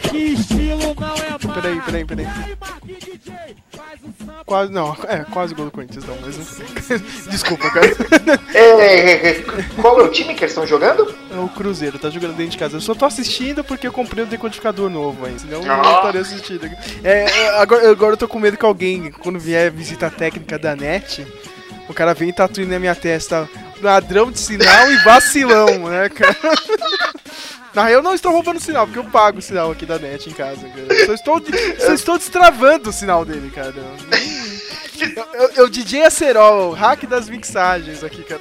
que estilo não é mais. Peraí, peraí, peraí. Quase, não, é, quase gol do Corinthians, não, mas Desculpa, cara. É, qual é o time que eles estão jogando? É o Cruzeiro, tá jogando dentro de casa. Eu só tô assistindo porque eu comprei um decodificador novo aí, senão eu Ah. não estaria assistindo. É, é, agora, agora eu tô com medo que alguém, quando vier visita técnica da NET, o cara vem e tatue na minha testa ladrão de sinal e vacilão, né, cara? Na real, eu não estou roubando sinal, porque eu pago o sinal aqui da NET em casa, cara. Só estou, só estou destravando o sinal dele, cara. Eu, eu, eu DJ Acerol, hack das mixagens aqui, cara.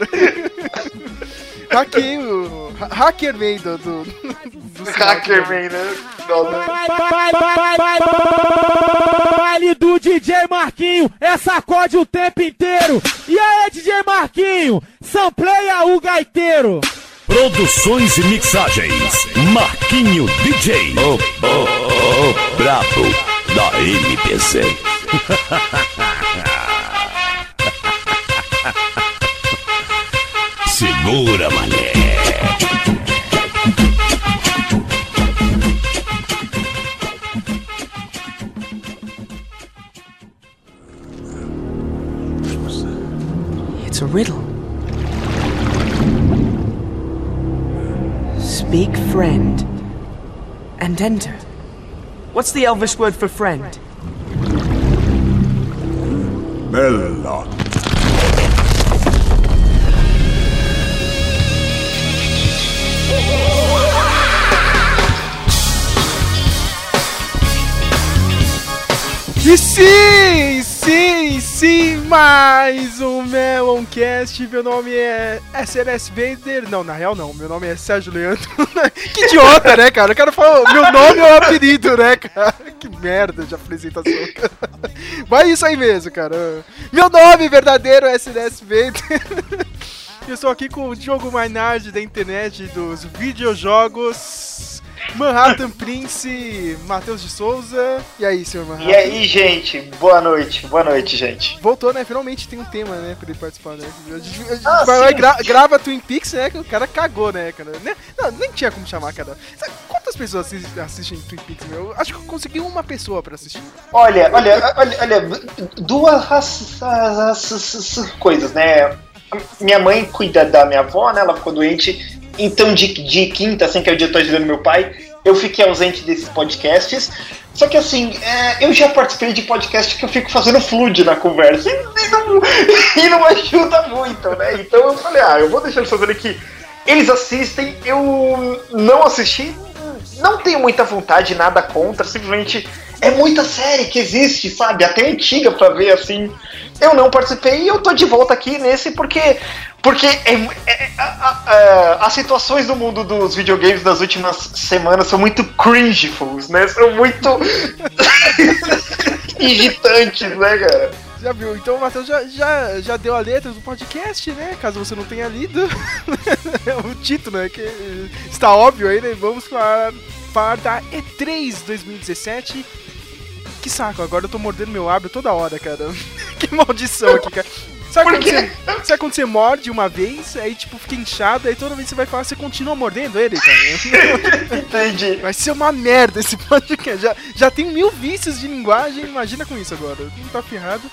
Hackei o. ha- Hackerman do. do, do Hackerman, né? Não, não. Vai, vai, vai, vai, baile do DJ Marquinho, é sacode o tempo inteiro. E aí, DJ Marquinho, sampleia o gaiteiro. Produções e mixagens. Marquinho DJ. O, o, o brabo da MPC. Segura, mané. It's a riddle. Speak friend and enter. What's the Elvish word for friend? Bella. E sim, sim, sim, mais um Meloncast. Meu nome é SLS Vader. Não, na real não. Meu nome é Sérgio Leandro. que idiota, né, cara? O cara falou meu nome é o apelido, né, cara? Que merda de apresentação. Mas é isso aí mesmo, cara. Meu nome verdadeiro é SLS Vader. Eu estou aqui com o Diogo Mainardi da internet dos videojogos. Manhattan Prince, Matheus de Souza. E aí, senhor Manhattan? E aí, gente? Boa noite, boa noite, gente. Voltou, né? Finalmente tem um tema, né? Pra ele participar, né? A gente, a gente Ah, vai lá e gra- grava Twin Peaks, né? Que o cara cagou, né, cara? Não, nem tinha como chamar, cara. Sabe quantas pessoas assistem, assistem Twin Peaks, meu? Eu acho que eu consegui uma pessoa pra assistir. Olha, olha, olha, olha, duas as- as- as- as coisas, né? Minha mãe cuida da minha avó, né? Ela ficou doente. Então, de, de quinta, assim, que é o dia que eu tô ajudando meu pai, eu fiquei ausente desses podcasts. Só que, assim, é, eu já participei de podcast que eu fico fazendo flood na conversa. E, e não, e não ajuda muito, né? Então eu falei, ah, eu vou deixar eles fazerem que eles assistem. Eu não assisti, não tenho muita vontade, nada contra, simplesmente é muita série que existe, sabe? Até antiga pra ver assim. Eu não participei e eu tô de volta aqui nesse porque. Porque é, é- a- as situações do mundo dos videogames das últimas semanas são muito cringefuls, né? São muito irritantes, né, cara? Já viu? Então o Matheus já, já, já deu a letra do podcast, né? Caso você não tenha lido. o título, né? Que está óbvio aí, né? Vamos falar, falar da E3 2017. Que saco, agora eu tô mordendo meu lábio toda hora, cara. que maldição aqui, cara. Sabe quando, você, sabe quando você morde uma vez, aí tipo fica inchado, aí toda vez que você vai falar, você continua mordendo ele, cara? Entendi. Vai ser uma merda esse podcast. Já, já tem mil vícios de linguagem, imagina com isso agora. Não tá ferrado.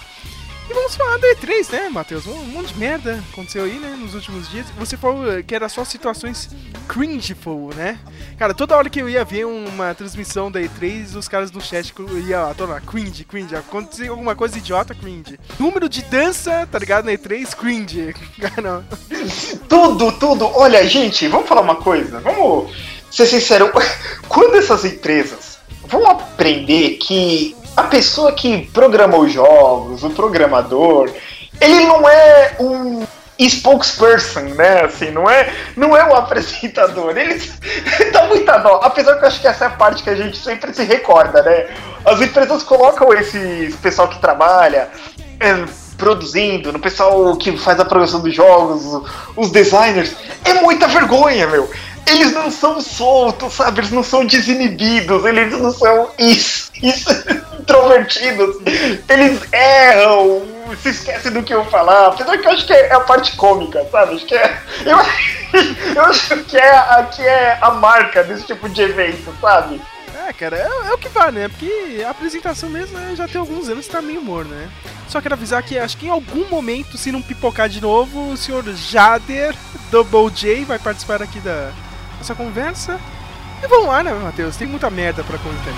E vamos falar da E3, né, Matheus? Um, monte de merda aconteceu aí, né, nos últimos dias. Você falou eh, que era só situações cringeful, né? Cara, toda hora que eu ia ver uma transmissão da E3, os caras do chat iam lá, tô cringe, cringe. Acontecia alguma coisa idiota, cringe. Número de dança, tá ligado, na E3, cringe. Cara, Tudo, tudo. Olha, gente, vamos falar uma coisa. Vamos ser sincero. Quando essas empresas vão aprender que a pessoa que programou os jogos, o programador, ele não é um spokesperson, né? Assim, não é, não é o apresentador. Ele dá muita dó. Apesar que eu acho que essa é a parte que a gente sempre se recorda, né? As empresas colocam esse pessoal que trabalha. é, produzindo, no pessoal que faz a programação dos jogos, os designers, é muita vergonha, meu. Eles não são soltos, sabe? Eles não são desinibidos, eles não são isso, isso introvertidos. Eles erram, se esquecem do que eu falar. Apesar que eu acho que é a parte cômica, sabe? Acho que é. Eu, eu acho que é, a, que é a marca desse tipo de evento, sabe? É, cara, é, é o que vale, né? Porque a apresentação mesmo né, já tem alguns anos que tá meio morno, né? Só quero avisar que acho que em algum momento, se não pipocar de novo, o senhor Jader Double J vai participar aqui da nossa conversa. E vamos lá, né, Matheus? Tem muita merda pra comentar.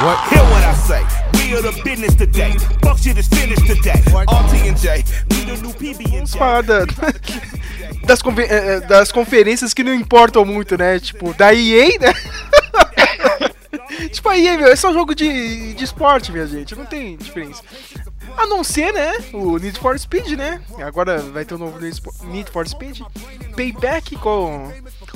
What? Hear what I say. We are the business today. Fuck shit is finished today. RT and J. We the new PB and J. das, confe- eh, eh, das conferências que não importam muito, né? Tipo, da EA, né? tipo, a EA, meu, é só jogo de, de esporte, minha gente. Não tem diferença. A não ser, né? O Need for Speed, né? Agora vai ter um novo Need for Speed. Payback com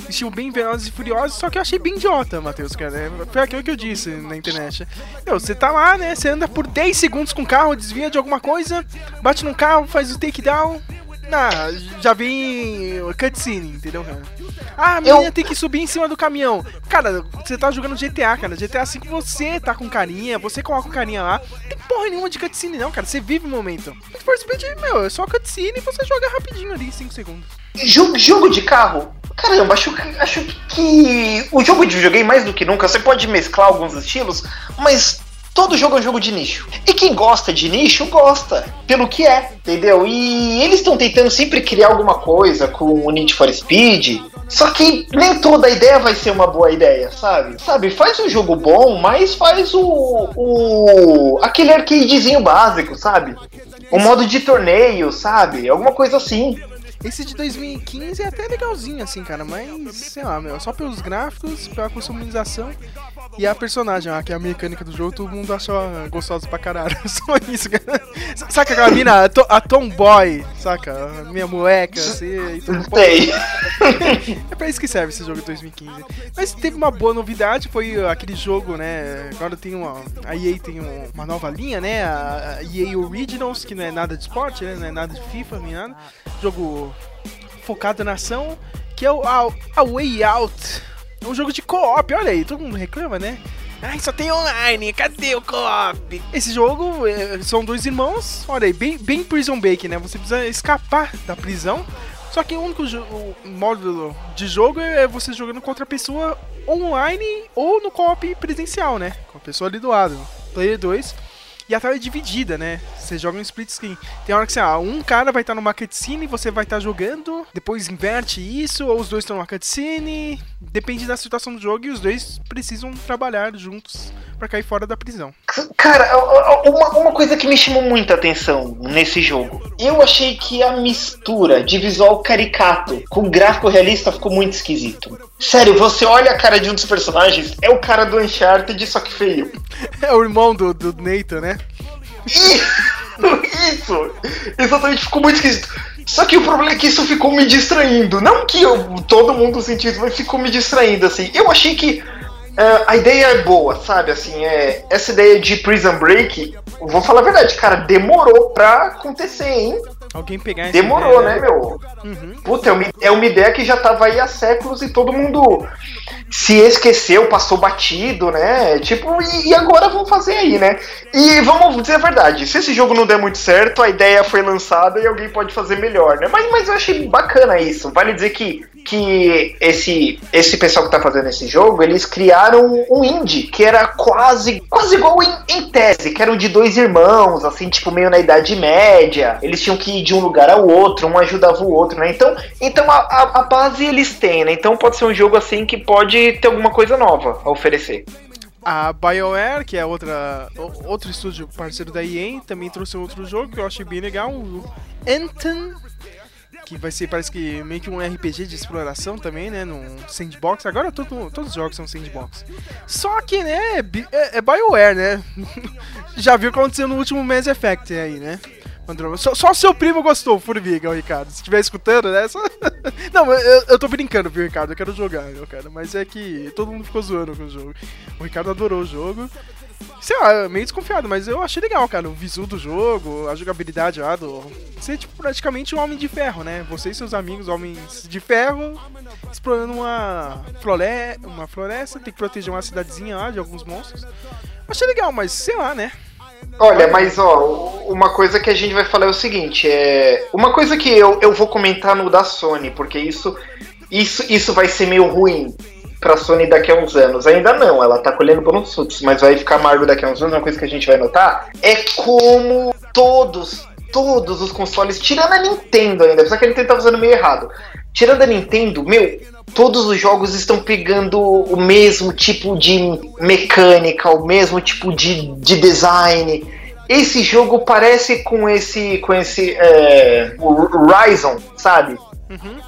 estilo bem Velozes e Furiosos, só que eu achei bem idiota, Matheus, cara. Foi aquilo que eu disse na internet. Meu, você tá lá, né? Você anda por 10 segundos com o carro, desvia de alguma coisa, bate no carro, faz o takedown. Ah, já vem cutscene, entendeu, cara? Ah, a menina Eu- tem que subir em cima do caminhão. Cara, você tá jogando GTA, cara. GTA assim que você tá com carinha, você coloca o carinha lá. Não tem porra nenhuma de cutscene, não, cara. Você vive o momento. Need for Speed, meu, é só cutscene e você joga rapidinho ali, 5 segundos. Jogo, jogo de carro? Caramba, acho, acho que o jogo de videogame, mais do que nunca, você pode mesclar alguns estilos, mas todo jogo é um jogo de nicho. E quem gosta de nicho, gosta, pelo que é, entendeu? E eles estão tentando sempre criar alguma coisa com o Need for Speed, só que nem toda ideia vai ser uma boa ideia, sabe? Sabe, faz um jogo bom, mas faz o. o aquele arcadezinho básico, sabe? O modo de torneio, sabe? Alguma coisa assim. Esse de 2015 é até legalzinho, assim, cara, mas, sei lá, meu, só pelos gráficos, pela customização e a personagem, ah, que é a mecânica do jogo, todo mundo achou gostosa pra caralho. Só isso, cara. Saca aquela mina, a, to, a Tomboy, saca? A minha moleca, assim, e tudo. Sei. É pra isso que serve esse jogo de 2015. Mas teve uma boa novidade, foi aquele jogo, né? Agora tem uma. A EA tem um- uma nova linha, né? A a EA Originals, que não é nada de esporte, né? Não é nada de FIFA nem nada. Jogo focado na ação, que é o a, a Way Out. É um jogo de co-op, olha aí, todo mundo reclama, né? Ai, só tem online, cadê o co-op? Esse jogo é, são dois irmãos, olha aí, bem, bem Prison Break, né? Você precisa escapar da prisão. Só que o único o módulo de jogo é você jogando contra a pessoa online ou no co-op presencial, né? Com a pessoa ali do lado. Player 2. E a tela é dividida, né? Você joga um split screen. Tem hora que você, ah, um cara vai estar numa cutscene, você vai estar jogando, depois inverte isso, ou os dois estão numa cutscene. Depende da situação do jogo e os dois precisam trabalhar juntos pra cair fora da prisão. Cara, uma, uma coisa que me chamou muita atenção nesse jogo. Eu achei que a mistura de visual caricato com gráfico realista ficou muito esquisito. Sério, você olha a cara de um dos personagens, é o cara do Uncharted, só que feio. É o irmão do, do Nathan, né? Isso! Exatamente, ficou muito esquisito. Só que o problema é que isso ficou me distraindo. Não que eu, todo mundo sentiu isso, mas ficou me distraindo, assim. Eu achei que ah, a ideia é boa, sabe? Assim, é, essa ideia de Prison Break, vou falar a verdade, cara, demorou pra acontecer, hein? Alguém pegar Demorou, ideia, né, meu? Uhum. Puta, é uma, é uma ideia que já tava aí há séculos e todo mundo se esqueceu, passou batido, né? Tipo, e, e agora vamos fazer aí, né? E vamos dizer a verdade, se esse jogo não der muito certo, a ideia foi lançada e alguém pode fazer melhor, né? Mas, mas eu achei bacana isso. Vale dizer que, que esse, esse pessoal que tá fazendo esse jogo, eles criaram um indie que era quase, quase igual em, em tese, que eram de dois irmãos, assim, tipo, meio na Idade Média. Eles tinham que de um lugar ao outro, um ajudava o outro, né? Então, então a, a, a base eles têm, né? Então pode ser um jogo assim que pode ter alguma coisa nova a oferecer. A BioWare, que é outra, outro estúdio parceiro da EA, também trouxe outro jogo que eu achei bem legal, o Anthem, que vai ser, parece que meio que um RPG de exploração também, né, num sandbox. Agora todo, todos os jogos são sandbox. Só que, né, é, é BioWare, né? Já viu o que aconteceu no último Mass Effect aí, né? Só, só seu primo gostou, Formiga, o Ricardo. Se estiver escutando, né? Só... Não, eu, eu tô brincando, viu, Ricardo? Eu quero jogar, eu quero. Mas é que todo mundo ficou zoando com o jogo. O Ricardo adorou o jogo. sei lá, meio desconfiado, mas eu achei legal, cara. O visu do jogo, a jogabilidade lá do. Você tipo praticamente um homem de ferro, né? Você e seus amigos, homens de ferro, explorando uma, flore... uma floresta, tem que proteger uma cidadezinha lá de alguns monstros. Achei legal, mas sei lá, né? Olha, mas ó, uma coisa que a gente vai falar é o seguinte, é. Uma coisa que eu, eu vou comentar no da Sony, porque isso, isso, isso vai ser meio ruim pra Sony daqui a uns anos. Ainda não, ela tá colhendo bons frutos, mas vai ficar amargo daqui a uns anos. Uma coisa que a gente vai notar é como todos, todos os consoles, tirando a Nintendo ainda, apesar que a Nintendo tá usando meio errado. Tirando a Nintendo, meu, todos os jogos estão pegando o mesmo tipo de mecânica, o mesmo tipo de, de design. Esse jogo parece com esse. com esse. É, o Horizon, sabe? Uhum.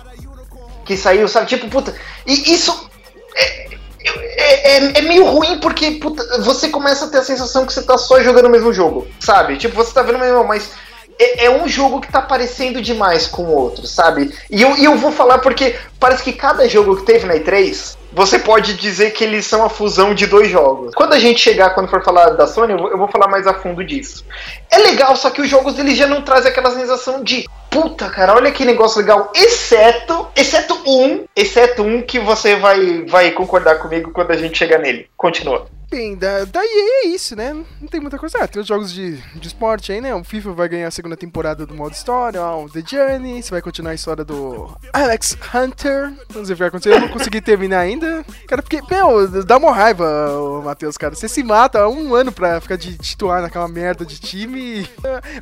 Que saiu, sabe? Tipo, puta. E isso. É, é, é, é meio ruim porque puta, você começa a ter a sensação que você tá só jogando o mesmo jogo, sabe? Tipo, você tá vendo o mesmo, mas é, é, um jogo que tá parecendo demais com o outro, sabe? E eu, e eu vou falar porque parece que cada jogo que teve na E3, você pode dizer que eles são a fusão de dois jogos. Quando a gente chegar, quando for falar da Sony, eu vou, eu vou falar mais a fundo disso. É legal, só que os jogos eles já não trazem aquela sensação de puta, cara, olha que negócio legal, exceto, exceto um, exceto um que você vai, vai concordar comigo quando a gente chegar nele. Continua. Bem, da, da EA é isso, né? Não tem muita coisa. Ah, tem os jogos de, de esporte aí, né? O FIFA vai ganhar a segunda temporada do modo história, o The Journey, você vai continuar a história do Alex Hunter. Vamos ver o que vai acontecer. Eu não consegui terminar ainda. Cara, porque, meu, dá uma raiva, Matheus, cara. Você se mata há um ano pra ficar de titular naquela merda de time.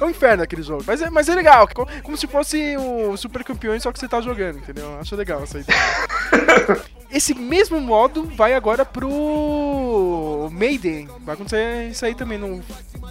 É um inferno aquele jogo. Mas é, mas é legal, como se fosse o Super Campeões, só que você tá jogando, entendeu? Acho legal essa ideia. Esse mesmo modo vai agora pro Maiden. Vai acontecer isso aí também no,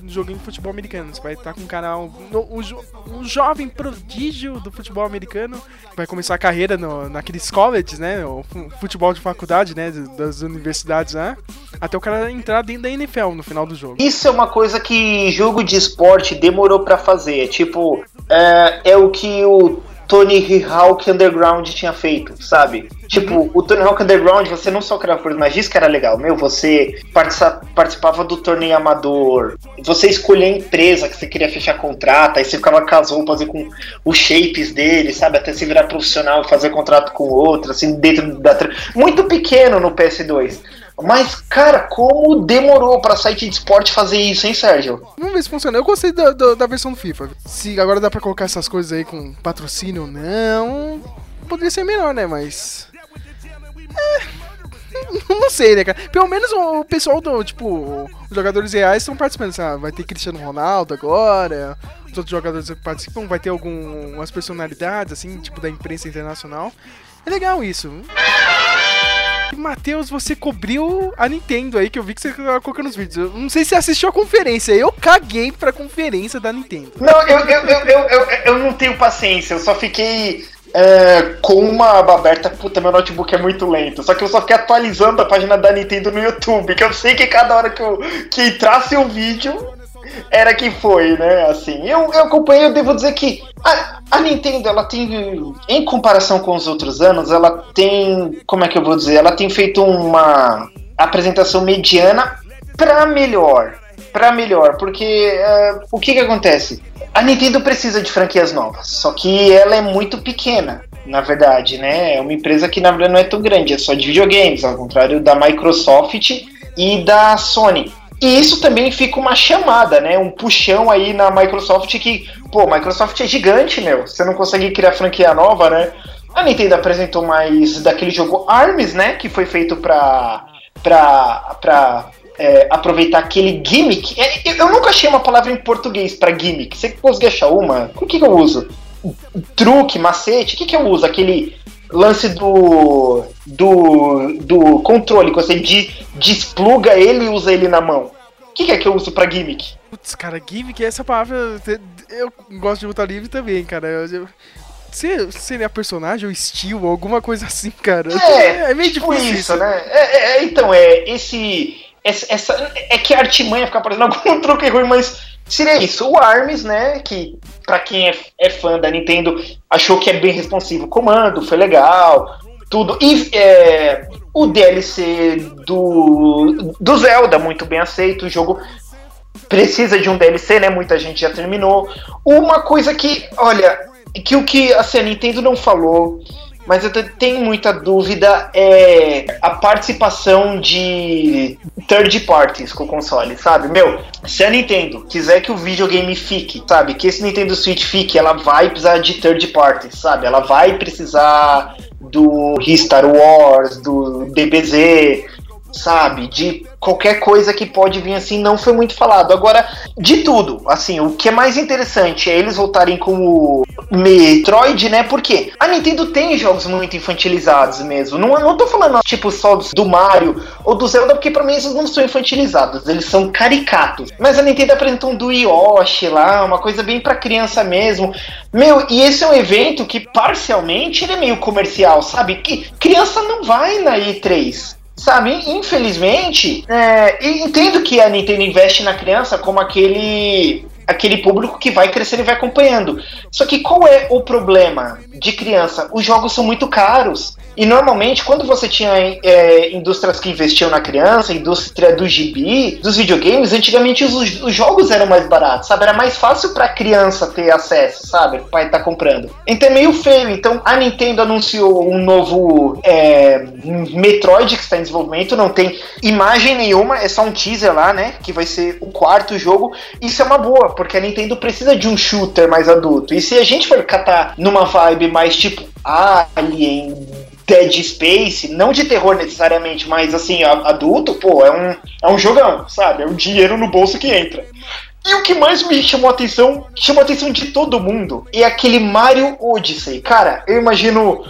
no joguinho de futebol americano. Você vai estar com um canal. No, um, um, jovem prodígio do futebol americano. Vai começar a carreira no, naqueles colleges, né? O futebol de faculdade, né? Das universidades. Né? Até o cara entrar dentro da NFL no final do jogo. Isso é uma coisa que jogo de esporte demorou para fazer. Tipo, é, é o que o Tony Hawk Underground tinha feito, sabe? Tipo, o Tony Hawk Underground, você não só criava personagens, que era legal, meu, você participava do torneio amador, você escolhia a empresa que você queria fechar contrato, aí você ficava com as roupas e com os shapes dele, sabe? Até se virar profissional e fazer contrato com outro, assim, dentro da. Muito pequeno no PS2. Mas, cara, como demorou pra site de esporte fazer isso, hein, Sérgio? Vamos ver se funciona. Eu gostei da, da, da versão do FIFA. Se agora dá pra colocar essas coisas aí com patrocínio ou não. Poderia ser melhor, né? Mas. É. Não sei, né, cara? Pelo menos o pessoal do, tipo, os jogadores reais estão participando. Vai ter Cristiano Ronaldo agora. Os outros jogadores que participam, vai ter algumas personalidades, assim, tipo, da imprensa internacional. É legal isso. Matheus, você cobriu a Nintendo aí, que eu vi que você tava colocando nos vídeos. Eu não sei se você assistiu a conferência, eu caguei pra conferência da Nintendo. Não, eu, eu, eu, eu, eu, não tenho paciência, eu só fiquei é, com uma aba aberta. Puta, meu notebook é muito lento. Só que eu só fiquei atualizando a página da Nintendo no YouTube, que eu sei que cada hora que, eu, que entrasse o vídeo, era que foi, né? Assim, eu, eu acompanhei, eu devo dizer que a, a, Nintendo, ela tem, em comparação com os outros anos, ela tem, como é que eu vou dizer? Ela tem feito uma apresentação mediana para melhor, para melhor, porque uh, o que que acontece? A Nintendo precisa de franquias novas, só que ela é muito pequena. Na verdade, né? É uma empresa que na verdade não é tão grande, é só de videogames, ao contrário da Microsoft e da Sony. E isso também fica uma chamada, né? Um puxão aí na Microsoft que, pô, Microsoft é gigante, meu. Você não consegue criar franquia nova, né? A Nintendo apresentou mais daquele jogo ARMS, né? Que foi feito pra. pra. pra. É, aproveitar aquele gimmick. É, eu nunca achei uma palavra em português para gimmick. Você conseguir achar uma? O que, que eu uso? Truque, macete? O que, que eu uso? Aquele lance do, do, do controle, que você despluga ele e usa ele na mão. O que, que, é que eu uso pra gimmick? Putz, cara, gimmick, essa palavra. Eu gosto de luta livre também, cara. Eu, se seria personagem ou estilo, alguma coisa assim, cara. É, é meio tipo difícil. Isso, né? É, é, então, é esse. Essa, é que a artimanha fica parecendo algum truque ruim, mas seria isso. O ARMS, né? Que para quem é, é, fã da Nintendo achou que é bem responsivo. O comando foi legal. tudo. E é, o DLC do, do Zelda, muito bem aceito. O jogo precisa de um DLC, né? Muita gente já terminou. Uma coisa que, olha, que o que assim, a Nintendo não falou, mas eu tenho muita dúvida é a participação de third parties com o console, sabe? Meu, se a Nintendo quiser que o videogame fique, sabe? Que esse Nintendo Switch fique, ela vai precisar de third parties, sabe? Ela vai precisar do Star Wars, do DBZ, sabe? De qualquer coisa que pode vir assim, não foi muito falado. Agora, de tudo, assim, o que é mais interessante é eles voltarem com o Metroid, né? Porque a Nintendo tem jogos muito infantilizados mesmo. Não, não tô falando, tipo, só do Mario ou do Zelda, porque pra mim eles não são infantilizados, eles são caricatos. Mas a Nintendo apresentou um do Yoshi lá, uma coisa bem pra criança mesmo. Meu, e esse é um evento que parcialmente ele é meio comercial, sabe? Que criança não vai na E3. Sabe, infelizmente, é, entendo que a Nintendo investe na criança como aquele aquele público que vai crescer e vai acompanhando. Só que qual é o problema de criança? Os jogos são muito caros. E normalmente, quando você tinha é, indústrias que investiam na criança, indústria do gibi, dos videogames, antigamente os, os jogos eram mais baratos, sabe? Era mais fácil pra criança ter acesso, sabe? O pai tá comprando. Então é meio feio. Então a Nintendo anunciou um novo é, Metroid que está em desenvolvimento, não tem imagem nenhuma, é só um teaser lá, né? Que vai ser o quarto jogo. Isso é uma boa, porque a Nintendo precisa de um shooter mais adulto. E se a gente for catar numa vibe mais tipo Alien, Dead Space, não de terror necessariamente, mas assim, adulto, pô, é um, é um jogão, sabe? É um dinheiro no bolso que entra. E o que mais me chamou a atenção, chamou a atenção de todo mundo, é aquele Mario Odyssey. Cara, eu imagino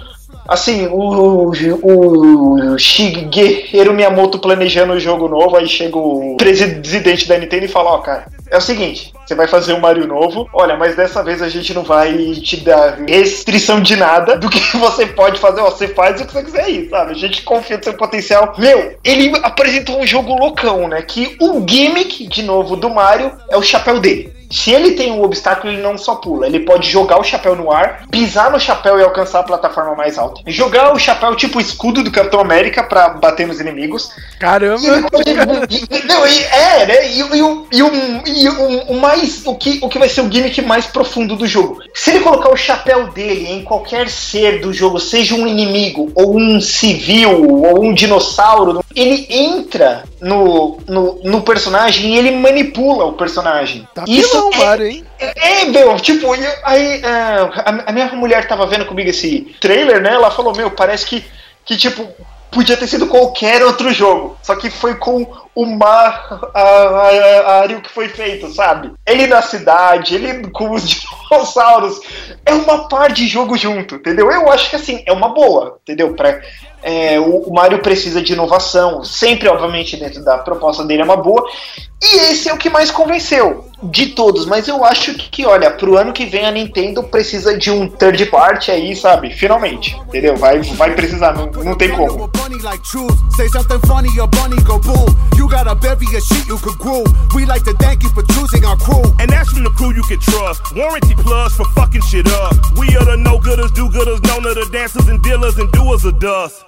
assim, o, o, o Shigeru Miyamoto planejando o jogo novo, aí chega o presidente da Nintendo e fala, ó, oh, cara, é o seguinte, você vai fazer um Mario novo, olha, mas dessa vez a gente não vai te dar restrição de nada do que você pode fazer, ó, você faz o que você quiser aí, sabe? A gente confia no seu potencial. Meu, ele apresentou um jogo loucão, né? Que o gimmick, de novo, do Mario é o chapéu dele. Se ele tem um obstáculo, ele não só pula. Ele pode jogar o chapéu no ar, pisar no chapéu e alcançar a plataforma mais alta. Jogar o chapéu tipo o escudo do Capitão América para bater nos inimigos. Caramba! E, não, e, é, né? E, e, e, um, e um, o mais. O que, o que vai ser o gimmick mais profundo do jogo. Se ele colocar o chapéu dele em qualquer ser do jogo, seja um inimigo, ou um civil, ou um dinossauro, ele entra no, no, no personagem e ele manipula o personagem. Tá Isso é, Mario, hein? É, é, meu, tipo, aí é, a, a minha mulher tava vendo comigo esse trailer, né? Ela falou, meu, parece que, que tipo, podia ter sido qualquer outro jogo. Só que foi com o Mario que foi feito, sabe? Ele na cidade, ele com os dinossauros. É uma par de jogo junto, entendeu? Eu acho que assim, é uma boa, entendeu? Pra, é, o, o Mario precisa de inovação, sempre, obviamente, dentro da proposta dele é uma boa. E esse é o que mais convenceu de todos, mas eu acho que, olha, pro ano que vem a Nintendo precisa de um third party aí, sabe? Finalmente, entendeu? Vai, vai precisar, não, não tem como. And that's from the crew you can trust. Warranty plus for fucking shit up. We are the no-gooders, do-gooders, known of the dancers and dealers and doers of dust.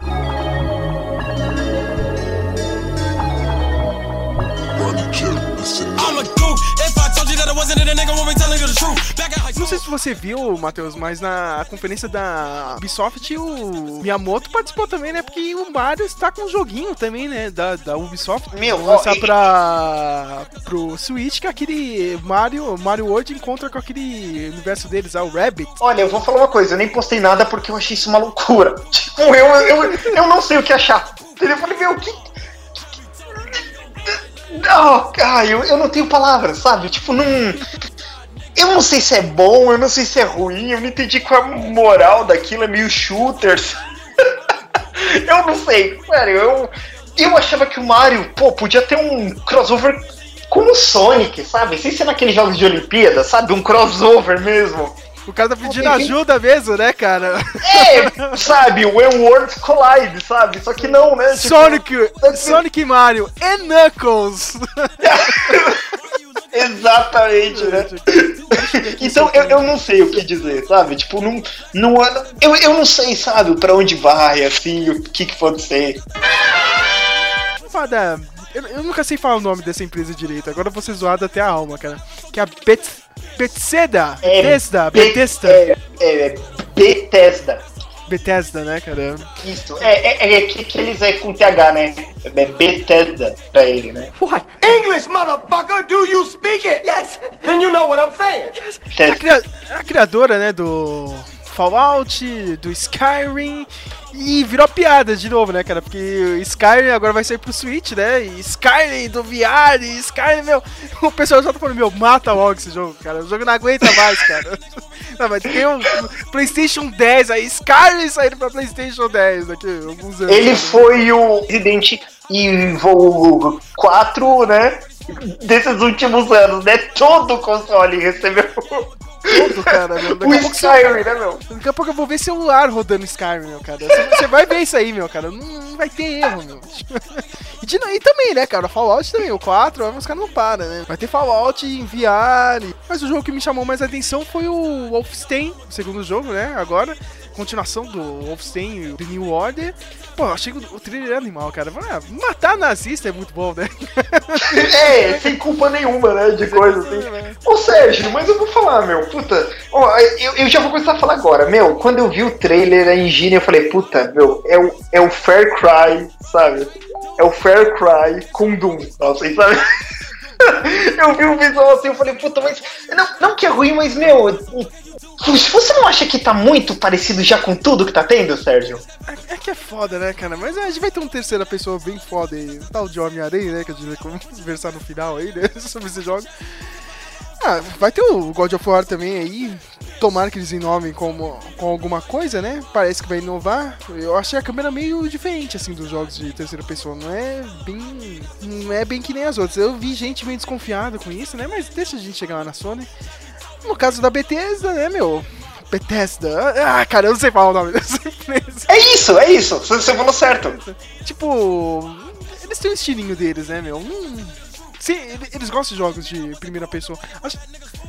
Não sei se você viu, Matheus, mas na conferência da Ubisoft o Miyamoto participou também, né? Porque o Mario está com um joguinho também, né? Da, da Ubisoft. Meu, lançar e... pra, pro Switch, que é aquele Mario, Mario World encontra com aquele universo deles, o Rabbit. Olha, eu vou falar uma coisa, eu nem postei nada porque eu achei isso uma loucura. Tipo, eu, eu, eu não sei o que achar. Eu falei, meu, que, não, Caio, eu não tenho palavras, sabe? Tipo, não. Eu não sei se é bom, eu não sei se é ruim, eu não entendi qual é a moral daquilo, é meio shooters. eu não sei, sério, eu. Eu achava que o Mario, pô, podia ter um crossover com o Sonic, sabe? Sem ser naqueles jogos de Olimpíada, sabe? Um crossover mesmo. O cara tá pedindo ajuda mesmo, né, cara? É, sabe, When Worlds Collide, sabe? Só que não, né? Tipo, Sonic, Sonic e Mario e Knuckles. Exatamente, né? Então eu, eu não sei o que dizer, sabe? Tipo, não, não, eu, eu não sei, sabe, pra onde vai, assim, o que que pode ser. Foda. Eu, eu nunca sei falar o nome dessa empresa direito. Agora eu vou ser zoado até a alma, cara. Que é a Bet... Bethesda. É, Bethesda. Be- Bethesda. É, é Bethesda. Bethesda, né, cara? Isso. É, é, é que, que eles é com TH, né? É Bethesda pra ele, né? What? English, motherfucker! Do you speak it? Yes! Then you know what I'm saying. A, Bethesda. cria- a criadora, né, do Fallout, do Skyrim. E virou piada de novo, né, cara? Porque Skyrim agora vai sair pro Switch, né? E Skyrim do VR, e Skyrim, meu. O pessoal já tá falando, meu, mata logo esse jogo, cara. O jogo não aguenta mais, cara. Não, mas tem um PlayStation 10 aí, Skyrim saindo pra PlayStation 10 daqui a alguns anos. Ele foi o Resident Evil 4, né? Desses últimos anos, né? Todo o console recebeu Todo, cara. Meu. O Skyrim, né, meu? Daqui a pouco eu vou ver celular rodando Skyrim, meu, cara. Você, vai ver isso aí, meu, cara. Não, não vai ter erro, meu. E, de- e também, né, cara, Fallout também, o 4, os caras não param, né? Vai ter Fallout em VR. Mas o jogo que me chamou mais atenção foi o Wolfenstein, o segundo jogo, né, agora. Continuação do Wolfenstein, The New Order. Pô, eu achei que o, o trailer é animal, cara. Ah, matar nazista é muito bom, né? É, sem culpa nenhuma, né? De coisa assim. Ô Sérgio, mas eu vou falar, meu, puta. Ó, eu, eu já vou começar a falar agora. Meu, quando eu vi o trailer, a engine, eu falei, puta, meu, é o, é o Fair Cry, sabe? É o Fair Cry com Doom, sabe? Eu vi o visual assim, eu falei, puta, mas. Não, não que é ruim, mas, meu. Você não acha que tá muito parecido já com tudo que tá tendo, Sérgio? É, é que é foda, né, cara? Mas a gente vai ter um terceira pessoa bem foda aí. Um tal de Homem-Aranha, né? Que a gente vai conversar no final aí, né? Sobre esse jogo. Ah, vai ter o God of War também aí. Tomara que eles inovem com, com alguma coisa, né? Parece que vai inovar. Eu achei a câmera meio diferente, assim, dos jogos de terceira pessoa. Não é bem. Não é bem que nem as outras. Eu vi gente meio desconfiada com isso, né? Mas deixa a gente chegar lá na Sony. No caso da Bethesda, né, meu? Bethesda. Ah, cara, eu não sei falar o nome dessa empresa. É isso, é isso. Você falou certo. Tipo, eles têm o estilinho deles, né, meu? Hum, sim, ele- eles gostam de jogos de primeira pessoa.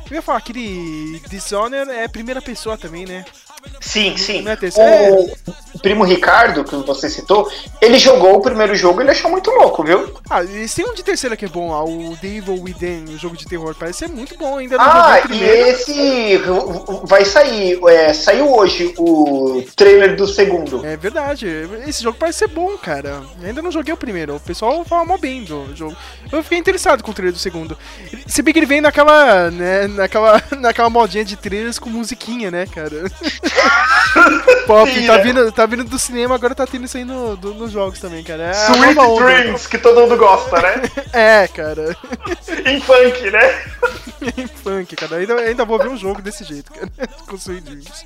Eu ia falar, aquele Dishonored é primeira pessoa também, né? Sim, sim. É terceiro? O primo Ricardo, que você citou, ele jogou o primeiro jogo e ele achou muito louco, viu? Ah, eles têm um de terceira que é bom, o The Evil Within, o jogo de terror. Parece ser muito bom, ainda Ah, o e esse vai sair, é, saiu hoje o trailer do segundo. É verdade, esse jogo parece ser bom, cara. Ainda não joguei o primeiro, o pessoal fala mó bem do jogo. Eu fiquei interessado com o trailer do segundo. Se bem que ele vem naquela, né, naquela, naquela modinha de trailers com musiquinha, né, cara? Pop, Sim, tá, né? vindo, tá vindo do cinema, agora tá tendo isso aí no, do- nos jogos também, cara. É Sweet. Dreams, que todo mundo gosta, né? É, cara. em funk, né? em funk, cara. Ainda, ainda vou ver um jogo desse jeito, cara. Com Sweet Dreams.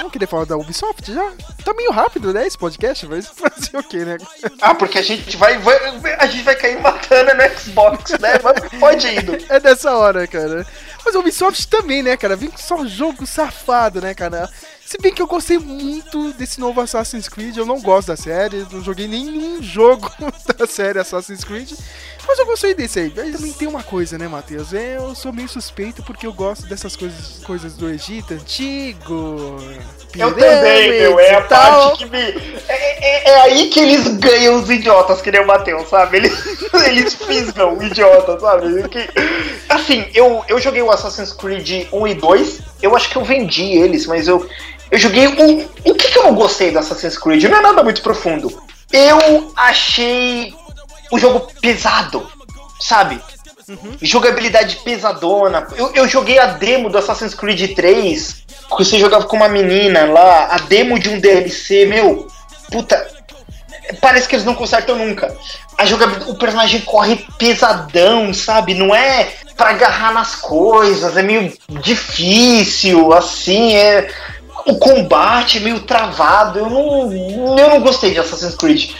Não queria falar da Ubisoft já? Tá meio rápido, né, esse podcast, mas fazer o quê, né? Ah, porque a gente vai, vai- a gente vai cair matando no Xbox, né? Mas pode indo. É dessa hora, cara. Mas a Ubisoft também, né, cara? Vem com só jogo safado, né, cara? Se bem que eu gostei muito desse novo Assassin's Creed, eu não gosto da série, não joguei nenhum jogo da série Assassin's Creed, mas eu gostei desse aí. Mas também tem uma coisa, né, Matheus? Eu sou meio suspeito porque eu gosto dessas coisas, coisas do Egito antigo. Eu também, meu. É a parte que me. É, é- é aí que eles ganham os idiotas, que nem o Matheus, sabe? Eles, eles fisgam o idiota, sabe? Que, assim, eu, eu joguei o Assassin's Creed 1 e 2. Eu acho que eu vendi eles, mas eu. Eu joguei um. O que, que eu não gostei do Assassin's Creed? Não é nada muito profundo. Eu achei o jogo pesado, sabe? Jogabilidade pesadona. Eu, eu joguei a demo do Assassin's Creed 3, que você jogava com uma menina lá, a demo de um DLC, meu, puta, parece que eles não consertam nunca. A jogabilidade, o personagem corre pesadão, sabe? Não é pra agarrar nas coisas, é meio difícil, assim, é o combate é meio travado. Eu não, eu não gostei de Assassin's Creed.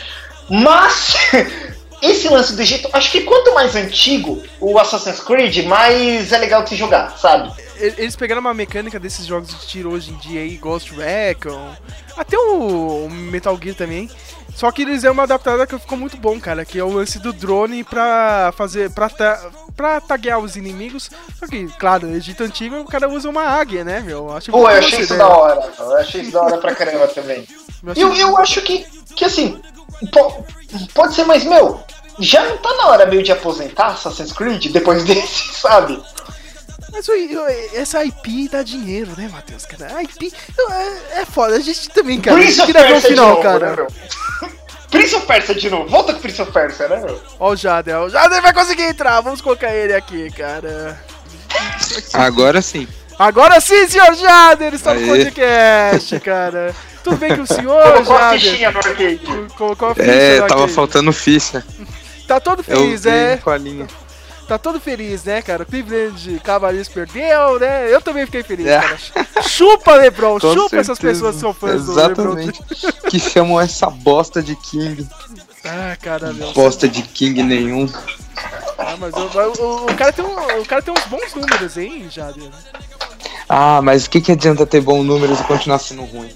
Mas esse lance do Egito, acho que quanto mais antigo o Assassin's Creed, mais é legal de se jogar, sabe? Eles pegaram uma mecânica desses jogos de tiro hoje em dia aí, Ghost Recon, até o Metal Gear também. Só que eles deram uma adaptada que ficou muito bom, cara, que é o lance do drone pra fazer. pra, tra- pra taguear os inimigos. Só que, claro, no Egito Antigo o cara usa uma águia, né, meu? Eu Acho Pô, eu achei isso ideia. da hora. Eu achei isso da hora pra caramba também. Eu Eu, acho que, que assim, pode ser, mas, meu, já não tá na hora meio de aposentar Assassin's Creed depois desse, sabe? Mas essa IP dá dinheiro, né, Matheus? Cara, a IP é, é foda. A gente também, cara. Prince of Persia de final, novo, cara. né, meu? Prince of Persia de novo. Volta com Prince of Persia, né, meu? Ó o Jader, ó, o Jader vai conseguir entrar. Vamos colocar ele aqui, cara. Agora sim. Agora sim, senhor Jader, está no podcast, cara. Tudo bem com o senhor, Colocou a Jader? fichinha no arcade. Colocou a ficha É, no tava arcade. faltando ficha. Tá todo feliz, vi é? com a linha. Tá todo feliz, né, cara? O Cleveland Cavaliers perdeu, né? Eu também fiquei feliz, É. cara. Chupa, Lebron, Com chupa essas certeza. pessoas que são fãs do Lebron. Exatamente. que chamam essa bosta de King. Ah, cara, meu. Bosta de King nenhum. Ah, mas o, o- o cara tem um, o cara tem uns bons números, hein, Jader? Ah, mas o que, que adianta ter bons números e continuar sendo ruim?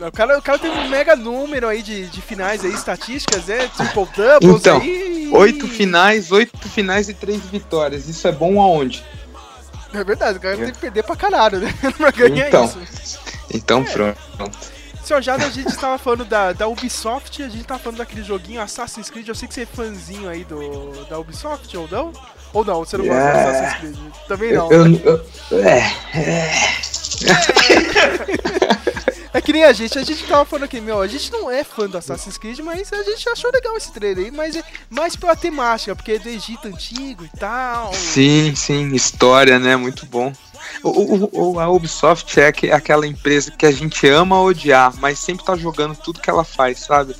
O cara, o cara tem um mega número aí de, de finais aí, estatísticas, né? Triple doubles Então, aí. Oito finais, oito finais e três vitórias. Isso é bom aonde? É verdade, o cara tem que perder pra caralho, né? pra ganhar Então. isso. Então pronto. Senhor Jader, a gente tava falando da, da Ubisoft, a gente tava falando daquele joguinho Assassin's Creed. Eu sei que você é fãzinho aí do, da Ubisoft, ou não? Ou não, você não gosta de Yeah. Assassin's Creed? Também não. Eu, eu- eu- é, é. É que nem a gente, a gente tava falando aqui, meu, a gente não é fã do Assassin's Creed, mas a gente achou legal esse trailer aí, mas é mais pela temática, porque é do Egito antigo e tal. Sim, sim, história, né? Muito bom. O, o- a Ubisoft é aque- aquela empresa que a gente ama odiar, mas sempre tá jogando tudo que ela faz, sabe?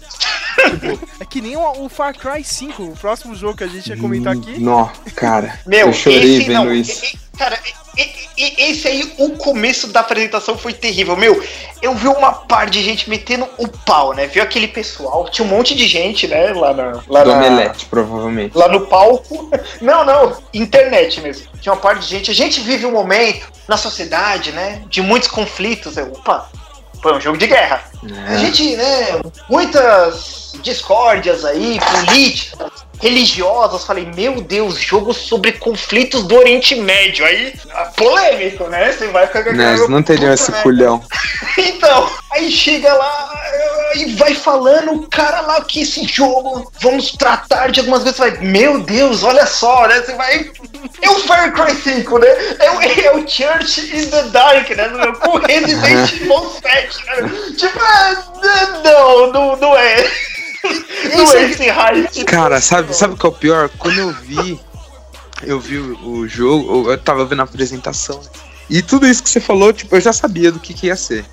É que nem o, o Far Cry 5, o próximo jogo que a gente ia comentar aqui. Nó, cara. Meu, eu chorei esse vendo não. isso. e- Cara, e- esse aí, o começo da apresentação foi terrível. Meu, eu vi uma par de gente metendo o pau, né? Viu aquele pessoal, tinha um monte de gente, né? Lá na. Lá Do na- Omelete, provavelmente. Lá no palco. Não, não, internet mesmo. Tinha uma parte de gente. A gente vive um momento na sociedade, né? De muitos conflitos. Eu, opa, foi um jogo de guerra. A É. gente, né, muitas discórdias aí, políticas, religiosas. Falei, meu Deus, jogo sobre conflitos do Oriente Médio. Aí, polêmico, né? Você vai ficar com Não, não teriam esse merda. culhão. Então, aí chega lá e vai falando o cara lá que esse jogo vamos tratar de algumas vezes. Vai, meu Deus, olha só, né? Você vai. É o Far Cry 5, né? É o, é o Church in the Dark, né? Com Resident Evil 7, né? Tipo, ah, não, não, não é. Não é esse hype. Cara, sabe, sabe o que é o pior? Quando eu vi, eu vi o, o jogo, eu tava vendo a apresentação. E tudo isso que você falou, tipo, eu já sabia do que, que ia ser.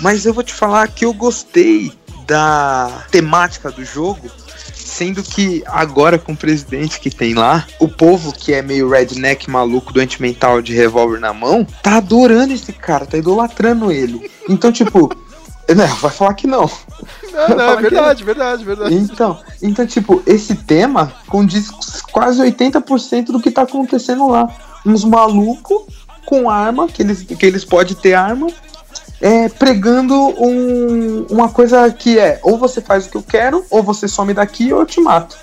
Mas eu vou te falar que eu gostei da temática do jogo, sendo que agora com o presidente que tem lá, o povo que é meio redneck maluco, doente mental de revólver na mão, tá adorando esse cara, tá idolatrando ele. Então, tipo, não, vai falar que não. Não, não, é verdade, verdade, verdade. Então, então, tipo, esse tema condiz quase 80% do que tá acontecendo lá. Uns malucos com arma, que eles, que eles podem ter arma, é, pregando um- uma coisa que é ou você faz o que eu quero, ou você some daqui ou eu te mato.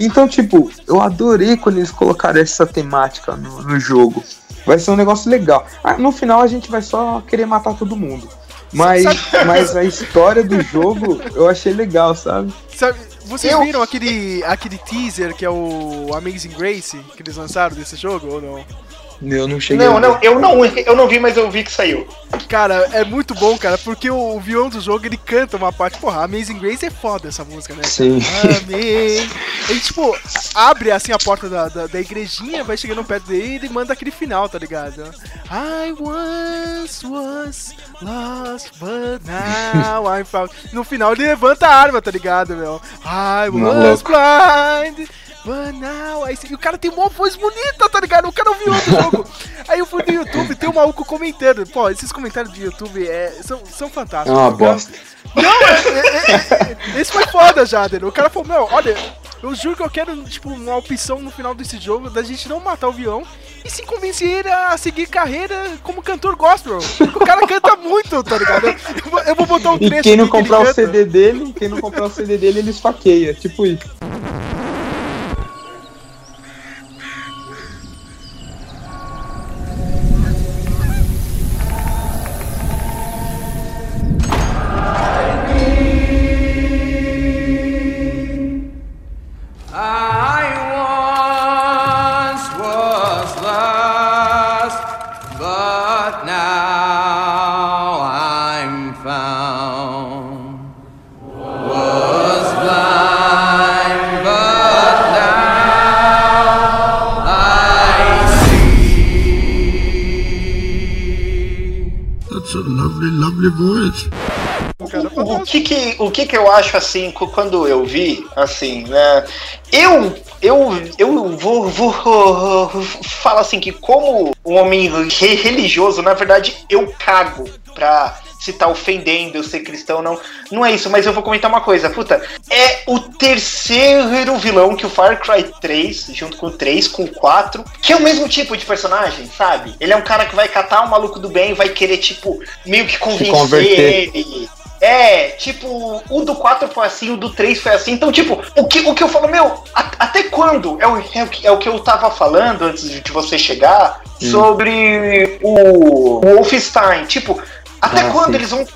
Então, tipo, eu adorei quando eles colocaram essa temática no, no jogo. Vai ser um negócio legal. Ah, no final a gente vai só querer matar todo mundo. Mas, mas a história do jogo eu achei legal, sabe? Sabe, vocês Eu- viram aquele, aquele teaser que é o Amazing Grace que eles lançaram desse jogo ou não? Eu não cheguei. Não, não, eu não, eu não vi, mas eu vi que saiu. Cara, é muito bom, cara, porque o, o vilão do jogo ele canta uma parte. Porra, Amazing Grace é foda essa música, né? Sim. Amém. Ele, tipo, abre assim a porta da, da, da igrejinha, vai chegando perto dele e ele manda aquele final, tá ligado? I once was lost, but now I'm found. No final ele levanta a arma, tá ligado, meu? I was Maluco. blind. I see. E o cara tem uma voz bonita, tá ligado? O cara é o vilão do jogo. Aí eu fui no YouTube tem um maluco comentando. Pô, esses comentários do YouTube é, são, são É fantásticos. uma O cara- bosta. não, é- é- é- esse foi foda, Jader. O cara falou, meu, olha, eu juro que eu quero, tipo, uma opção no final desse jogo da gente não matar o vilão e se convencer ele a seguir carreira como cantor gospel. Porque o cara canta muito, tá ligado? Eu, vou- eu vou botar um trecho E quem não que comprar o. CD dele, quem não comprar o CD dele, ele esfaqueia. Tipo isso. O que que, eu acho assim, quando eu vi, assim, né? Eu, eu, eu vou, vou falar assim que como um homem re- religioso, na verdade, eu cago pra se tá ofendendo eu ser cristão, não. Não é isso, mas eu vou comentar uma coisa, puta. É o terceiro vilão que o Far Cry 3, junto com o 3, com o 4, que é o mesmo tipo de personagem, sabe? Ele é um cara que vai catar o maluco do bem e vai querer, tipo, meio que convencer converter. ele. É, tipo, o do 4 foi assim, o do 3 foi assim. Então, tipo, o que, o que eu falo, meu, a- até quando? É o, é, o que, é o que eu tava falando antes de de você chegar sobre o, o Wolfenstein. Tipo, até Ah, quando sim. eles vão.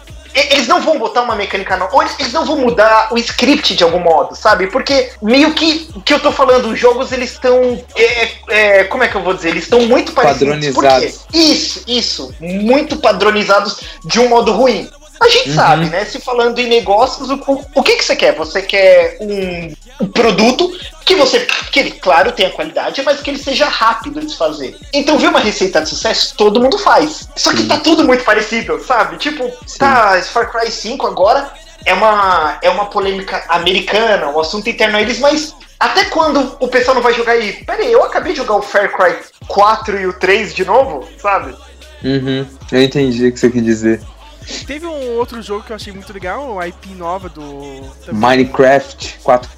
Eles não vão botar uma mecânica nova, ou eles, eles não vão mudar o script de algum modo, sabe? Porque meio que que eu tô falando, os jogos eles estão. É, é, como é que eu vou dizer? Eles estão muito parecidos. Por quê? Padronizados. Isso, isso. Muito padronizados de um modo ruim. A gente Uhum. sabe, né? Se falando em negócios, o, o, o que, que você quer? Você quer um, um produto que você, que ele, claro, tenha qualidade, mas que ele seja rápido de se fazer. Então, ver uma receita de sucesso, todo mundo faz. Só que tá tudo muito parecido, sabe? Tipo, Sim. tá, Far Cry 5 agora é uma, é uma polêmica americana, um assunto interno a eles, mas até quando o pessoal não vai jogar aí? Pera aí, eu acabei de jogar o Far Cry 4 e o 3 de novo, sabe? Uhum, eu entendi o que você quis dizer. Teve um outro jogo que eu achei muito legal, uma IP nova do. também. Minecraft 4K.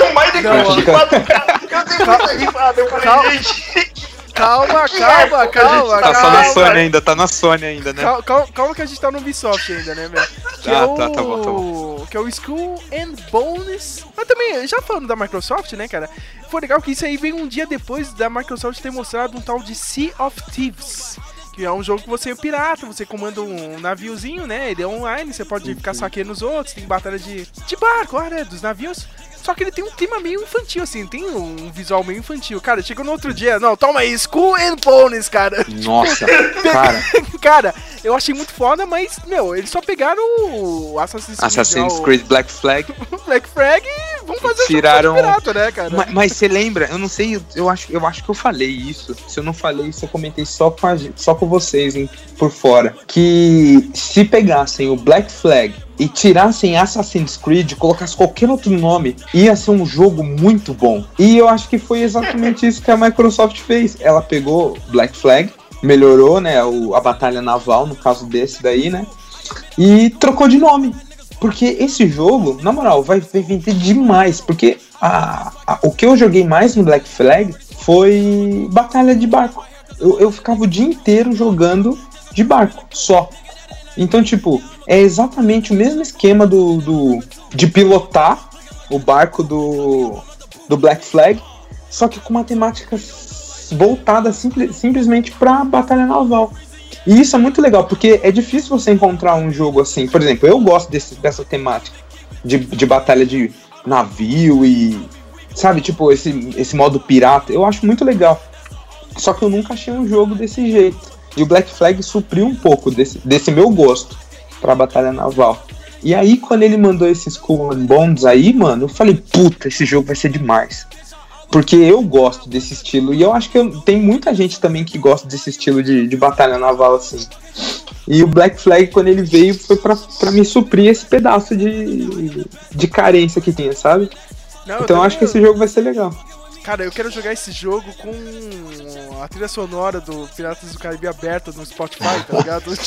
O Minecraft Não, 4K, eu dei muita risada, eu falei, Calma. gente... Calma, calma, a calma, gente Tá só na. Sony ainda, tá na Sony ainda, né? Calma, calma, calma que a gente tá no Ubisoft ainda, né, velho? Que Ah, é o... tá, tá bom, tá bom. Que é o Skull and Bones. Mas também, já falando da Microsoft, né, cara? Foi legal que isso aí veio um dia depois da Microsoft ter mostrado um tal de Sea of Thieves. Que é um jogo que você é pirata, você comanda um naviozinho, né? Ele é online, você pode ficar saqueando os outros, tem batalha de, de barco, né? Dos navios. Só que ele tem um clima meio infantil, assim, tem um visual meio infantil. Cara, chegou no outro dia, não, toma aí, Skull and Bones, cara. Nossa, cara, Cara, eu achei muito foda, mas, meu, eles só pegaram o Assassin's Creed, Assassin's o Creed Black Flag. Black Flag e vão fazer Tiraram- pirata, né, cara? Ma- Mas você lembra? Eu não sei, eu- eu acho, eu acho que eu falei isso. Se eu não falei isso, eu comentei só com, a só com vocês hein, por fora. Que se pegassem o Black Flag e tirassem Assassin's Creed, colocassem qualquer outro nome, ia ser um jogo muito bom. E eu acho que foi exatamente isso que a Microsoft fez. Ela pegou Black Flag, melhorou, né, o- a batalha naval, no caso desse daí, né? E trocou de nome. Porque esse jogo, na moral, vai, vai vender demais. Porque a- a- o que eu joguei mais no Black Flag foi batalha de barco. Eu, eu ficava o dia inteiro jogando de barco, só. Então, tipo, é exatamente o mesmo esquema do, do de pilotar o barco do, do Black Flag, só que com uma temática voltada simple- simplesmente pra batalha naval. E isso é muito legal, porque é difícil você encontrar um jogo assim. Por exemplo, eu gosto desse, dessa temática de, de batalha de navio e. Sabe, tipo, esse, esse modo pirata. Eu acho muito legal. Só que eu nunca achei um jogo desse jeito. E o Black Flag supriu um pouco desse, desse meu gosto pra batalha naval. E aí, quando ele mandou esses Skull and Bones aí, mano, eu falei, puta, esse jogo vai ser demais. Porque eu gosto desse estilo. E eu acho que eu- tem muita gente também que gosta desse estilo de, de batalha naval, assim. E o Black Flag, quando ele veio, foi pra, pra me suprir esse pedaço de, de carência que tinha, sabe? Não, Então eu acho que esse jogo vai ser legal. Cara, eu quero jogar esse jogo com a trilha sonora do Piratas do Caribe aberta no Spotify, tá ligado?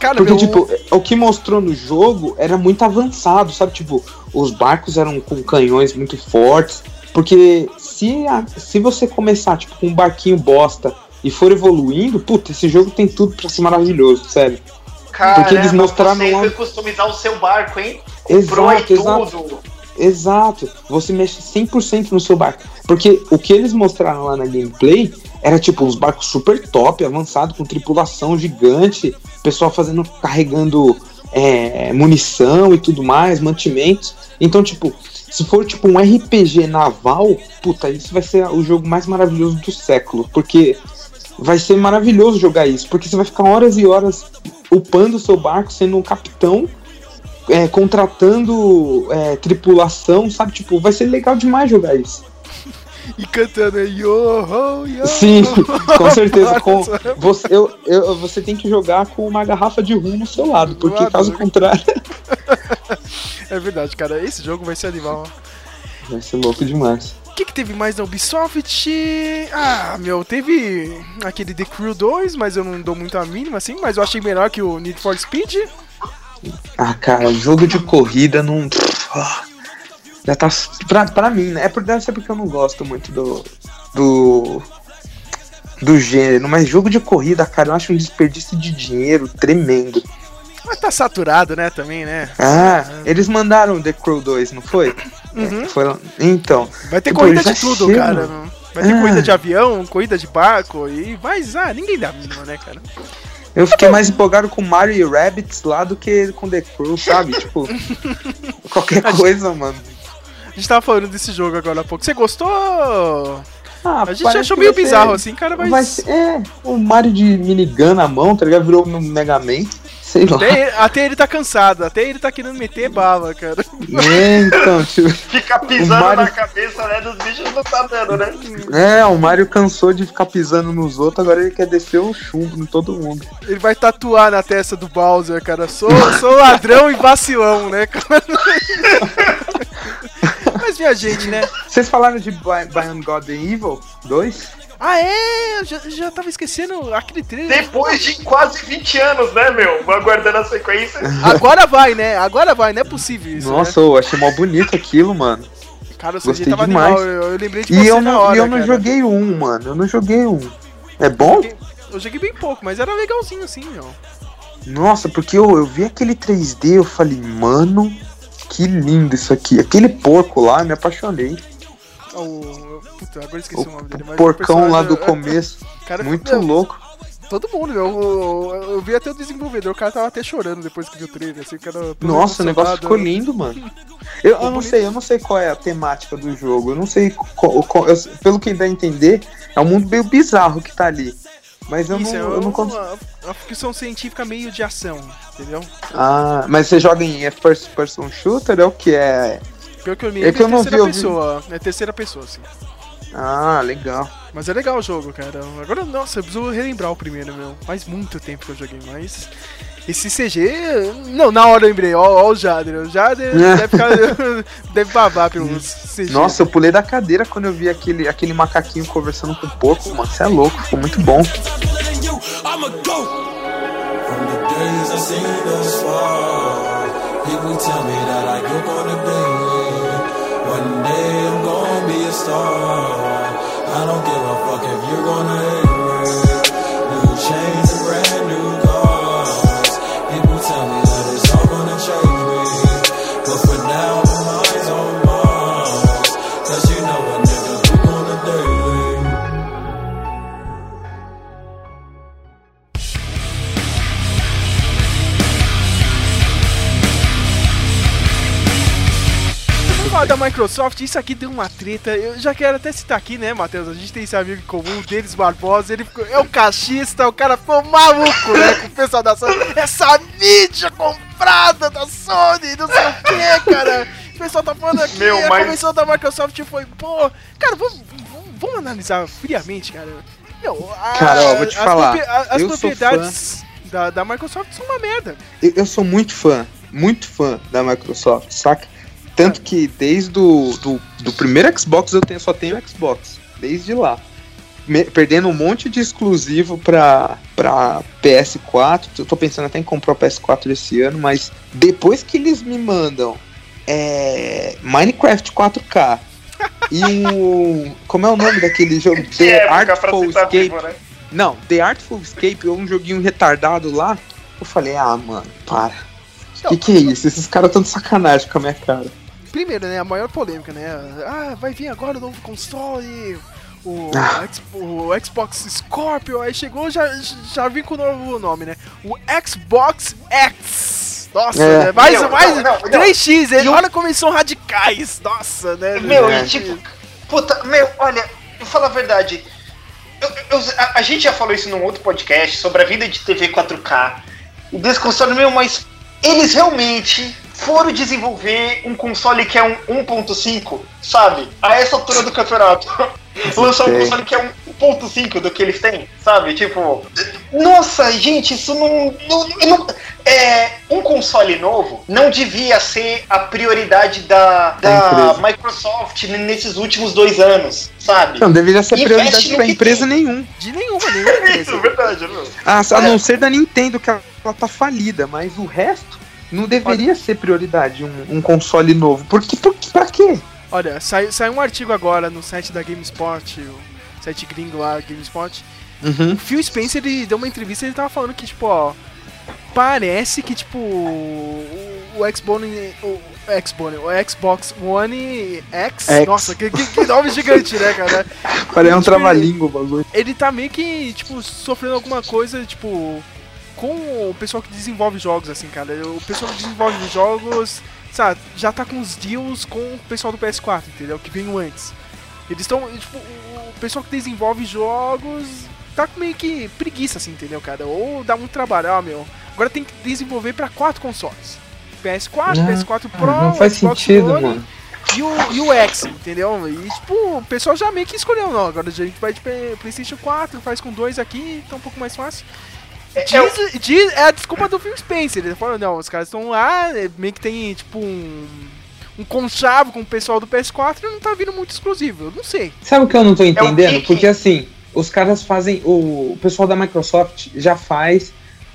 Cara, Porque, meu, tipo, o que mostrou no jogo era muito avançado, sabe? Tipo, os barcos eram com canhões muito fortes. Porque se, a- se você começar, tipo, com um barquinho bosta e for evoluindo, puta, esse jogo tem tudo pra ser maravilhoso, sério. Porque eles mostraram você lá- foi customizar o seu barco, hein? Pro e Exato, exato. tudo. Exato. Você mexe 100% no seu barco. Porque o que eles mostraram lá na gameplay era tipo uns barcos super top, avançado, com tripulação gigante, pessoal fazendo, carregando é, munição e tudo mais, mantimentos. Então, tipo, se for tipo um RPG naval, puta, isso vai ser o jogo mais maravilhoso do século, porque vai ser maravilhoso jogar isso, porque você vai ficar horas e horas upando o seu barco, sendo um capitão, é, contratando é, tripulação, sabe? Tipo, vai ser legal demais jogar isso. E cantando yo, ho, yo. Sim, com certeza. Com, você, eu, eu, você tem que jogar com uma garrafa de rum no seu lado, porque lado, caso né? contrário. É verdade, cara. Esse jogo vai ser animal. Vai ser louco demais. O que, que teve mais na Ubisoft? Ah, meu, teve aquele The Crew 2, mas eu não dou muito a mínima assim, mas eu achei melhor que o Need for Speed. Ah, cara, jogo de corrida não. Ah, Já tá. Pra, pra mim, né? É por, deve ser porque eu não gosto muito do. Do. Do gênero, mas jogo de corrida, cara, eu acho um desperdício de dinheiro tremendo. Mas tá saturado, né, também, né? Ah, eles mandaram The Crew 2, não foi? Uhum. É, foi Então. Vai ter Pô, corrida de tudo, chega. cara. Vai ter Ah. corrida de avião, corrida de barco e mas ah, ninguém dá mínima, né, cara? Eu fiquei mais empolgado com Mario e Rabbids lá do que com The Crew, sabe? tipo, qualquer coisa, mano. A gente tava falando desse jogo agora há pouco. Você gostou? Ah, A gente achou meio vai ser- bizarro assim, cara, mas é, o Mario de minigun na mão, tá ligado? Virou no Mega Man. Sei lá. até, até ele tá cansado, até ele tá querendo meter bala, cara. É, então, tipo. Ficar pisando O Mario- na cabeça né, dos bichos não tá dando, né? É, o Mario cansou de ficar pisando nos outros, agora ele quer descer o chumbo em todo mundo. Ele vai tatuar na testa do Bowser, cara. Sou, sou ladrão e vacilão, né, cara? Mas minha gente, né? Vocês falaram de Bi- Beyond God and Evil 2? Ah, é? Eu já, já tava esquecendo aquele trailer. Depois de quase 20 anos, né, meu? Aguardando a sequência. Agora vai, né? Agora vai, não é possível isso. Nossa, eu achei mó bonito aquilo, mano. né? cara, o CG tava demais. animal. Eu, eu lembrei de E você eu na não, hora, e eu não cara. joguei um, mano. Eu não joguei um. É bom? joguei- Eu joguei bem pouco, mas era legalzinho assim, meu. Nossa, porque eu, eu vi aquele 3D, eu falei, mano, que lindo isso aqui. Aquele porco lá, eu me apaixonei. O... Puta, agora esqueci o, O, nome dele. mas porcão lá do personagem- começo. Cara, Muito meu, louco. Todo mundo, meu. Eu, eu- eu vi até o desenvolvedor, o cara tava até chorando depois que viu o trailer, assim, o cara. Nossa, o negócio ficou lindo, mano. Eu, eu não sei, eu não sei qual é a temática do jogo. Eu não sei qual, qual- pelo que dá a entender, é um mundo meio bizarro que tá ali. Mas eu Isso, não, é eu não consigo. uma ficção científica meio de ação, entendeu? Ah, mas você joga em é first person shooter? É o que é? Pelo que eu me É lembro, que eu é terceira pessoa. É terceira pessoa, assim. Ah, legal. Mas é legal o jogo, cara. Agora, nossa, eu preciso relembrar o primeiro, meu. Faz muito tempo que eu joguei, mas. Esse CG. Não, na hora eu lembrei, ó, ó o Jader. O Jader deve, ficar, deve babar pelos CG. Nossa, eu pulei da cadeira quando eu vi aquele, aquele macaquinho conversando com o porco, mano. Você é louco, ficou muito bom. The people tell me that I go gonna be. Microsoft, isso aqui deu uma treta. Eu já quero até citar aqui, né, Matheus? A gente tem esse amigo em comum, o Denis Barbosa. Ele ficou, é o cachista, o cara ficou maluco, né? Com o pessoal da Sony. Essa mídia comprada da Sony, não sei o que, cara. O pessoal tá falando aqui, Meu, a mas- convenção da Microsoft foi, pô. Cara, vamos, vamos, vamos analisar friamente, cara. Meu, a- Cara, ó, vou te as falar, a- As eu sou propriedades da, da Microsoft são uma merda. Eu, eu sou muito fã, muito fã da Microsoft, saca? Tanto que desde o do, do primeiro Xbox eu tenho, só tenho Xbox, desde lá. Me- perdendo um monte de exclusivo pra, pra PS4. Eu tô pensando até em comprar o PS4 esse ano, mas depois que eles me mandam é, Minecraft 4K e o. Como é o nome daquele jogo? Que The época Artful Escape. vivo, né? Não, The Artful Escape, um joguinho retardado lá. Eu falei, ah, mano, para. Que que é isso? Esses caras tão de sacanagem com a minha cara. Primeiro, né, a maior polêmica, né? Ah, vai vir agora o novo console, o, Ah. O Xbox Scorpio, aí chegou, já, já vim com o novo nome, né? O Xbox X. Nossa, É. né? mais, Meu, mais não, não, não. 3x, ele, E o- olha como eles são radicais. Nossa, né? Meu, É. e tipo, puta, meu, olha, vou falar a verdade. Eu- eu- a, a gente já falou isso num outro podcast sobre a vida de TV 4K. E desse console, meu, mas eles realmente foram desenvolver um console que é um 1.5, sabe? A essa altura do campeonato. Lançar um console que é um 1.5 do que eles têm, sabe? Tipo, nossa, gente, isso não. não, não- é, um console novo não devia ser a prioridade da, da empresa. Microsoft nesses últimos dois anos, sabe? Não deveria ser Investe prioridade pra empresa tem. nenhum. De nenhuma, nenhuma. Isso, é verdade, meu. Ah, a não ser da Nintendo, que ela tá falida, mas o resto não deveria ser prioridade um, um console novo. Porque, por, pra quê? Olha, saiu, saiu um artigo agora no site da GameSpot, o site gringo lá, GameSpot. Uhum. O Phil Spencer, ele deu uma entrevista e ele tava falando que, tipo, ó, parece que, tipo, o, o Xbox, o, o Xbox One X, X. nossa, que, que- que nome gigante, né, cara? Parece um Tipo, trava-língua o bagulho. Ele tá meio que, tipo, sofrendo alguma coisa, tipo, com o pessoal que desenvolve jogos, assim, cara. O pessoal que desenvolve jogos, sabe, já tá com os deals com o pessoal do PS4, entendeu? Que veio antes. Eles estão, tipo, o pessoal que desenvolve jogos tá com meio que preguiça, assim, entendeu, cara? Ou dá muito trabalho, ah, meu. Agora tem que desenvolver pra quatro consoles. PS4, Ah, PS4 Pro, não faz Xbox sentido, One mano. e o, e o X, entendeu? E tipo, o pessoal já meio que escolheu, não. Agora a gente vai de Play- PlayStation 4, faz com dois aqui, tá um pouco mais fácil. Diz, diz- é a desculpa do Phil Spencer. Ele falou, não, os caras estão lá, é, meio que tem tipo um. Um conchavo com o pessoal do PS4 e não tá vindo muito exclusivo. Eu não sei. Sabe o que eu não tô entendendo? que- Porque assim, os caras fazem. O, o pessoal da Microsoft já faz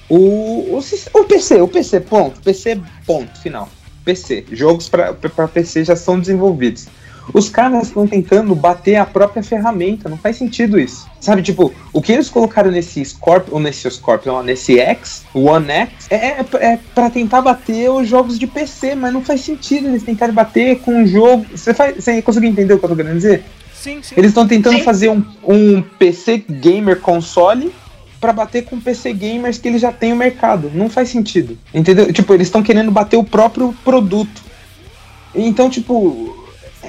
o, o, o PC, o PC, ponto. PC, ponto, final. PC. Jogos pra PC já são desenvolvidos. Os caras estão tentando bater a própria ferramenta, não faz sentido isso. Sabe, tipo, o que eles colocaram nesse Scorpion, ou nesse Scorpion, nesse X, o One X, é, é, é pra tentar bater os jogos de PC, mas não faz sentido eles tentarem bater com um jogo. Você, faz, você conseguiu entender o que eu tô querendo dizer? Sim, sim. Eles estão tentando Sim. fazer um, um PC gamer console pra bater com PC gamers que eles já têm no mercado. Não faz sentido. Entendeu? Tipo, eles estão querendo bater o próprio produto. Então, tipo,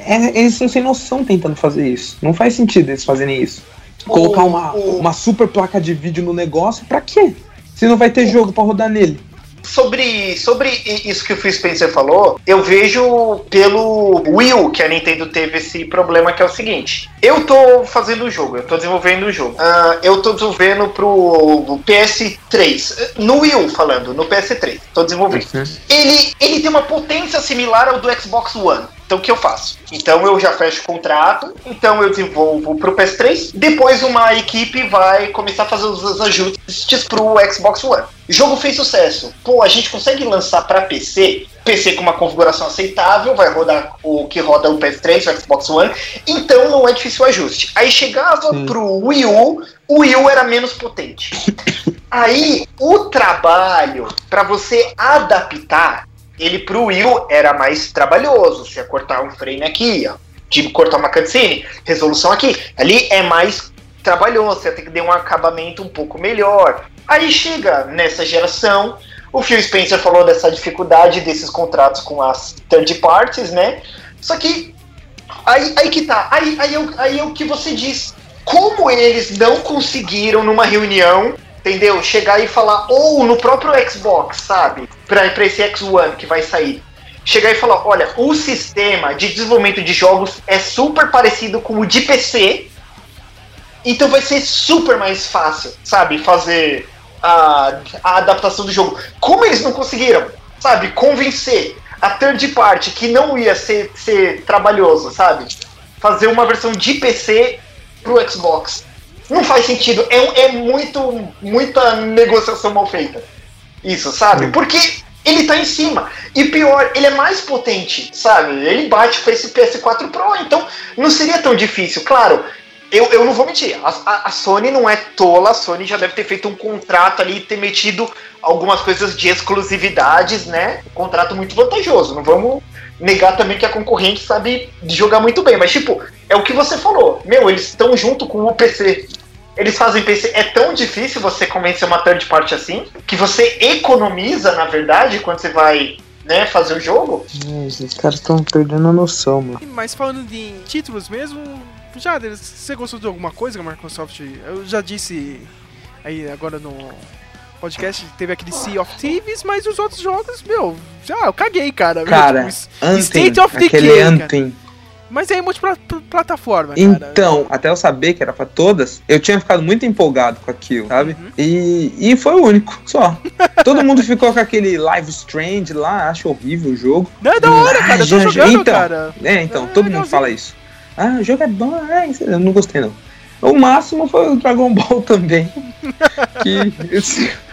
é- eles estão sem noção tentando fazer isso. Não faz sentido eles fazerem isso. Colocar O- uma, o- uma super placa de vídeo no negócio, pra quê? Se não vai ter jogo pra rodar nele. Sobre, sobre isso que o Phil Spencer falou, eu vejo pelo Wii U que a Nintendo teve esse problema que é o seguinte. Eu tô fazendo o jogo, eu tô desenvolvendo o jogo. Ah, eu tô desenvolvendo pro PS3. No Wii U falando, no PS3. Tô desenvolvendo. Ele, ele tem uma potência similar ao do Xbox One. Então o que eu faço? Então eu já fecho o contrato, então eu desenvolvo pro PS3, depois uma equipe vai começar a fazer os ajustes pro Xbox One. O jogo fez sucesso. Pô, a gente consegue lançar para PC, PC com uma configuração aceitável, vai rodar o que roda o PS3, o Xbox One, então não é difícil o ajuste. Aí chegava Sim. pro Wii U, o Wii U era menos potente. Aí o trabalho para você adaptar ele pro Wii U era mais trabalhoso. Você ia cortar um frame aqui, ó, tipo cortar uma cutscene, resolução aqui. Ali é mais trabalhoso, você ia ter que dar um acabamento um pouco melhor. Aí chega nessa geração, o Phil Spencer falou dessa dificuldade desses contratos com as third parties, né? Só que aí, aí que tá, aí, aí, é o- aí é o que você diz. Como eles não conseguiram numa reunião entendeu? Chegar e falar, ou no próprio Xbox, sabe? Pra esse X1 que vai sair. Chegar e falar, olha, o sistema de desenvolvimento de jogos é super parecido com o de PC, então vai ser super mais fácil, sabe? Fazer a, a adaptação do jogo. Como eles não conseguiram, sabe? Convencer a third party que não ia ser, ser trabalhoso, sabe? Fazer uma versão de PC pro Xbox. Não faz sentido. É, é muito, muita negociação mal feita. Isso, sabe? Porque ele tá em cima. E pior, ele é mais potente, sabe? Ele bate com esse PS4 Pro, então não seria tão difícil. Claro, eu, eu não vou mentir. A, a- a Sony não é tola, a Sony já deve ter feito um contrato ali e ter metido algumas coisas de exclusividades, né? Um contrato muito vantajoso. Não vamos negar também que a concorrente sabe jogar muito bem. Mas, tipo, é o que você falou. Meu, eles estão junto com o PC. Eles fazem PC. É tão difícil você convencer uma third party assim que você economiza, na verdade, quando você vai né, fazer o jogo. Os caras estão perdendo a noção, mano. Mas falando de títulos mesmo, já você gostou de alguma coisa que a Microsoft. Eu já disse aí agora no podcast, teve aquele Sea of Thieves, mas os outros jogos, meu, já eu caguei, cara. Cara, Tipo, Anthem, State of aquele Decay, cara. Mas é multiplataforma, cara. Então, até eu saber que era pra todas, eu tinha ficado muito empolgado com aquilo, sabe? Uhum. E, e foi o único, só. Todo mundo ficou com aquele Live Strange lá, acho horrível o jogo. Não, é da hora, Ah, cara, eu tô já- jogando, então, cara. É, então, É todo mundo fala isso. Ah, o jogo é bom, ah, eu não gostei não. O máximo foi o Dragon Ball também. que.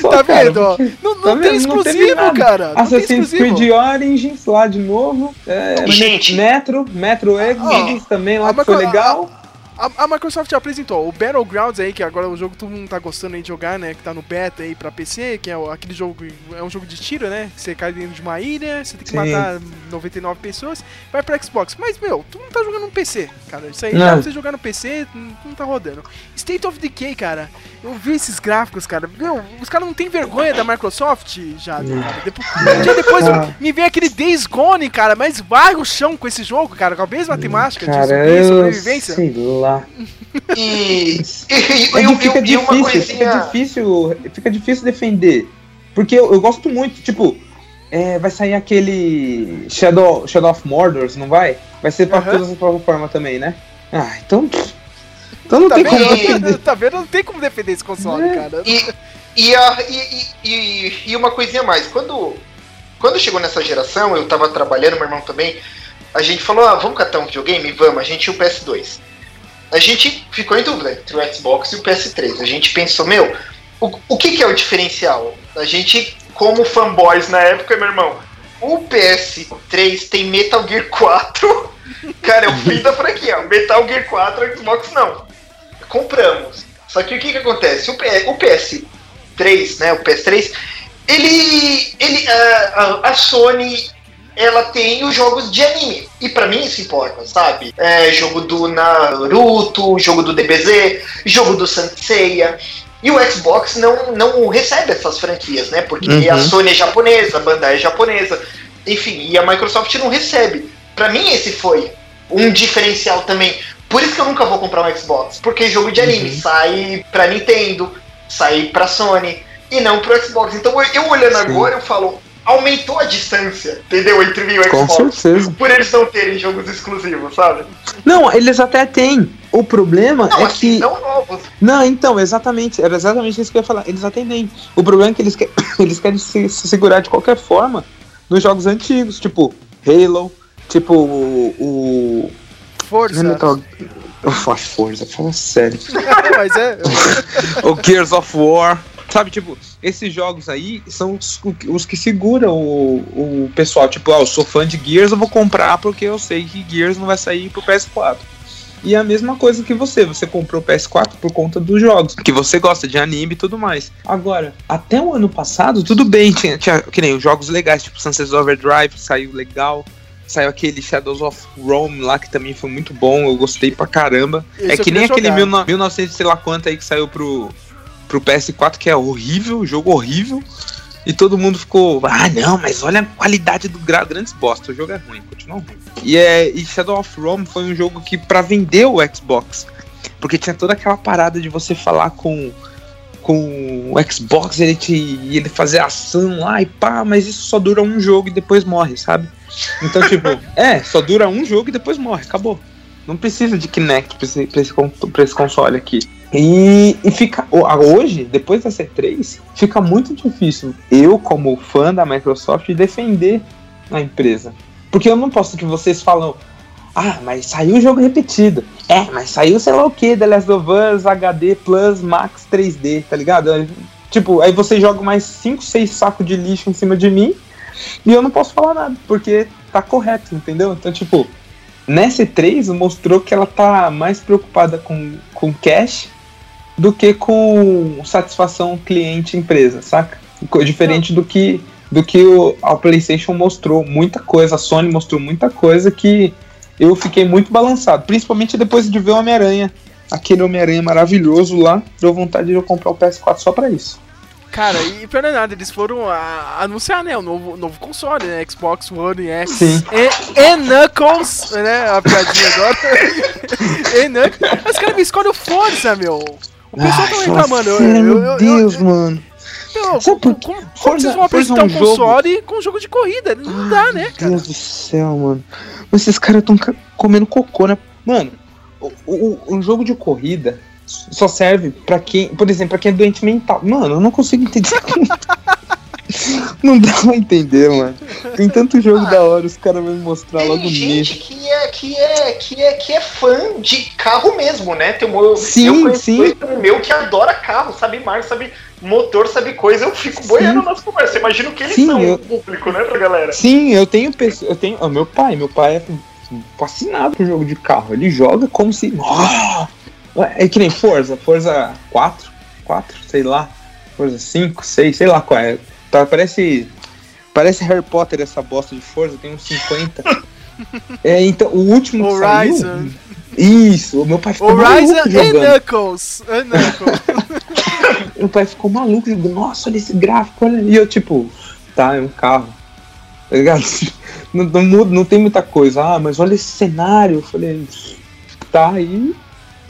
Só, Tá cara, vendo, ó? Não, não tá tem vendo? teve exclusivo, nada. cara. Não Assassin's. Creed Origins lá de novo. É, Gente. Metro, Metro Exodus também lá Ah, que foi a- legal. A, a Microsoft apresentou o Battlegrounds aí, que agora é um jogo que todo mundo tá gostando aí de jogar, né? Que tá no beta aí pra PC, que é aquele jogo, é um jogo de tiro, né? Que você cai dentro de uma ilha, você tem que Sim. matar 99 pessoas, vai pra Xbox. Mas, meu, tu não tá jogando no PC, cara. Isso aí Não. dá pra você jogar no PC, não, não tá rodando. State of Decay, cara, eu vi esses gráficos, cara. Meu, os caras não tem vergonha da Microsoft já, cara. Depois, um dia depois Ah. me vem aquele Days Gone, cara, mas vai o chão com esse jogo, cara, com a mesma temática de Cara, eu sobrevivência. sei lá. E, e, É e, de- e- fica e uma difícil, coisinha. fica difícil, fica difícil defender. Porque eu, eu gosto muito, tipo, é, vai sair aquele Shadow, Shadow of Mordor, não vai? Vai ser pra todas as plataformas também, né? Ah, então. Então não Tá tem como vendo? defender. tá vendo? Não tem como defender esse console, É. cara. E, e, a- e, e, e, uma coisinha a mais. Quando, quando chegou nessa geração, eu tava trabalhando, meu irmão também. A gente falou: ah, vamos catar um videogame? Vamos. A gente tinha o PS2. A gente ficou em dúvida entre o Xbox e o PS3. A gente pensou: meu, o, o que, que é o diferencial? A gente, como fanboys na época, meu irmão, o PS3 tem Metal Gear 4. Cara, é o fim da franquia. Metal Gear 4, Xbox não. Compramos. Só que o que, que acontece? O, P- o PS3, né? O PS3, ele. ele a, a- a Sony. Ela tem os jogos de anime. E pra mim isso importa, sabe? É, jogo do Naruto, jogo do DBZ, jogo do Senseiya. E o Xbox não, não recebe essas franquias, né? Porque Uhum. a Sony é japonesa, a Bandai é japonesa. Enfim, e a Microsoft não recebe. Pra mim esse foi um diferencial também. Por isso que eu nunca vou comprar um Xbox. Porque jogo de anime Uhum. sai pra Nintendo, sai pra Sony e não pro Xbox. Então eu, eu olhando Sim. agora, eu falo, aumentou a distância, entendeu? Entre mim e o Com Xbox. certeza. Por eles não terem jogos exclusivos, sabe? Não, eles até têm. O problema Não, é assim, que. não novos. Não, então, exatamente. Era exatamente isso que eu ia falar. Eles atendem. O problema é que eles, que- eles querem se, se segurar de qualquer forma nos jogos antigos, tipo Halo, tipo o. o Força. Metal- Ufa, Forza, fala sério. Mas é. o Gears of War. Sabe, tipo, esses jogos aí são os, os que seguram o, o pessoal. Tipo, ah, eu sou fã de Gears, eu vou comprar porque eu sei que Gears não vai sair pro PS4. E é a mesma coisa que você, você comprou o PS4 por conta dos jogos, que você gosta de anime e tudo mais. Agora, até o ano passado, tudo bem, tinha, tinha que nem os jogos legais, tipo Sunset Overdrive, saiu legal. Saiu aquele Shadows of Rome lá, que também foi muito bom, eu gostei pra caramba. Esse é que nem aquele. 19- 1900 sei lá quanto aí que saiu pro, pro PS4, que é horrível, jogo horrível. E todo mundo ficou, ah não, mas olha a qualidade do gra grandes bosta, o jogo é ruim, continua ruim. E, é, e Shadow of Rome foi um jogo que pra vender o Xbox, porque tinha toda aquela parada de você falar com com o Xbox, ele te e ele fazer ação lá e pá, mas isso só dura um jogo e depois morre, sabe? Então, tipo, é, só dura um jogo e depois morre, acabou. Não precisa de Kinect pra esse, pra esse, pra esse console aqui. E, e fica. Hoje, depois da C3, fica muito difícil eu, como fã da Microsoft, defender a empresa. Porque eu não posso que vocês falam. Ah, mas saiu o jogo repetido. É, mas saiu sei lá o que, The Last of Us HD Plus Max 3D, tá ligado? Tipo, aí você joga mais 5, 6 sacos de lixo em cima de mim e eu não posso falar nada, porque tá correto, entendeu? Então, tipo, nessa E3 mostrou que ela tá mais preocupada com, com cash do que com satisfação cliente-empresa, saca? Diferente do que, do que o, a PlayStation mostrou muita coisa, a Sony mostrou muita coisa que eu fiquei muito balançado, principalmente depois de ver o Homem-Aranha aquele Homem-Aranha maravilhoso lá, deu vontade de eu comprar o PS4 só pra isso. Cara, e pior não é nada, eles foram a- anunciar, né, o novo, novo console, né, Xbox One X. Sim. E, e Knuckles, né, a piadinha agora. e Knuckles. Os caras me escolhem o Forza, meu. O pessoal tá reclamando. eu- eu- meu eu- eu- Deus, mano. Meu, Sabe como, por como- como Forza- vocês vão apresentar um um jogo- console com um jogo de corrida? Não dá, né, cara? Deus do céu, mano. Mas Esses caras estão comendo cocô, né? Mano, o, o, o jogo de corrida só serve pra quem, por exemplo, pra quem é doente mental. Mano, eu não consigo entender. não dá pra entender, mano. Tem tanto jogo da hora, os caras vão mostrar logo Tem gente nisso. que é, que, é, que, é, que é fã de carro mesmo, né? Tem um, Sim, eu sim. meu que adora carro, sabe marca, sabe motor, sabe coisa. Eu fico boiando nas conversas. Imagino que eles Sim, são eu- público, né, pra galera. Sim, eu tenho pessoas. Eu tenho. ó, meu pai, meu pai é fascinado por jogo de carro. Ele joga como se. Ah! É que nem Forza, Forza 4, 4, sei lá. Forza 5, 6, sei lá qual é. Tá, parece. Parece Harry Potter essa bosta de Forza, tem uns 50. é, então, o último que Horizon. saiu. Isso, o meu pai ficou Horizon maluco e jogando. Knuckles. E Knuckles. Meu pai ficou maluco jogando. Nossa, olha esse gráfico, olha. E eu, tipo, tá, é um carro. Tá ligado? Não, não, muda- não tem muita coisa. Ah, mas olha esse cenário. Eu falei, tá aí.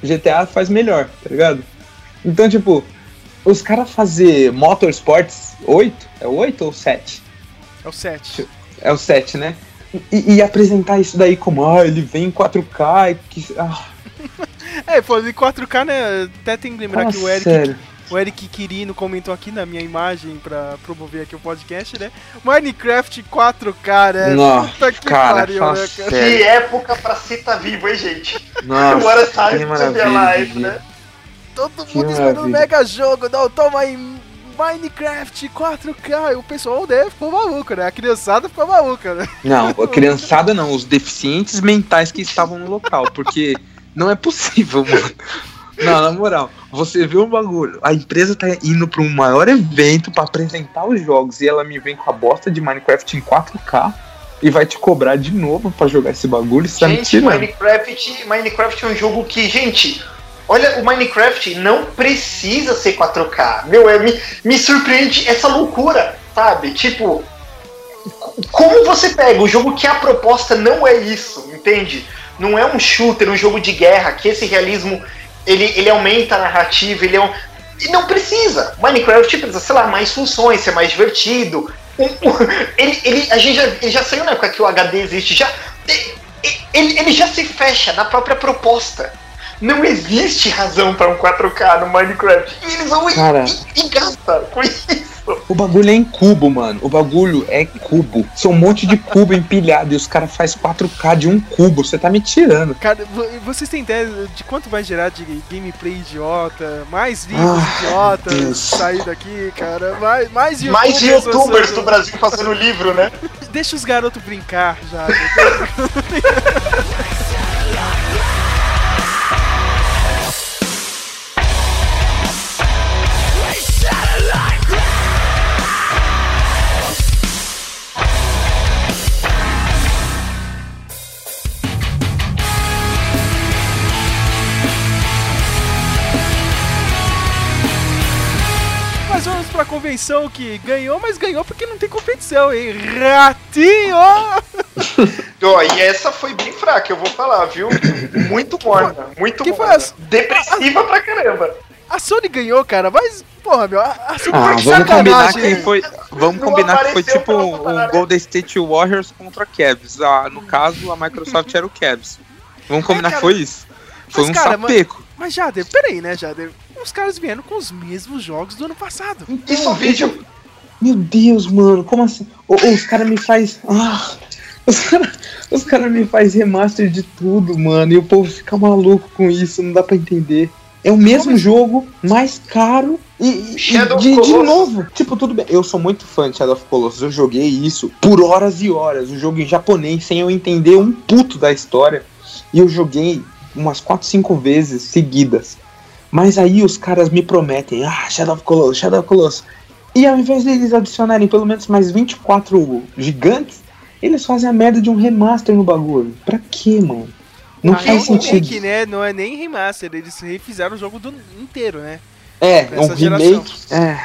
GTA faz melhor, tá ligado? Então, tipo, os caras fazer Motorsports 8, é 8 ou 7? É o 7. É o 7, né? E, e apresentar isso daí como, ah, ele vem em 4K e que. Ah, É, falando em 4K, né? Até tem que lembrar fala que o Eric, sério. O Eric Quirino comentou aqui na minha imagem pra promover aqui o podcast, né? Minecraft 4K, né? Nossa, Puta que cara, pariu, fala né, cara? Que época pra ser tá vivo, hein, gente? Nossa, Agora tá de live, né? Todo Que mundo esperando um mega jogo, não, toma aí Minecraft 4K. E o pessoal né, ficou maluco, né? A criançada ficou maluca, né? Não, a criançada não, os deficientes mentais que estavam no local, porque não é possível, mano. Não, na moral, você vê um bagulho, a empresa tá indo pra um maior evento pra apresentar os jogos e ela me vem com a bosta de Minecraft em 4K e vai te cobrar de novo pra jogar esse bagulho, você tá me Gente, tirando. Minecraft, Minecraft é um jogo que, gente, olha, o Minecraft não precisa ser 4K. Meu, é, me, me surpreende essa loucura, sabe? Tipo, como você pega o jogo que a proposta não é isso, entende? Não é um shooter, um jogo de guerra, que esse realismo ele, ele aumenta a narrativa, ele é um. E não precisa. Minecraft precisa, sei lá, mais funções, ser mais divertido. Um- um- ele, ele, a gente já, ele já saiu na época que o HD existe, já. Ele, ele já se fecha na própria proposta. Não existe razão para um 4K no Minecraft. E eles vão Cara. e, e com isso. O bagulho é em cubo, mano. O bagulho é cubo. São um monte de cubo empilhado e os caras fazem 4K de um cubo. Você tá me tirando. Cara, vo- vocês têm ideia de quanto vai gerar de gameplay idiota? Mais vídeos Ah, idiotas Deus. sair daqui, cara. Mais, mais youtubers. Mais youtubers do Brasil fazendo livro, né? Deixa os garotos brincar já. convenção que ganhou, mas ganhou porque não tem competição, hein? Ratinho! Ó, e essa foi bem fraca, eu vou falar, viu? Muito morna, muito que foi morna. as- Depressiva pra caramba. A Sony ganhou, cara, mas, porra, meu, a, a Sony Ah, foi vamos combinar que foi. Vamos Não combinar que foi tipo um? Golden State Warriors contra Cavs. Ah, no caso, a Microsoft era o Cavs. Vamos combinar É, que foi isso. Foi mas, um cara, mas- sapeco. Mas, Jader, peraí, né, Jader? Os caras vieram com os mesmos jogos do ano passado. Isso é um vídeo. Meu Deus, mano, como assim? Ô, ô, os caras me faz. Ah, os caras os cara me faz remaster de tudo, mano. E o povo fica maluco com isso, não dá pra entender. É o mesmo jogo, mais caro e, e Shadow de, de Colossus. novo. Tipo, tudo bem. Eu sou muito fã de Shadow of Colossus. Eu joguei isso por horas e horas. O jogo em japonês, sem eu entender um puto da história. E eu joguei umas 4, 5 vezes seguidas. Mas aí os caras me prometem, ah, Shadow of Colossus, Shadow of Colossus. E ao invés deles adicionarem pelo menos mais 24 gigantes, eles fazem a merda de um remaster no bagulho. Pra quê, mano? Não Ah, é um faz sentido. remake, né? Não é nem remaster, eles refizeram o jogo do inteiro, né? É, é Essa um geração. remake. É,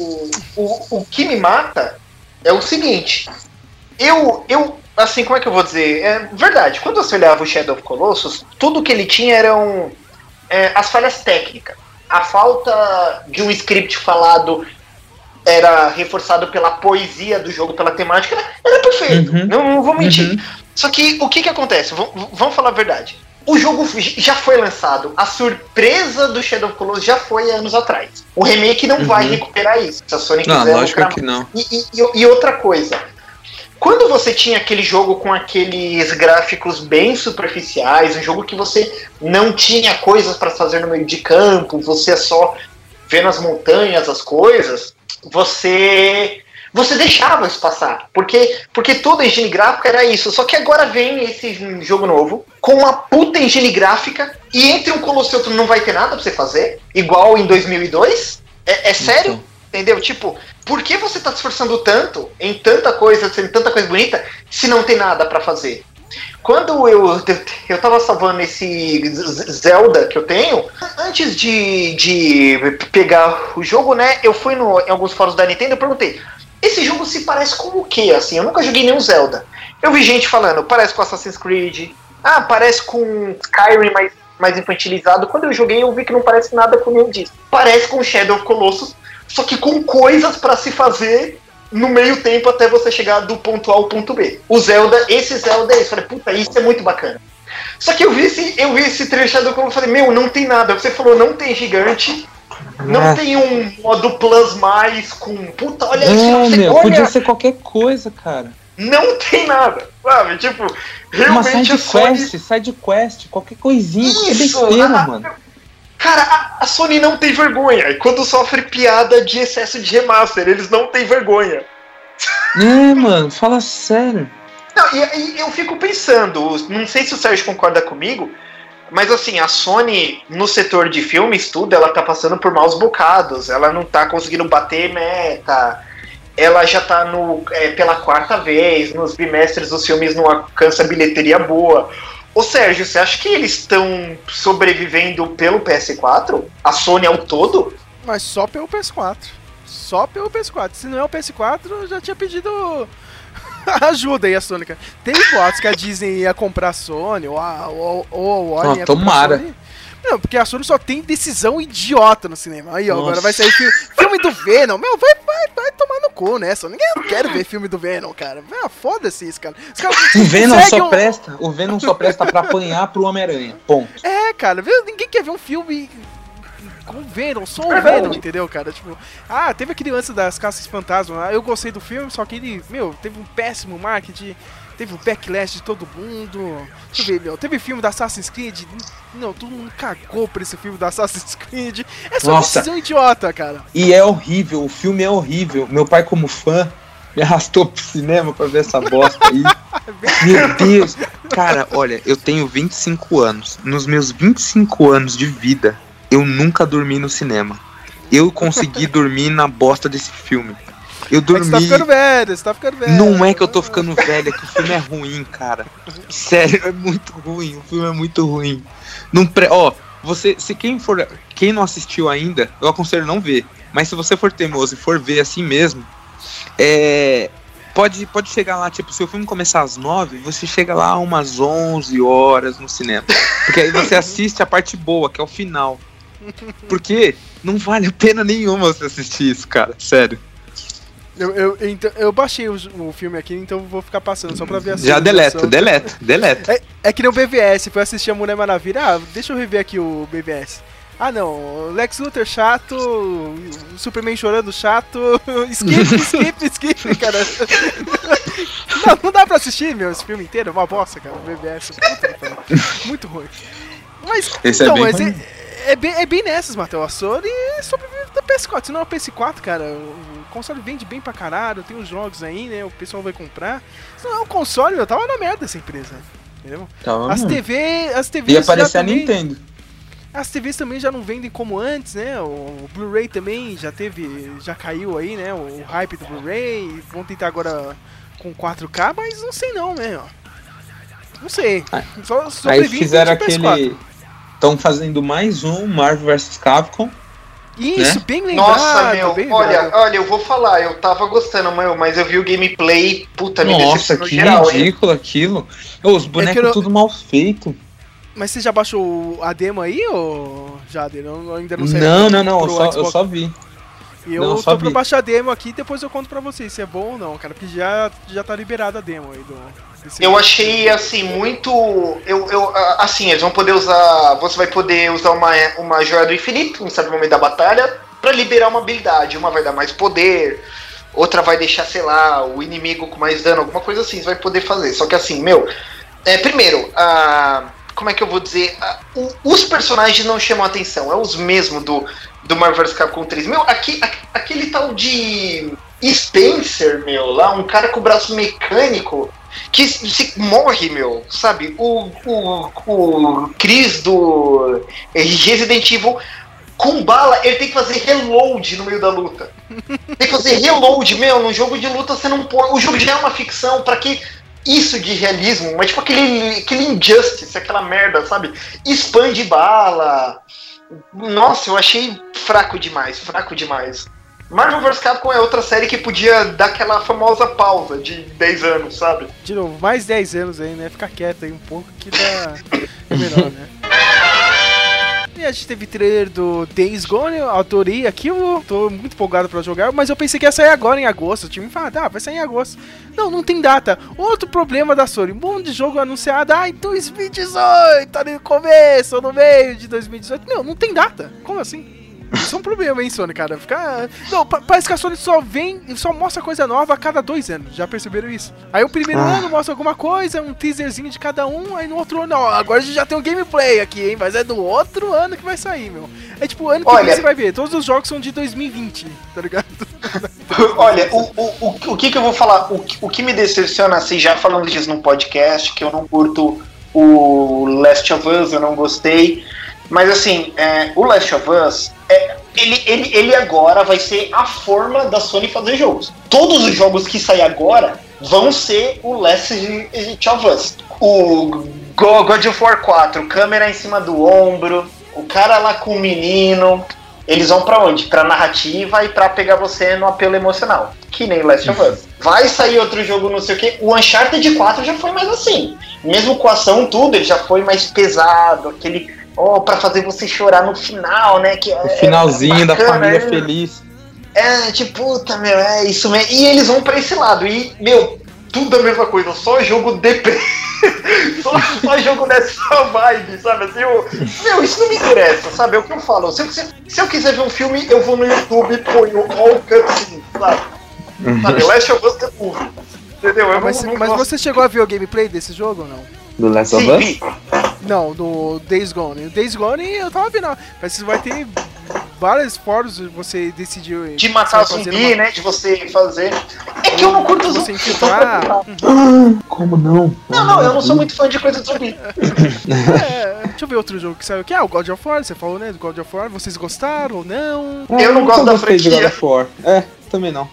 o, o, o que me mata é o seguinte. Eu, eu, assim, como é que eu vou dizer? É verdade, quando você olhava o Shadow of Colossus, tudo que ele tinha eram é, as falhas técnicas. A falta de um script falado era reforçado pela poesia do jogo, pela temática, era, perfeito. Uhum. Não, não vou mentir. Uhum. Só que o que que acontece? V- vamos falar a verdade. O jogo já foi lançado. A surpresa do Shadow of Colossus já foi anos atrás. O remake não vai recuperar isso. Se a Sony Não, quiser lógico que não. e- e- e outra coisa, quando você tinha aquele jogo com aqueles gráficos bem superficiais, um jogo que você não tinha coisas para fazer no meio de campo, você é só vendo as montanhas, as coisas, você você deixava isso passar, porque porque toda a engine gráfica era isso. Só que agora vem esse jogo novo com uma puta engine gráfica e entre um colosso e outro não vai ter nada pra você fazer, igual em 2002. É, é sério? Entendeu? Tipo, por que você tá se esforçando tanto em tanta coisa, em tanta coisa bonita, se não tem nada pra fazer? Quando eu, eu tava salvando esse Zelda que eu tenho, antes de, de pegar o jogo, né, eu fui no, em alguns fóruns da Nintendo e perguntei, esse jogo se parece com o que, assim? Eu nunca joguei nenhum Zelda. Eu vi gente falando, parece com Assassin's Creed, ah, parece com Skyrim, mais, mais infantilizado. Quando eu joguei, eu vi que não parece nada com nenhum disso. Parece com Shadow of Colossus, só que com coisas pra se fazer no meio tempo até você chegar do ponto A ao ponto B. O Zelda, esse Zelda é isso. Eu falei, puta, isso é muito bacana. Só que eu vi esse, eu vi esse trecho do como falei, meu, não tem nada. Você falou, não tem gigante, não É. tem um modo plus mais com. Puta, olha isso, É, você meu, olha, podia ser qualquer coisa, cara. não tem nada. Sabe? Tipo, Uma realmente a side Sony. quest, side quest, qualquer coisinha, Isso, besteira, ah, mano. Cara, a, Sony não tem vergonha. E quando sofre piada de excesso de remaster, eles não têm vergonha. É, mano, fala sério. Não, e, e eu fico pensando, não sei se o Sérgio concorda comigo, mas assim, a Sony, no setor de filmes, tudo, ela tá passando por maus bocados, ela não tá conseguindo bater meta, ela já tá no, é, pela quarta vez, nos bimestres os filmes não alcançam bilheteria boa. Ô Sérgio, você acha que eles estão sobrevivendo pelo PS4? A Sony ao todo? Mas só pelo PS4. Só pelo PS4. Se não é o PS4, eu já tinha pedido ajuda aí a Sony, cara. Tem boatos que a Disney ia comprar a Sony, ou a, ou, ou a Warner Ah, ia tomara. comprar a Sony. Não, porque a Sony só tem decisão idiota no cinema. Aí, ó, agora vai sair filme, filme do Venom. Meu, vai, vai, vai tomar no cu, né? Só ninguém quer ver filme do Venom, cara. Ah, foda-se isso, cara. Os caras O Venom só um- presta, o Venom só presta pra apanhar pro Homem-Aranha. Ponto. É, cara, viu? ninguém quer ver um filme com o Venom, só o. Venom, entendeu, cara? Tipo, ah, teve aquele lance das caças fantasmas lá, eu gostei do filme, só que ele, meu, teve um péssimo marketing, teve um backlash de todo mundo. Deixa eu ver, meu, teve filme da Assassin's Creed, não, todo mundo cagou por esse filme da Assassin's Creed. É só Nossa. decisão idiota, cara. E é horrível, o filme é horrível. Meu pai, como fã, me arrastou pro cinema pra ver essa bosta aí. Meu Deus. Cara, olha, eu tenho 25 anos. Nos meus 25 anos de vida, eu nunca dormi no cinema. Eu consegui dormir na bosta desse filme. Eu É tá dormi. ficando velho, você tá ficando velho. Não é que eu tô ficando velho, é que o filme é ruim, cara. Sério, é muito ruim. O filme é muito ruim. Não pre... Ó, você, se quem for, quem não assistiu ainda, eu aconselho não ver. Mas se você for teimoso e for ver assim mesmo, é pode pode chegar lá, tipo, se o filme começar às 9, você chega lá umas 11 horas no cinema. Porque aí você assiste a parte boa, que é o final. Porque não vale a pena nenhuma você assistir isso, cara. Sério. Eu, eu, então, eu baixei o, o filme aqui, então vou ficar passando só pra ver a Já deleta, deleta, deleta. É, é que nem o BVS, foi assistir a Mulher Maravilha. Ah, deixa eu rever aqui o BVS. Ah não, Lex Luthor chato, Superman chorando chato, skip, skip, skip, cara. Não, não dá pra assistir, meu, esse filme inteiro, é uma bosta, cara, o pariu. Muito ruim. Mas, Esse é então, bem mas ruim. É, é bem, é bem nessas, Matheus. A Sony sobrevive da PS4. Se não é o PS4, cara, o console vende bem pra caralho, tem os jogos aí, né, o pessoal vai comprar. Se não é o console, eu tava na merda essa empresa, entendeu? Tava As mesmo. TV, as TVs Ia aparecer a também- Nintendo. As TVs também já não vendem como antes, né? O Blu-ray também já teve, já caiu aí, né? O hype do Blu-ray. Vão tentar agora com 4K, mas não sei não, né? Não sei. Só, só Aí fizeram de PS4. Estão fazendo mais um Marvel vs Capcom. Isso, né? bem lembrado. Nossa, meu, bem olha, lembrado. olha, eu vou falar, eu tava gostando, meu, mas eu vi o gameplay, puta, me Nossa, decepcionou que geral, hein? ridículo aquilo. Ô, os bonecos eu- tudo mal feito. Mas você já baixou a demo aí, ou Jader? Eu ainda não sei. Não, não, não, eu só, eu só vi. E eu não, tô pra vi. baixar a demo aqui depois eu conto pra vocês se é bom ou não, cara. Porque já, já tá liberada a demo aí do. Eu achei assim muito. Eu, eu, assim, eles vão poder usar. Você vai poder usar uma, uma joia do infinito em certo momento da batalha pra liberar uma habilidade. Uma vai dar mais poder, outra vai deixar, sei lá, o inimigo com mais dano, alguma coisa assim. Você vai poder fazer. Só que assim, meu. É, primeiro, a. Como é que eu vou dizer? Os personagens não chamam atenção, é os mesmos do, do Marvel vs Capcom 3. Meu, aqui, aqu- aquele tal de Spencer, meu, lá, um cara com o braço mecânico que se morre, meu, sabe? O, o, o Chris do Resident Evil com bala, ele tem que fazer reload no meio da luta. Tem que fazer reload, meu, num jogo de luta você não pode. O jogo já é uma ficção, pra que isso de realismo? Mas tipo aquele, aquele injustice, aquela merda, sabe? Expande bala. Nossa, eu achei fraco demais, fraco demais. Marvel vs Capcom é outra série que podia dar aquela famosa pausa de 10 anos, sabe? De novo, mais 10 anos aí, né? Ficar quieto aí um pouco que dá. É melhor, né? E a gente teve trailer do Days Gone, eu adorei aquilo, tô muito empolgado pra jogar, mas eu pensei que ia sair agora em agosto. O time fala, ah, vai sair em agosto. Não, não tem data. Outro problema da Sony, um monte de jogo anunciado, ah, em 2018, tá no começo no meio de 2018. Meu, não tem data. Como assim? Isso é um problema, hein, Sony, cara? Ficar. Não, pa- parece que a Sony só vem e só mostra coisa nova a cada dois anos. Já perceberam isso? Aí o primeiro Ah. ano mostra alguma coisa, um teaserzinho de cada um, aí no outro ano, ó, agora a gente já tem um gameplay aqui, hein? Mas é do outro ano que vai sair, meu. É tipo, ano que Olha- vem você vai ver, todos os jogos são de 2020, tá ligado? Olha, o, o, o, que que eu vou falar? O, que- o que me decepciona, assim, já falando disso num podcast, que eu não curto o Last of Us, eu não gostei. Mas assim, é, o Last of Us, é, ele, ele, ele agora vai ser a forma da Sony fazer jogos. Todos os jogos que saem agora vão ser o Last of Us. O Go- God of War 4, câmera em cima do ombro, o cara lá com o menino. Eles vão pra onde? Pra narrativa e pra pegar você no apelo emocional. Que nem Last of Us. Vai sair outro jogo, não sei o que. O Uncharted 4 já foi mais assim. Mesmo com ação, tudo, ele já foi mais pesado. Aquele. Oh, pra fazer você chorar no final, né? Que O é finalzinho da bacana, família é. feliz. É, tipo, puta, meu, é isso mesmo. E eles vão pra esse lado. E, meu, tudo a mesma coisa, só jogo deprê. só, só jogo nessa vibe, sabe? Assim, eu, meu, isso não me interessa, sabe? É o que eu falo. Se eu, quiser- se eu quiser ver um filme, eu vou no YouTube e ponho all cutscenes, sabe? Sabe? Last of Us é. Entendeu? Eu Mas, não, não mas você chegou a ver o gameplay desse jogo ou não? Do Last of Sim, Us? Não, do Days Gone. O Days Gone eu tava vendo, mas vai ter várias formas de você decidir. De matar você fazer zumbi, uma- né? De você fazer. É que eu não curto Você zumbi. infiltrar. Como não? Não, não, eu não sou muito fã de coisa de zumbi. É, deixa eu ver outro jogo que saiu aqui. Ah, o God of War, você falou, né? Do God of War. Vocês gostaram ou não? É, Eu não gosto da gostei de God franquia. of War. É, também não.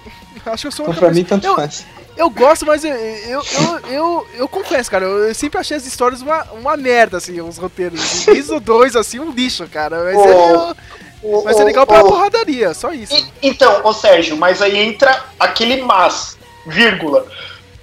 Acho que eu sou Então uma pra cabeça- mim, tanto eu, faz. Eu gosto, mas eu, eu, eu, eu, eu confesso, cara, eu sempre achei as histórias uma, uma merda, assim, os roteiros. Desde o 2, assim, um lixo, cara. Mas, Ô, é, ô, mas é legal pra ô. porradaria, só isso. E- Então, ô Sérgio, mas aí entra aquele mas, vírgula.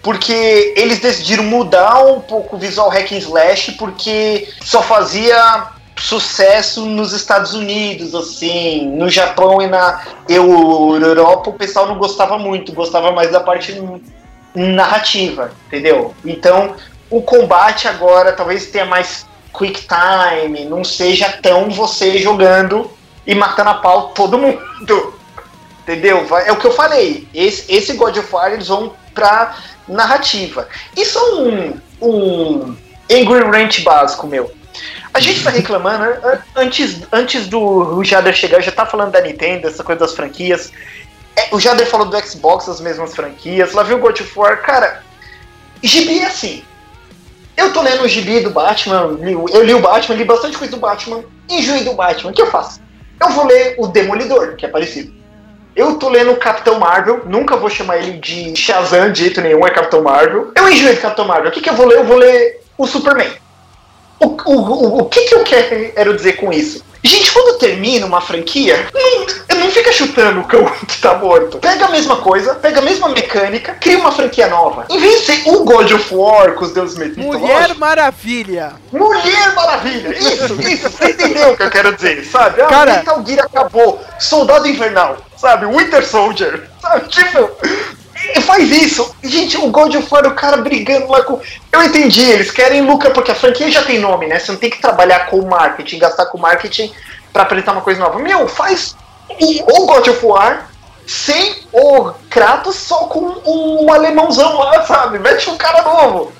Porque eles decidiram mudar um pouco o visual hack and slash porque só fazia sucesso nos Estados Unidos, assim, no Japão e na Europa o pessoal não gostava muito, gostava mais da parte narrativa, entendeu? Então, o combate agora talvez tenha mais quick time, não seja tão você jogando e matando a pau todo mundo. Entendeu? É o que eu falei. Esse, esse God of War eles vão pra narrativa. Isso é um, um Angry Rant básico, meu. A gente tá reclamando, an- antes, antes do Jader chegar, eu já tá falando da Nintendo, essa coisa das franquias. É, o Jader falou do Xbox, as mesmas franquias. Lá viu God of War. Cara, gibi é assim. Eu tô lendo o gibi do Batman, li- eu li o Batman, li bastante coisa do Batman, enjoei do Batman. O que eu faço? Eu vou ler o Demolidor, que é parecido. Eu tô lendo o Capitão Marvel, nunca vou chamar ele de Shazam de jeito nenhum, é Capitão Marvel. Eu enjoei do Capitão Marvel. O que, que eu vou ler? Eu vou ler o Superman. O, o, o, o que, que eu quero dizer com isso? Gente, quando termina uma franquia, não, não fica chutando o cão que tá morto. Pega a mesma coisa, pega a mesma mecânica, cria uma franquia nova. Em vez de ser o God of War com os deuses mitológicos. Mulher Maravilha! Mulher Maravilha! Isso, isso, você entendeu o que eu quero dizer, sabe? Ah, Cara- Metal Gear acabou. Soldado Invernal, sabe? Winter Soldier, sabe? Tipo, e faz isso. Gente, o God of War, o cara brigando lá com. Eu entendi, eles querem lucro, porque a franquia já tem nome, né? Você não tem que trabalhar com marketing, gastar com marketing pra apresentar uma coisa nova. Meu, faz o God of War sem o Kratos, só com um alemãozão lá, sabe? Mete um cara novo.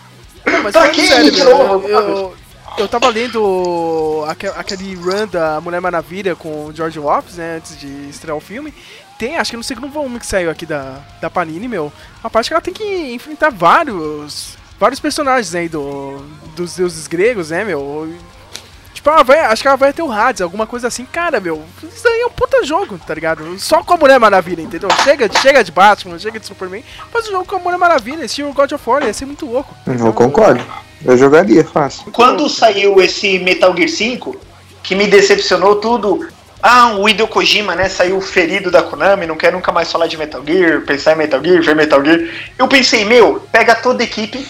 Não, mas Pra falando que sério, meu, novo, eu, eu, eu tava lendo aque- aquele run da Mulher Maravilha com o George Lopes, né, antes de estrear o filme. Tem, acho que no segundo volume que saiu aqui da, da Panini, meu, a parte que ela tem que enfrentar vários vários personagens aí do, dos deuses gregos, né, meu. Tipo, ela vai, acho que ela vai ter o Hades, alguma coisa assim. Cara, meu, isso aí é um puta jogo, tá ligado? Só com a Mulher Maravilha, entendeu? Chega, chega de Batman, chega de Superman, faz o jogo com a Mulher Maravilha, estilo God of War, ia ser muito louco. Eu concordo. Eu jogaria fácil. Quando saiu esse Metal Gear 5, que me decepcionou tudo. Ah, o Hideo Kojima, né, saiu ferido da Konami, não quer nunca mais falar de Metal Gear, pensar em Metal Gear, ver Metal Gear. Eu pensei, meu, pega toda a equipe,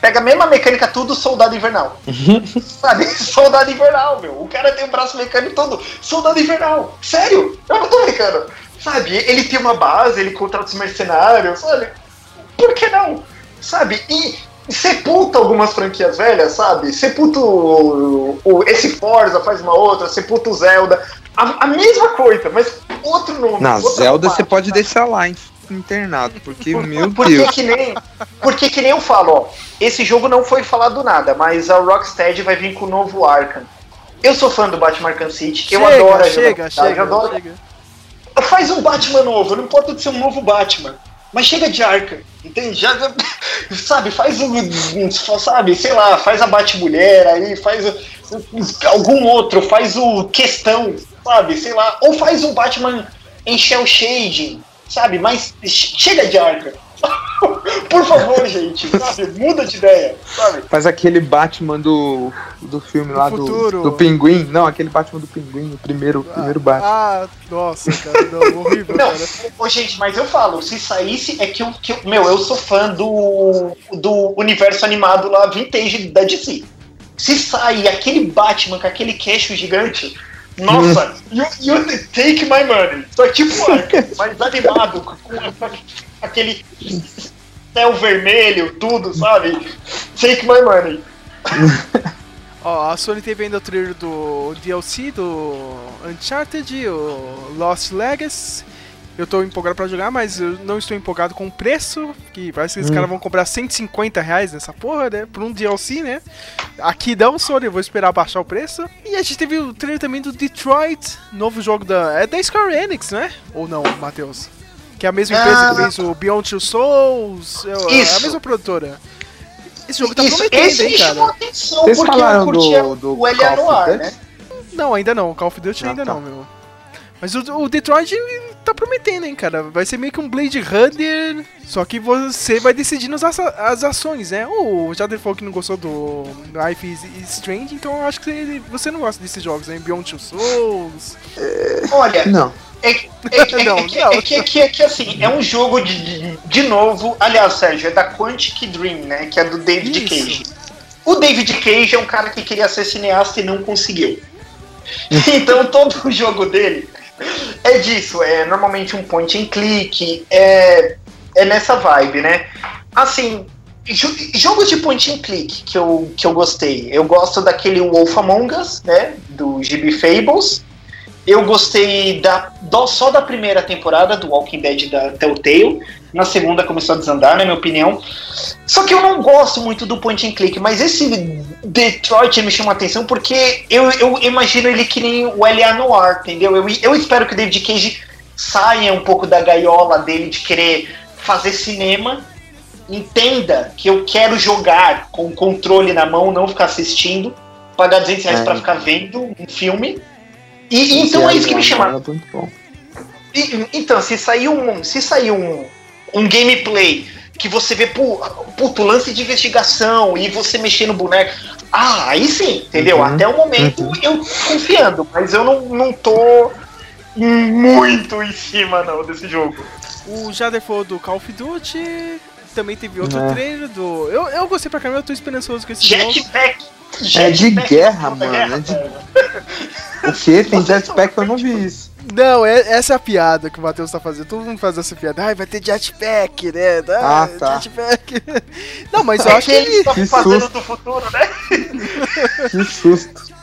pega a mesma mecânica, tudo Soldado Invernal. Sabe? Soldado Invernal, meu. O cara tem o braço mecânico todo. Soldado Invernal. Sério? Eu não tô brincando. Sabe? Ele tem uma base, ele contrata os mercenários, sabe? Por que não? Sabe? E sepulta algumas franquias velhas, sabe? Sepulta o, o- esse Forza, faz uma outra, sepulta o Zelda. A, a mesma coisa, mas outro nome. Na Zelda você parte, pode sabe? deixar lá in- internado, porque, meu Porque Deus. que nem, porque que nem eu falo, ó, esse jogo não foi falado nada, mas a Rocksteady vai vir com o novo Arkham. Eu sou fã do Batman Arkham City, eu chega, adoro a chega, jogabilidade, chega, eu adoro. chega. Faz um Batman novo, não importa de ser um novo Batman. Mas chega de Arkham, entende? Já, já- sabe, faz um, um- sabe, sei lá, faz a Batmulher aí, faz o- algum outro, faz o Questão, sabe, sei lá, ou faz um Batman em Shell Shading, sabe, mas ch- chega de Arkham. Por favor, gente, sabe, muda de ideia, sabe? Faz aquele Batman do, do filme lá do, futuro. do Pinguim. Não, aquele Batman do Pinguim, o primeiro, o primeiro Batman. Ah, nossa, cara, não, horrível, Não, cara. ô, gente, mas eu falo, se saísse, é que eu, que eu- meu, eu sou fã do, do universo animado lá, vintage da DC. Se sair aquele Batman com aquele queixo gigante, nossa, you, you take my money. Só tipo mas animado, com, com aquele céu vermelho, tudo, sabe? Take my money. Ó, a Sony teve ainda o trailer do DLC do Uncharted, o Lost Legacy. Eu tô empolgado pra jogar, mas eu não estou empolgado com o preço, que parece que os Hum. caras vão cobrar 150 reais nessa porra, né? Por um DLC, né? Aqui não, Sony, eu vou esperar baixar o preço. E a gente teve o trailer também do Detroit, novo jogo da. É da Square Enix, né? Ou não, Matheus? Que é a mesma empresa Ah. que fez o Beyond Two Souls, é a Isso. mesma produtora. Esse jogo tá Isso, prometendo, esse hein, cara? atenção, Vocês porque falaram do- do o of Noir, né? Não, ainda não. Call of Duty Ah, ainda tá. não, meu. Mas o, o Detroit tá prometendo, hein, cara. Vai ser meio que um Blade Runner, só que você vai decidindo as, as ações, né? O Jader falou que não gostou do Life is, Strange, então eu acho que você, você não gosta desses jogos, né? Beyond Two Souls. Olha, Não. É, é- é- Não, é que, não. é que- é que- é que, assim, é um jogo de, de, de novo. Aliás, Sérgio, é da Quantic Dream, né? Que é do David Isso. Cage. O David Cage é um cara que queria ser cineasta e não conseguiu. então todo o jogo dele é disso, é normalmente um point and click, é, é nessa vibe, né? Assim, jo- jogos de point and click que eu, que eu gostei. Eu gosto daquele Wolf Among Us, né? Do GB Fables. Eu gostei da, do- só da primeira temporada do Walking Dead da Telltale. Na segunda começou a desandar, na minha opinião. Só que eu não gosto muito do point and click, mas esse Detroit me chama a atenção porque eu, eu imagino ele que nem o L.A. Noir, entendeu? Eu, eu espero que o David Cage saia um pouco da gaiola dele de querer fazer cinema. Entenda que eu quero jogar com o controle na mão, não ficar assistindo. Pagar 200 reais É. pra ficar vendo um filme. E, então é isso que me chama. Bom. E- então, se sair um, se sair um, um gameplay que você vê, puto, lance de investigação e você mexer no boneco. Ah, aí sim, entendeu? Uhum. Até o momento eu confiando, mas eu não, não tô muito em cima não desse jogo. O Jader falou do Call of Duty. Também teve outro É. trailer do. Eu, eu gostei pra caramba, eu tô esperançoso com esse jogo. Jetpack. É de guerra, mano. guerra, É de... O que? Tem jetpack? Eu não vi isso. Não, é, essa é a piada que o Matheus tá fazendo. Todo mundo faz essa piada. Ai, vai ter jetpack, né? Ah, tá. Jetpack. Não, mas eu É acho que eles estão que fazendo susto. do futuro, né? Que susto.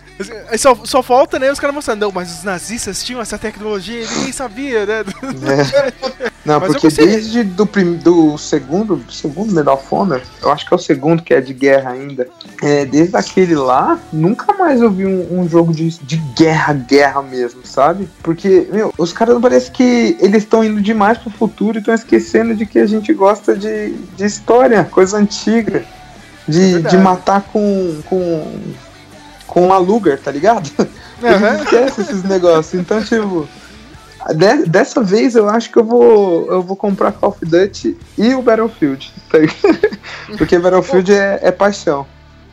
Aí Só, só falta, né, os caras mostrando. Não, mas os nazistas tinham essa tecnologia e ninguém sabia, né? É. Não, Mas porque desde do, prim, do segundo, segundo Medal of Honor, eu acho que é o segundo que é de guerra ainda. É, desde aquele lá, nunca mais eu vi um, um jogo de, de guerra, guerra mesmo, sabe? Porque, meu, os caras parece que eles estão indo demais pro futuro e estão esquecendo de que a gente gosta de, de história, coisa antiga. De, verdade. de matar com. com. Com a Luger, tá ligado? Gente esquece esses negócios. Então, tipo. de- dessa vez eu acho que eu vou. Eu vou comprar Call of Duty e o Battlefield. tá ligado? Porque Battlefield é, é paixão.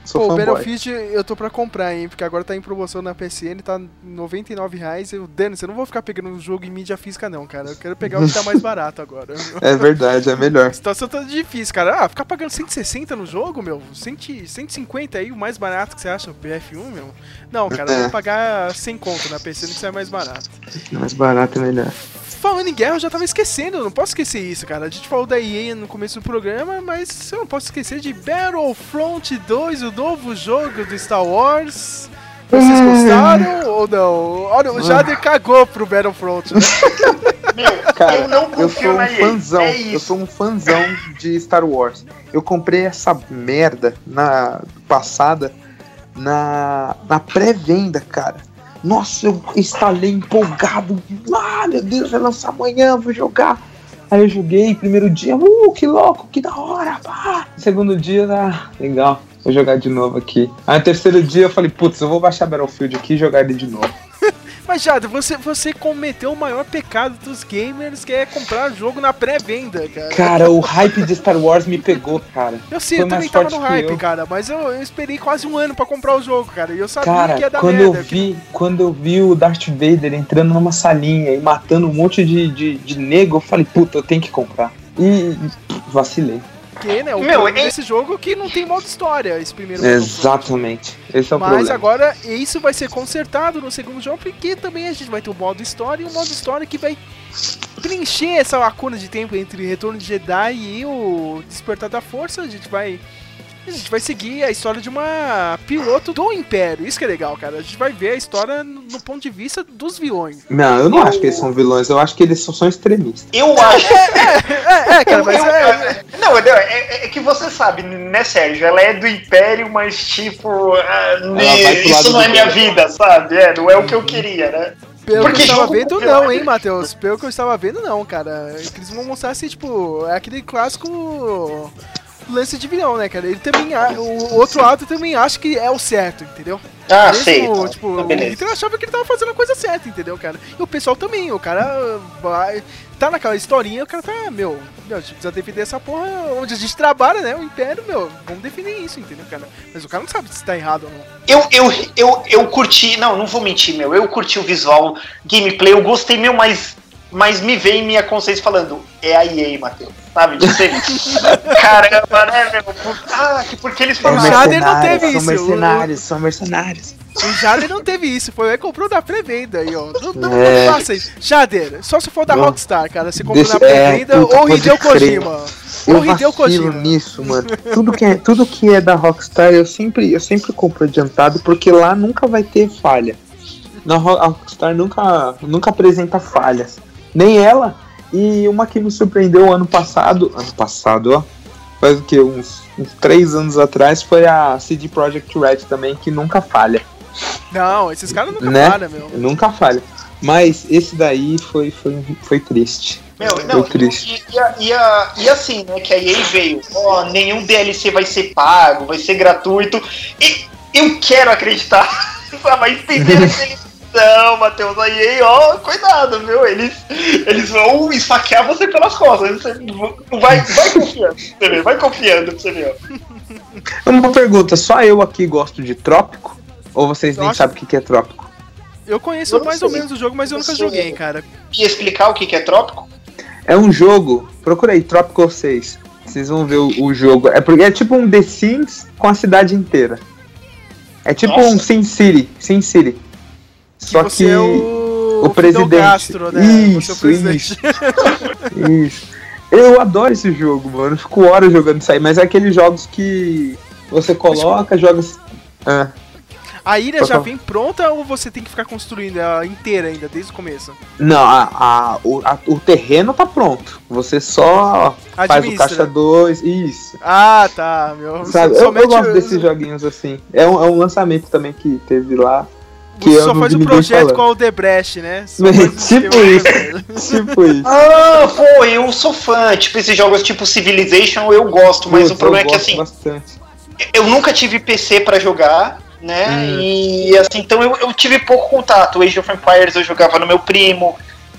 Sou Pô, o. Battlefield eu tô pra comprar, hein? Porque agora tá em promoção na PSN, tá 99 reais. Eu, Dani, você não vou ficar pegando um jogo em mídia física, não, cara. Eu quero pegar o que tá mais barato agora. É verdade, é melhor. A situação tá difícil, cara. Ah, ficar pagando 160 no jogo, meu? 100, 150 aí, o mais barato que você acha, o BF1, meu? Não, cara, eu É. vou pagar 100 conto na PSN que sai mais barato. Mais barato é melhor. Falando em guerra, eu já tava esquecendo, eu não posso esquecer isso, cara. A gente falou da EA no começo do programa, mas eu não posso esquecer de Battlefront 2, o novo jogo do Star Wars. Vocês gostaram ou não? Olha, o Jader cagou pro Battlefront, né? Meu, Cara, eu não eu sou um fãzão. É eu sou um fãzão de Star Wars. Eu comprei essa merda na passada na, na pré-venda, cara. Nossa, eu instalei empolgado. Ah, meu Deus, vai lançar amanhã, vou jogar. Aí eu joguei, primeiro dia, uh, que louco, que da hora, pá. Segundo dia, ah, legal, vou jogar de novo aqui. Aí no terceiro dia eu falei, putz, eu vou baixar Battlefield aqui e jogar ele de novo. Mas, Jader, você, você cometeu o maior pecado dos gamers, que é comprar jogo na pré-venda, cara. Cara, o hype de Star Wars me pegou, cara. Eu sei, Foi eu também tava no que hype, eu. cara, mas eu, eu esperei quase um ano pra comprar o jogo, cara, e eu sabia que ia Cara, dar quando merda. eu vi, quando eu vi o Darth Vader entrando numa salinha e matando um monte de, de, de nego, eu falei, puta, eu tenho que comprar. E vacilei. Porque, né, o Meu, problema é- desse jogo é que não tem modo história, esse primeiro. Exatamente. Esse é o Mas problema. agora isso vai ser consertado no segundo jogo, porque também a gente vai ter o modo história e um modo história que vai preencher essa lacuna de tempo entre Retorno de Jedi e o Despertar da Força. A gente vai. A gente vai seguir a história de uma piloto do Império. Isso que é legal, cara. A gente vai ver a história no ponto de vista dos vilões. Não, eu não acho que eles são vilões, eu acho que eles só são extremistas. Eu acho. É, é, cara, Eu- mas eu- é, Não, não, é, é que você sabe, né, Sérgio? Ela é do Império, mas tipo. ah, pro isso não é minha vida, sabe? É, não é o que eu queria, né? Pelo Porque que eu estava vendo, não, hein, Matheus? Pelo que eu estava vendo, não, cara. Eles vão mostrar assim, tipo, é aquele clássico lance de vilão, né, cara? Ele também. a- O outro lado também acha que é o certo, entendeu? Ah, Mesmo, sei. então, Tipo, então o. Hitler achava que ele tava fazendo a coisa certa, entendeu, cara? E o pessoal também, o cara vai. Tá naquela historinha, o cara tá, meu, meu, a gente precisa defender essa porra onde a gente trabalha, né? O Império, meu, vamos defender isso, entendeu, cara? Mas o cara não sabe se tá errado ou não. Eu, eu, eu, eu curti, não, não vou mentir, meu. Eu curti o visual, gameplay, eu gostei, meu, mas, mas me vem minha consciência falando, é a EA, Matheus. Sabe? De ser, caramba, né, meu? Ah, que porque eles O falaram. Jader não teve são isso. mercenários, são mercenários. O Jader não teve isso, foi ele comprou da pré-venda aí, ó. Não, não, É. não faça isso. Jader, só se for da Não. Rockstar, cara. Você comprou Deixa- na pré-venda é, ou Hideo. Kojima. Eu Ou Hideo vacilo Kojima. nisso, mano. Tudo que, é, tudo que é da Rockstar, eu sempre, eu sempre compro adiantado, porque lá nunca vai ter falha. Na a Rockstar nunca, nunca apresenta falhas. Nem ela. E uma que me surpreendeu ano passado. Ano passado, ó. Faz o que? Uns, uns três anos atrás foi a CD Projekt Red também, que nunca falha. Não, esses caras nunca Né? falham, meu. Nunca falha. Mas esse daí foi, foi, foi triste. Meu, foi não, triste. e, e, a- e, a- e assim, né, que a EA veio, ó, nenhum DLC vai ser pago, vai ser gratuito. E eu quero acreditar, sabe? Mas que eles Não, Matheus, a EA, ó, cuidado, viu? Eles, eles vão esfaquear você pelas costas. Você vai, vai confiando, você vê, vai confiando pra você ver. ó. Uma pergunta, só eu aqui gosto de trópico? Ou vocês nem sabem o que que é trópico? Eu conheço Eu mais ou sei. menos o jogo, mas eu Eu nunca sei. joguei, cara. E explicar o que que é trópico? É um jogo, procura aí, Tropical 6. Vocês vão ver o, o jogo. É porque é tipo um The Sims com a cidade inteira. É tipo Nossa. um Sin City, Sin City. Só que, é o, o presidente. Castro, né? é o Isso, presidente. Isso. Eu adoro esse jogo, mano. Eu fico horas jogando isso aí, mas é aqueles jogos que você coloca, joga. Ah, A ilha já vem pronta ou você tem que ficar construindo ela inteira ainda, desde o começo? não, a, a- o, a- o terreno tá pronto. Você só faz o Administra. caixa 2. Isso. Ah, tá, meu. Sabe, eu, eu gosto desses joguinhos assim. É um, é um lançamento também que teve lá. Que Você só não faz o projeto falando. com o Debrecht, né? Tipo isso. tipo isso. Ah, pô, eu sou fã. Tipo, esses jogos tipo Civilization eu gosto, mas Putz, o problema é que gosto assim, Bastante. eu nunca tive PC pra jogar, né? Hum. E assim, então eu, eu tive pouco contato. O Age of Empires eu jogava no meu primo,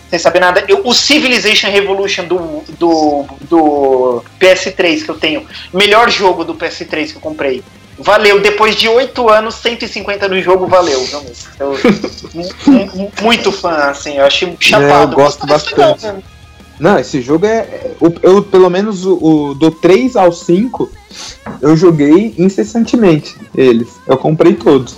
sem saber nada. Eu, o Civilization Revolution do, do, do PS3 que eu tenho, melhor jogo do PS3 que eu comprei. Valeu, depois de 8 anos, 150 no jogo, valeu. meu? Eu, mu- mu- muito fã, assim, eu achei chapado. É, eu gosto bastante. legal? Não, esse jogo é. é- o- Eu, pelo menos o, o do 3 ao 5, eu joguei incessantemente eles. Eu comprei todos.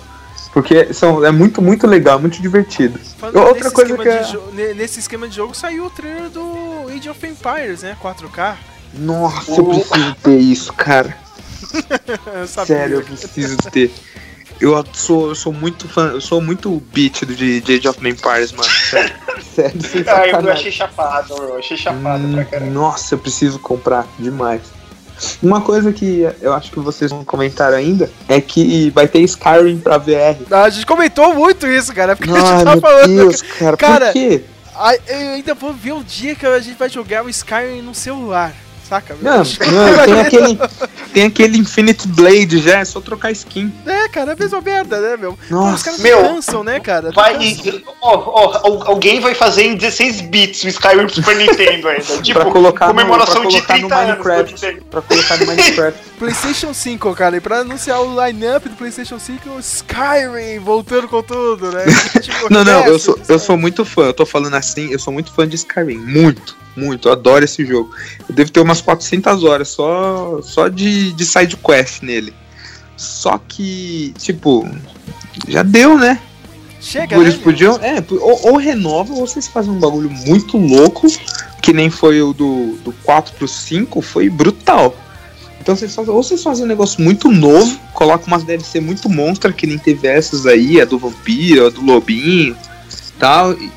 Porque são, é muito, muito legal, muito divertido. Falando Outra nesse coisa esquema que é. Nesse esquema de jogo saiu o trailer do Age of Empires, né? 4K. Nossa, eu preciso ter isso, cara. Eu sabia. Sério, eu preciso ter. Eu sou, eu sou muito fã, eu sou muito beat do de, de Age of Empires, mano. Sério, sério sem Ah, eu achei chapado, eu achei chapado Hum, pra caramba. Nossa, eu preciso comprar demais. Uma coisa que eu acho que vocês vão comentar ainda é que vai ter Skyrim pra VR. Ah, A gente comentou muito isso, cara. Porque a Ai, gente tá meu falando. Deus, cara, Cara, por quê? Eu ainda vou ver o dia que a gente vai jogar o Skyrim no celular. Saca? Não, não, tem aquele, tem aquele Infinite Blade já, é só trocar skin. É, cara, é a mesma merda, né, meu? Nossa. Os caras Meu, cansam, né, cara? Vai, ó, ó, alguém vai fazer em 16 bits o Skyrim pro Super Nintendo ainda. Tipo, pra colocar, comemoração no, pra de colocar 30 no anos. Minecraft. Pra colocar no Minecraft. PlayStation 5, cara, e pra anunciar o line-up do PlayStation 5, o Skyrim voltando com tudo, né? Tipo, Não, não, eu sou, eu sou muito fã, eu tô falando assim, eu sou muito fã de Skyrim, muito, muito, eu adoro esse jogo. Eu devo ter umas 400 horas só, só de, de side quest nele. Só que, tipo, já deu, né? Chega, Por né, isso meu? podiam, é, ou, ou renova ou vocês fazem um bagulho muito louco, que nem foi o do, do 4 pro 5, foi brutal. Então vocês fazem, ou vocês fazem um negócio muito novo, colocam umas DLC muito monstra, que nem teve essas aí, a do vampiro, a do lobinho, tal. e-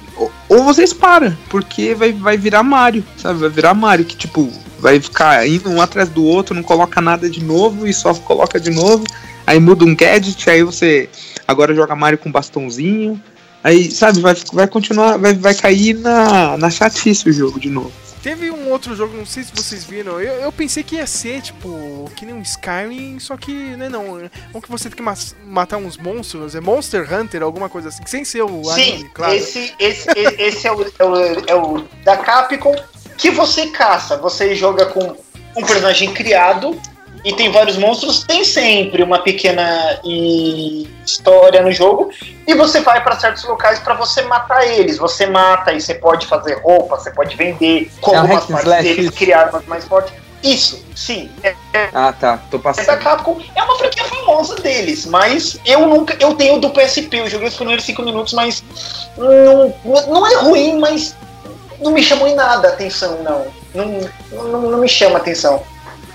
ou, vocês param, porque vai, vai virar Mario, sabe? Vai virar Mario, que tipo, vai ficar indo um atrás do outro, não coloca nada de novo e só coloca de novo. Aí muda um gadget, aí você agora joga Mario com bastãozinho. Aí, sabe, vai, vai continuar, vai, vai cair na, na chatice o jogo de novo. Teve um outro jogo, não sei se vocês viram, eu, eu pensei que ia ser, tipo, que nem um Skyrim, só que, né, não, é um que você tem que mas- matar uns monstros, é Monster Hunter, alguma coisa assim, sem ser o Sim, anime, claro. esse, esse, esse é, o, é, o, é o da Capcom que você caça. Você joga com um personagem criado e tem vários monstros. Tem sempre uma pequena história no jogo e você vai para certos locais para você matar eles. Você mata e você pode fazer roupa, você pode vender com É um algumas and partes slash, deles, criar armas mais fortes. Isso, sim. É, é, Ah, tá, tô é da passando. Capcom é uma franquia famosa deles, mas eu nunca. Eu tenho do PSP, eu joguei os primeiros 5 minutos, mas não, não é ruim, mas não me chamou em nada a atenção, não. Não, não, não me chama atenção.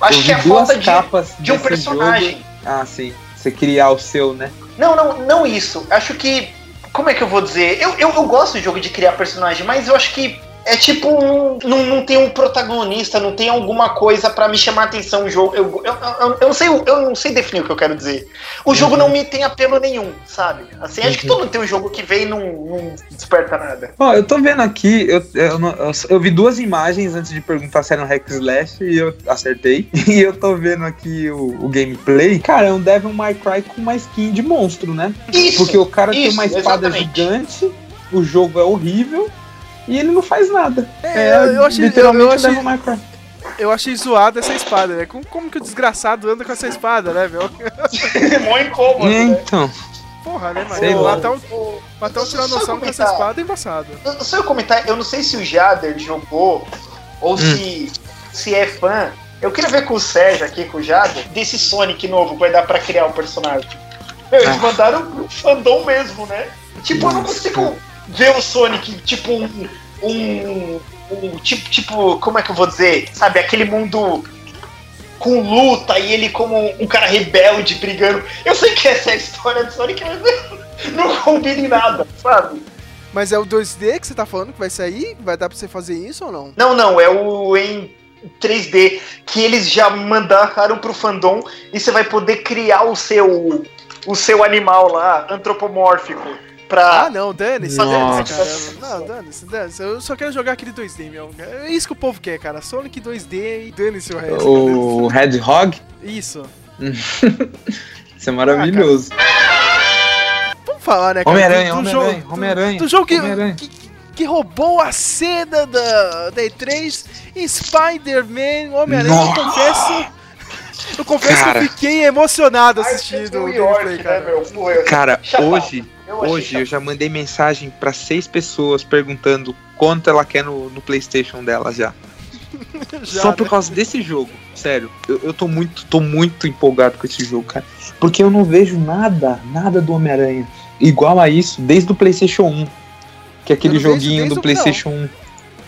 Acho que é duas falta de, de um personagem. jogo. Ah, sim. Você criar o seu, né? Não, não, não isso. Acho que. Como é que eu vou dizer? Eu, eu, eu gosto de jogo de criar personagem, mas eu acho que é tipo, um- não, não tem um protagonista, não tem alguma coisa pra me chamar a atenção o jogo. Eu, eu, eu, eu não sei, eu não sei definir o que eu quero dizer. O jogo não me tem apelo nenhum, sabe? Assim, acho que todo mundo tem um jogo que vem e não, não desperta nada. Ó, eu tô vendo aqui, eu, eu, eu, eu vi duas imagens antes de perguntar se era um hack slash e eu acertei. E eu tô vendo aqui o, o gameplay. Cara, é um Devil May Cry com uma skin de monstro, né? Isso, Porque o cara tem isso, uma espada exatamente. gigante, o jogo é horrível e ele não faz nada. É, eu- eu achei- literalmente eu o achei-. Eu achei zoada essa espada, né? Como, como que o desgraçado anda com essa espada, né, meu? Mó incômodo, né? Então, Porra, né, mano? Sei lá. Matar um, matar um tiranossauro com essa espada é embaçado. Eu- Só eu comentar, eu não sei se o Jader jogou ou se, se é fã. Eu queria ver com o Sérgio aqui, com o Jader, desse Sonic novo que vai dar pra criar o personagem. Meu, eles Ah. mandaram pro fandom mesmo, né? Tipo, eu não consigo ver o Sonic, tipo, um. um, um tipo, tipo, como é que eu vou dizer? Sabe, aquele mundo com luta e ele como um cara rebelde brigando. Eu sei que essa é a história do Sonic, mas não combina em nada, sabe? Mas é o 2D que você tá falando que vai sair? Vai dar pra você fazer isso ou não? Não, não, é o em 3D que eles já mandaram pro fandom e você vai poder criar o seu o seu animal lá, antropomórfico, pra Ah, não, dane-se, cara. Não, dane-se, dane-se. Eu só quero jogar aquele 2D, meu. É isso que o povo quer, cara. Sonic 2D e dane-se o resto. o Hedgehog, Isso. isso é maravilhoso. Vamos falar, né, cara? Homem-Aranha, Homem-Aranha, jogo, Homem-Aranha, do jogo que, que, que roubou a cena da, da E3, Spider-Man, Homem-Aranha, eu confesso. Eu confesso Cara. que eu fiquei emocionado assistindo o gameplay, né, cara. eu- Cara, hoje, Eu hoje eu já mandei mensagem pra seis pessoas perguntando quanto ela quer no, no PlayStation dela já. Já, Só né? por causa desse jogo, sério. Eu, eu tô muito, tô muito empolgado com esse jogo, cara. Porque eu não vejo nada, nada do Homem-Aranha igual a isso desde o PlayStation 1. Que é aquele não joguinho do PlayStation 1.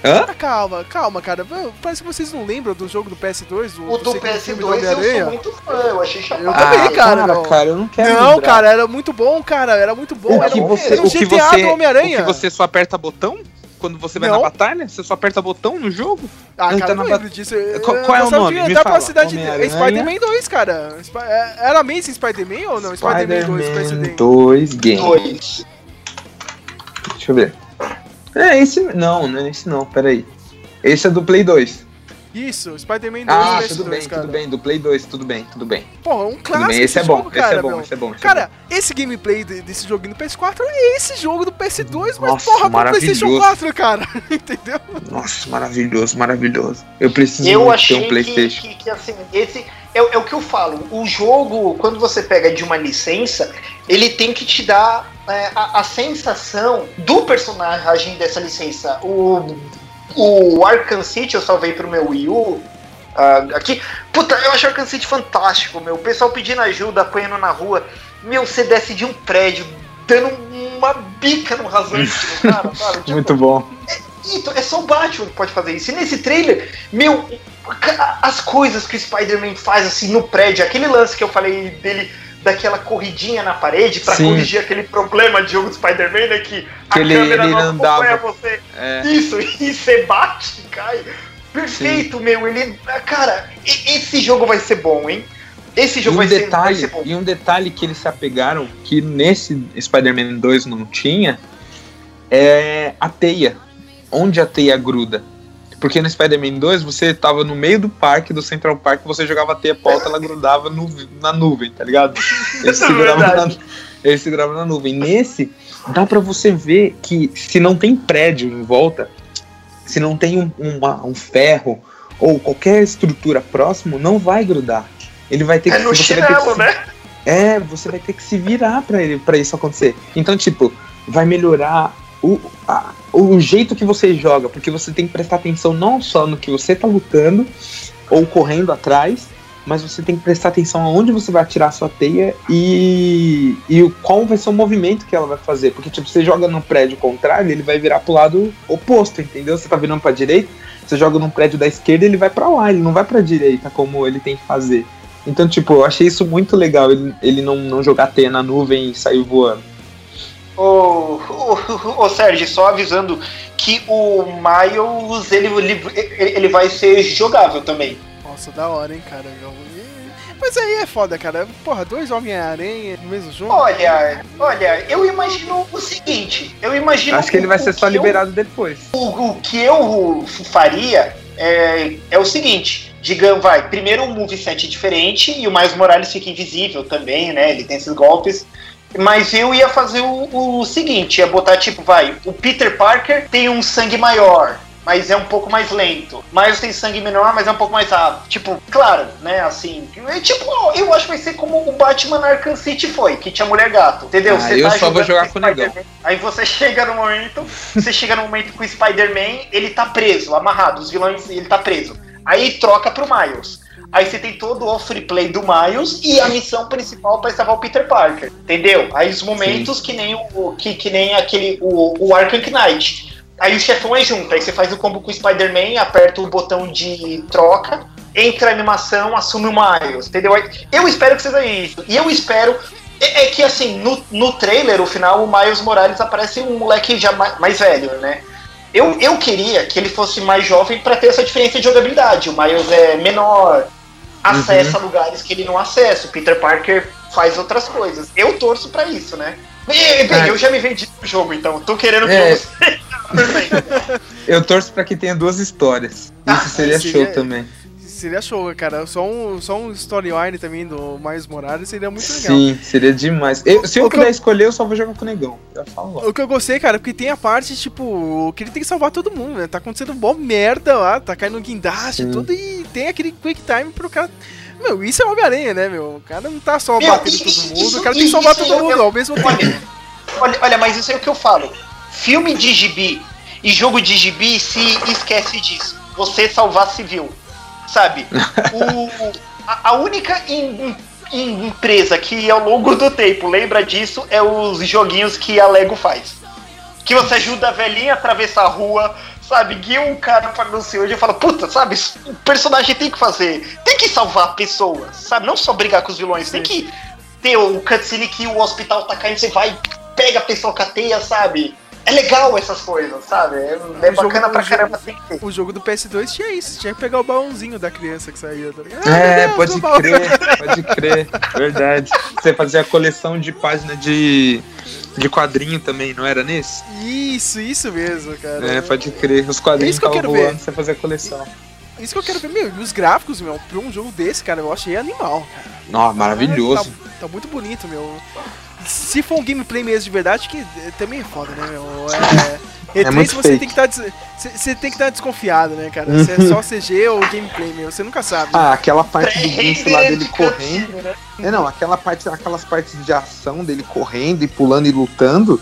Hã? Ah, calma, calma, cara. Parece que vocês não lembram do jogo do PS2, do, O do segundo filme do PS2 eu sou muito fã, eu achei chapado. Eu também, ah, cara, Para, não. cara, eu não quero Não, lembrar. cara, era muito bom, cara. Era muito bom. O era que um- você, era um o que GTA você, do Homem-Aranha. o que você só aperta botão quando você vai Não. na batalha? Você só aperta botão no jogo? Ah, cara, tá não na lembro disso. Qual- qual é o nome? Me fala. cidade. É. Spider-Man 2, cara. Sp- Era Amazing Spider-Man ou não? Spider-Man 2, Spider-Man PSD. 2 Games. Dois. Deixa eu ver. É, esse. Não, não é esse não, peraí. Esse é do Play 2. Isso, Spider-Man 2 Ah, PS2, tudo bem, cara. tudo bem, do Play 2, tudo bem, tudo bem. Porra, um clássico bem, esse é bom, jogo, esse cara, é bom, meu. esse é bom. esse é Cara, esse gameplay de- desse joguinho do PS4 é esse jogo do PS2, mas Nossa, porra, pro PlayStation maravilhoso. 4, cara. Entendeu? bom. Nossa, maravilhoso, maravilhoso. Eu preciso Eu muito ter achei um que, Playstation. que, que, assim, esse é, é o que eu falo. O jogo, quando você pega de uma licença, ele tem que te dar é, a, a sensação do personagem dessa licença. O, o Arkham City eu salvei pro meu Wii U. ah, aqui, puta, eu acho o Arkham City fantástico, meu. O pessoal pedindo ajuda, apanhando na rua. Meu, você desce de um prédio, dando uma bica no rasante no cara, sabe? Tipo, Muito bom. então, é só o Batman que pode fazer isso. E nesse trailer, meu, as coisas que o Spider-Man faz assim no prédio, aquele lance que eu falei dele, daquela corridinha na parede pra Sim. corrigir aquele problema de jogo do Spider-Man, né? Que, a Que ele- câmera ele não andava. acompanha você. É. Isso, e você bate, cai. Perfeito, meu. Ele. Cara, esse jogo vai ser bom, hein? Esse jogo um, vai, ser, vai detalhe, ser bom. e um detalhe que eles se apegaram, que nesse Spider-Man 2 não tinha, é a teia. Onde a teia gruda. Porque no Spider-Man 2 você tava no meio do parque, do Central Park, você jogava a teia pra alta, ela grudava no- na nuvem, tá ligado? Ele segurava, na, Verdade. ele segurava na nuvem. Nesse, dá pra você ver que se não tem prédio em volta, se não tem um, uma- um ferro ou qualquer estrutura próximo, não vai grudar. Ele vai ter É que no você vai ter que chinelo, se- né? é, você vai ter que se virar para isso acontecer. Então, tipo, vai melhorar o, a- o jeito que você joga, porque você tem que prestar atenção não só no que você tá lutando ou correndo atrás, mas você tem que prestar atenção aonde você vai atirar a sua teia e, e qual vai ser o movimento que ela vai fazer. Porque, tipo, você joga no prédio contrário, ele vai virar pro lado oposto, entendeu? Você tá virando pra direita, você joga num prédio da esquerda, ele vai pra lá, ele não vai pra direita, como ele tem que fazer. Então, tipo, eu achei isso muito legal, ele, ele não, não jogar teia na nuvem e sair voando. Ô, ô, ô, Sérgio, só avisando que o Miles ele, ele, ele vai ser jogável também. Nossa, da hora, hein, cara. meu. Mas aí é foda, cara. Porra, dois Homem-Aranha no mesmo jogo? Olha, olha, eu imagino o seguinte, eu imagino Acho que ele vai o- ser o só que eu- liberado depois. O, o que eu faria é, é o seguinte, digamos, vai, primeiro um moveset diferente e o Miles Morales fica invisível também, né? Ele tem esses golpes. Mas eu ia fazer o, o seguinte, ia botar tipo, vai, o Peter Parker tem um sangue maior, mas é um pouco mais lento. Miles tem sangue menor, mas é um pouco mais rápido. Tipo, claro, né, assim, é tipo, eu acho que vai ser como o Batman Arkham City foi, que tinha Mulher Gato, entendeu? Ah, eu só vou jogar com o negão. Aí você chega no momento, você chega no momento com o Spider-Man, ele tá preso, amarrado, os vilões, ele tá preso. Aí troca pro Miles. Aí você tem todo o free play do Miles e a missão principal pra salvar o Peter Parker, entendeu? Aí os momentos que nem o que, que nem aquele o, o Arkham Knight. Aí o chefão é junto, aí você faz o combo com o Spider-Man, aperta o botão de troca, entra a animação, assume o Miles, entendeu? Eu espero que seja isso. E eu espero é, é que assim, no, no trailer, o final, o Miles Morales aparece um moleque já mais, mais velho, né? Eu, eu queria que ele fosse mais jovem pra ter essa diferença de jogabilidade. O Miles é menor, acessa lugares que ele não acessa. O Peter Parker faz outras coisas. Eu torço pra isso, né? E, bem, É. eu já me vendi pro jogo, então tô querendo que É. você. Perfeito. Eu torço pra que tenha duas histórias. Isso seria seria- show também. Seria show, cara. Só um, só um storyline também do Miles Morales seria muito legal. Sim, seria demais. Eu- se eu O que puder eu- escolher, eu só vou jogar com o negão. Já falo. O que eu gostei, cara, porque tem a parte, tipo, que ele tem que salvar todo mundo, né? Tá acontecendo mó merda lá, tá caindo guindaste e Sim. tudo, e tem aquele quick time pro cara. Meu, isso é Homem-Aranha, né, meu? O cara não tá só Meu, batendo isso- todo mundo, isso- o cara tem que salvar todo mundo eu- ao mesmo tempo. Olha, olha, olha, mas isso é o que eu falo. Filme de gibi e jogo de gibi se esquece disso. Você salvar civil. Sabe? O, a, a única em- em- empresa que ao longo do tempo lembra disso é os joguinhos que a Lego faz. Que você ajuda a velhinha a atravessar a rua, sabe? Guia um cara pra não sei onde e fala, puta, sabe? O personagem tem que fazer. Tem que salvar pessoas, sabe? Não só brigar com os vilões. Tem que ter o cutscene que o hospital tá caindo, você vai, pega a pessoa com a teia, sabe? É legal essas coisas, sabe? É, é O jogo- bacana pra jogo- caramba, tem que ter. O jogo do PS2 tinha isso, tinha que pegar o baúzinho da criança que saía, tá ligado? É, Ah, meu Deus, pode crer, pode crer. Verdade. Você fazia a coleção de página de, de quadrinho também, não era nesse? Isso, isso mesmo, cara. É, pode crer. Os É quadrinhos isso que estavam quero ver. voando, você fazia a coleção. Isso que eu quero ver, meu, e os gráficos, meu, pra um jogo desse, cara, eu achei animal, cara. Nossa, maravilhoso. Tá, tá muito bonito, meu. Se for um gameplay mesmo de verdade, que eh, também é foda, né, meu? É, É E3 muito você fake. tem que estar você tem que estar desconfiado, né, cara? Se é só CG ou gameplay, meu, você nunca sabe. Ah, aquela parte do Vince lá dele de correndo. né? É, não, aquela parte, aquelas partes de ação dele correndo e pulando e lutando,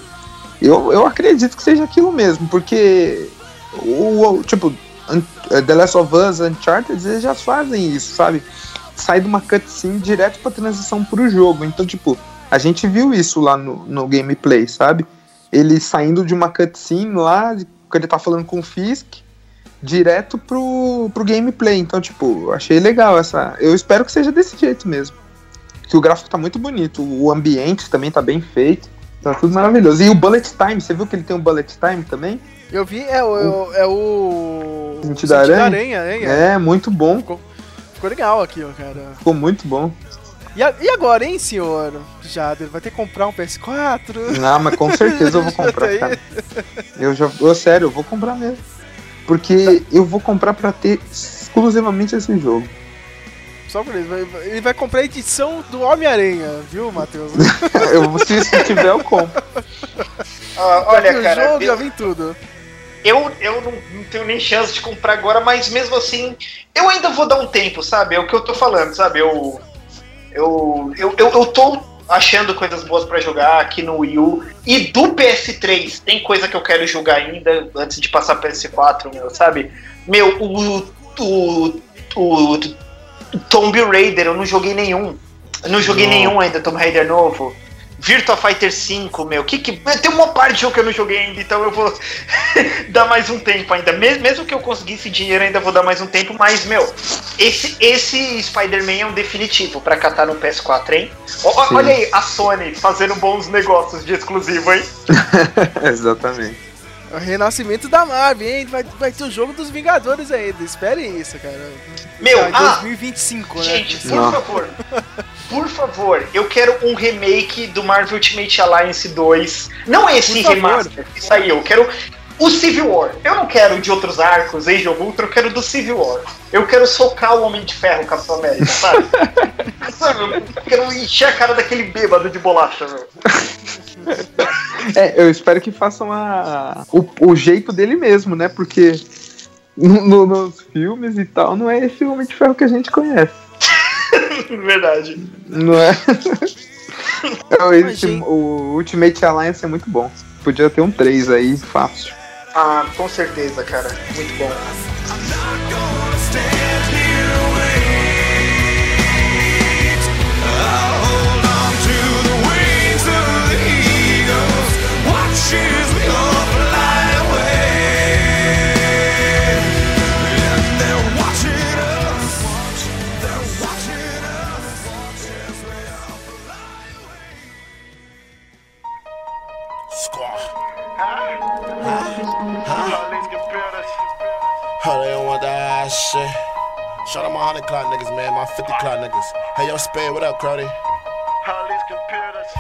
eu, eu acredito que seja aquilo mesmo, porque o, o- tipo, Un- The Last of Us, Uncharted, eles já fazem isso, sabe? Sai de uma cutscene direto pra transição pro jogo. Então, tipo, a gente viu isso lá no, no gameplay, sabe? Ele saindo de uma cutscene lá, que ele tá falando com o Fisk, direto pro, pro gameplay. Então, tipo, achei legal essa. Eu espero que seja desse jeito mesmo. Que o gráfico tá muito bonito, o ambiente também tá bem feito. Tá tudo maravilhoso. E o bullet time, você viu que ele tem um bullet time também? Eu vi, é o. É o. Sentido da aranha? aranha, né? É, muito bom. Ficou legal aqui, ó, cara. Ficou muito bom. E, a- e agora, hein, senhor? Jader, vai ter que comprar um PS4? Ah, mas com certeza eu vou Já tá comprar, cara. Eu já. Eu, sério, eu vou comprar mesmo. Porque eu vou comprar pra ter exclusivamente esse jogo. Só por isso. Ele vai comprar a edição do Homem-Aranha, viu, Matheus? eu, se, se tiver, eu compro. Ah, Já olha, o cara, jogo, eu- já vem tudo. Eu, eu não, não tenho nem chance de comprar agora, mas mesmo assim, eu ainda vou dar um tempo, sabe? É o que eu tô falando, sabe? Eu. Eu, eu, eu, eu tô achando coisas boas pra jogar aqui no Wii U. E do PS3, tem coisa que eu quero jogar ainda antes de passar PS4, meu, sabe? Meu, o. O. O. o Tomb Raider, eu não joguei nenhum. Eu não joguei Não. nenhum ainda, Tomb Raider novo. Virtua Fighter 5, meu, que que. Tem uma parte de jogo que eu não joguei ainda, então eu vou dar mais um tempo ainda. Mesmo, mesmo que eu conseguisse dinheiro, ainda vou dar mais um tempo, mas, meu, esse, esse Spider-Man é um definitivo pra catar no PS4, hein? O- olha aí, a Sony fazendo bons negócios de exclusivo, hein? Exatamente. O renascimento da Marvel, hein? Vai, vai ter o jogo dos Vingadores ainda. Esperem isso, cara. Meu, ah, 2025, né? Gente, por Não. favor. Por favor, eu quero um remake do Marvel Ultimate Alliance 2. Não esse remaster que saiu, eu quero o Civil War. Eu não quero de outros arcos, Age of Ultron, eu quero do Civil War. Eu quero socar o Homem de Ferro, Capitão América, sabe? Sabe, eu quero encher a cara daquele bêbado de bolacha, meu. É, eu espero que façam a, o, o jeito dele mesmo, né? Porque no- no- nos filmes e tal, não é esse Homem de Ferro que a gente conhece. Verdade. Não é? Esse- o Ultimate Alliance é muito bom. Podia ter um 3 aí, fácil. Ah, com certeza, cara. Muito bom. Shout out my 100 clock niggas, man. My 50 clock niggas. Hey, yo, Spade, what up, Crowdy?